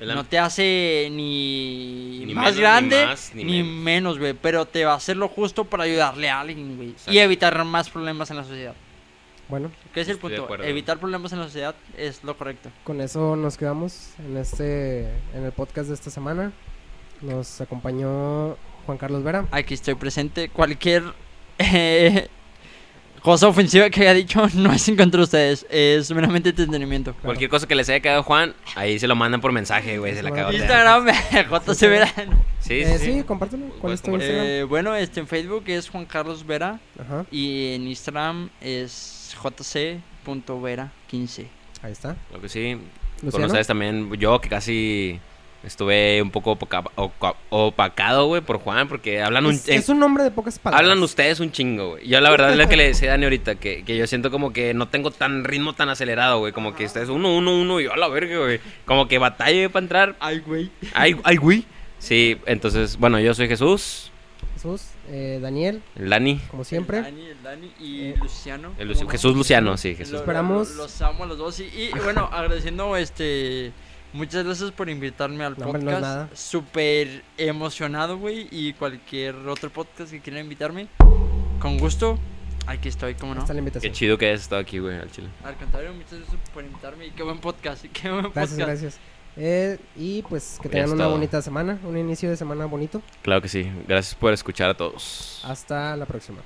No te hace ni, Ni más menos, ni grande más, ni ni, menos. menos, güey, pero te va a hacer lo justo para ayudarle a alguien, güey, y evitar más problemas en la sociedad. Bueno, ¿Qué es el punto? Evitar problemas en la sociedad es lo correcto. con eso nos quedamos en este en el podcast de esta semana. Nos acompañó Juan Carlos Vera. Aquí estoy presente. Cualquier eh, cosa ofensiva que haya dicho no es en contra de ustedes, es meramente entretenimiento. Cualquier cosa que les haya quedado Juan, ahí se lo mandan por mensaje, güey. Se la de Instagram, JC Vera. Sí, Eh, sí, sí, sí. compártelo. ¿Cuál es tu Instagram? Eh, bueno, este en Facebook es Juan Carlos Vera Ajá, y en Instagram es jc.vera15. ahí está. Lo que sí. Con Luciano. ustedes también, yo que casi estuve un poco opacado, güey, por Juan, porque hablan un... Es, eh, es un nombre de pocas palabras. Hablan ustedes un chingo, güey. Yo la verdad es lo que le decía a Dani ahorita, que, que yo siento como que no tengo tan ritmo tan acelerado, güey. Como que ustedes uno, uno, uno, y yo a la verga, güey. Como que batalla para entrar. Ay, güey. Ay, ay, güey. Sí, entonces, bueno, yo soy Jesús, Jesús, eh, Daniel, el Dani, como siempre. El Dani, el Dani y Eh, Luciano. el. Jesús Luciano, sí, Jesús. Lo- Esperamos- lo- los amo a los dos. Y, y, bueno, agradeciendo este. Muchas gracias por invitarme al No, no podcast. nada. Súper emocionado, güey. Y cualquier otro podcast que quieran invitarme. Con gusto. Aquí estoy, ¿cómo no? Está la Qué invitación. chido que hayas estado aquí, güey, al chile. Al contrario, muchas gracias por invitarme. Y qué buen podcast. Y qué buen Gracias, podcast. gracias. Eh, y pues que tengan una bonita semana, un inicio de semana bonito. Claro que sí. Gracias por escuchar a todos. Hasta la próxima.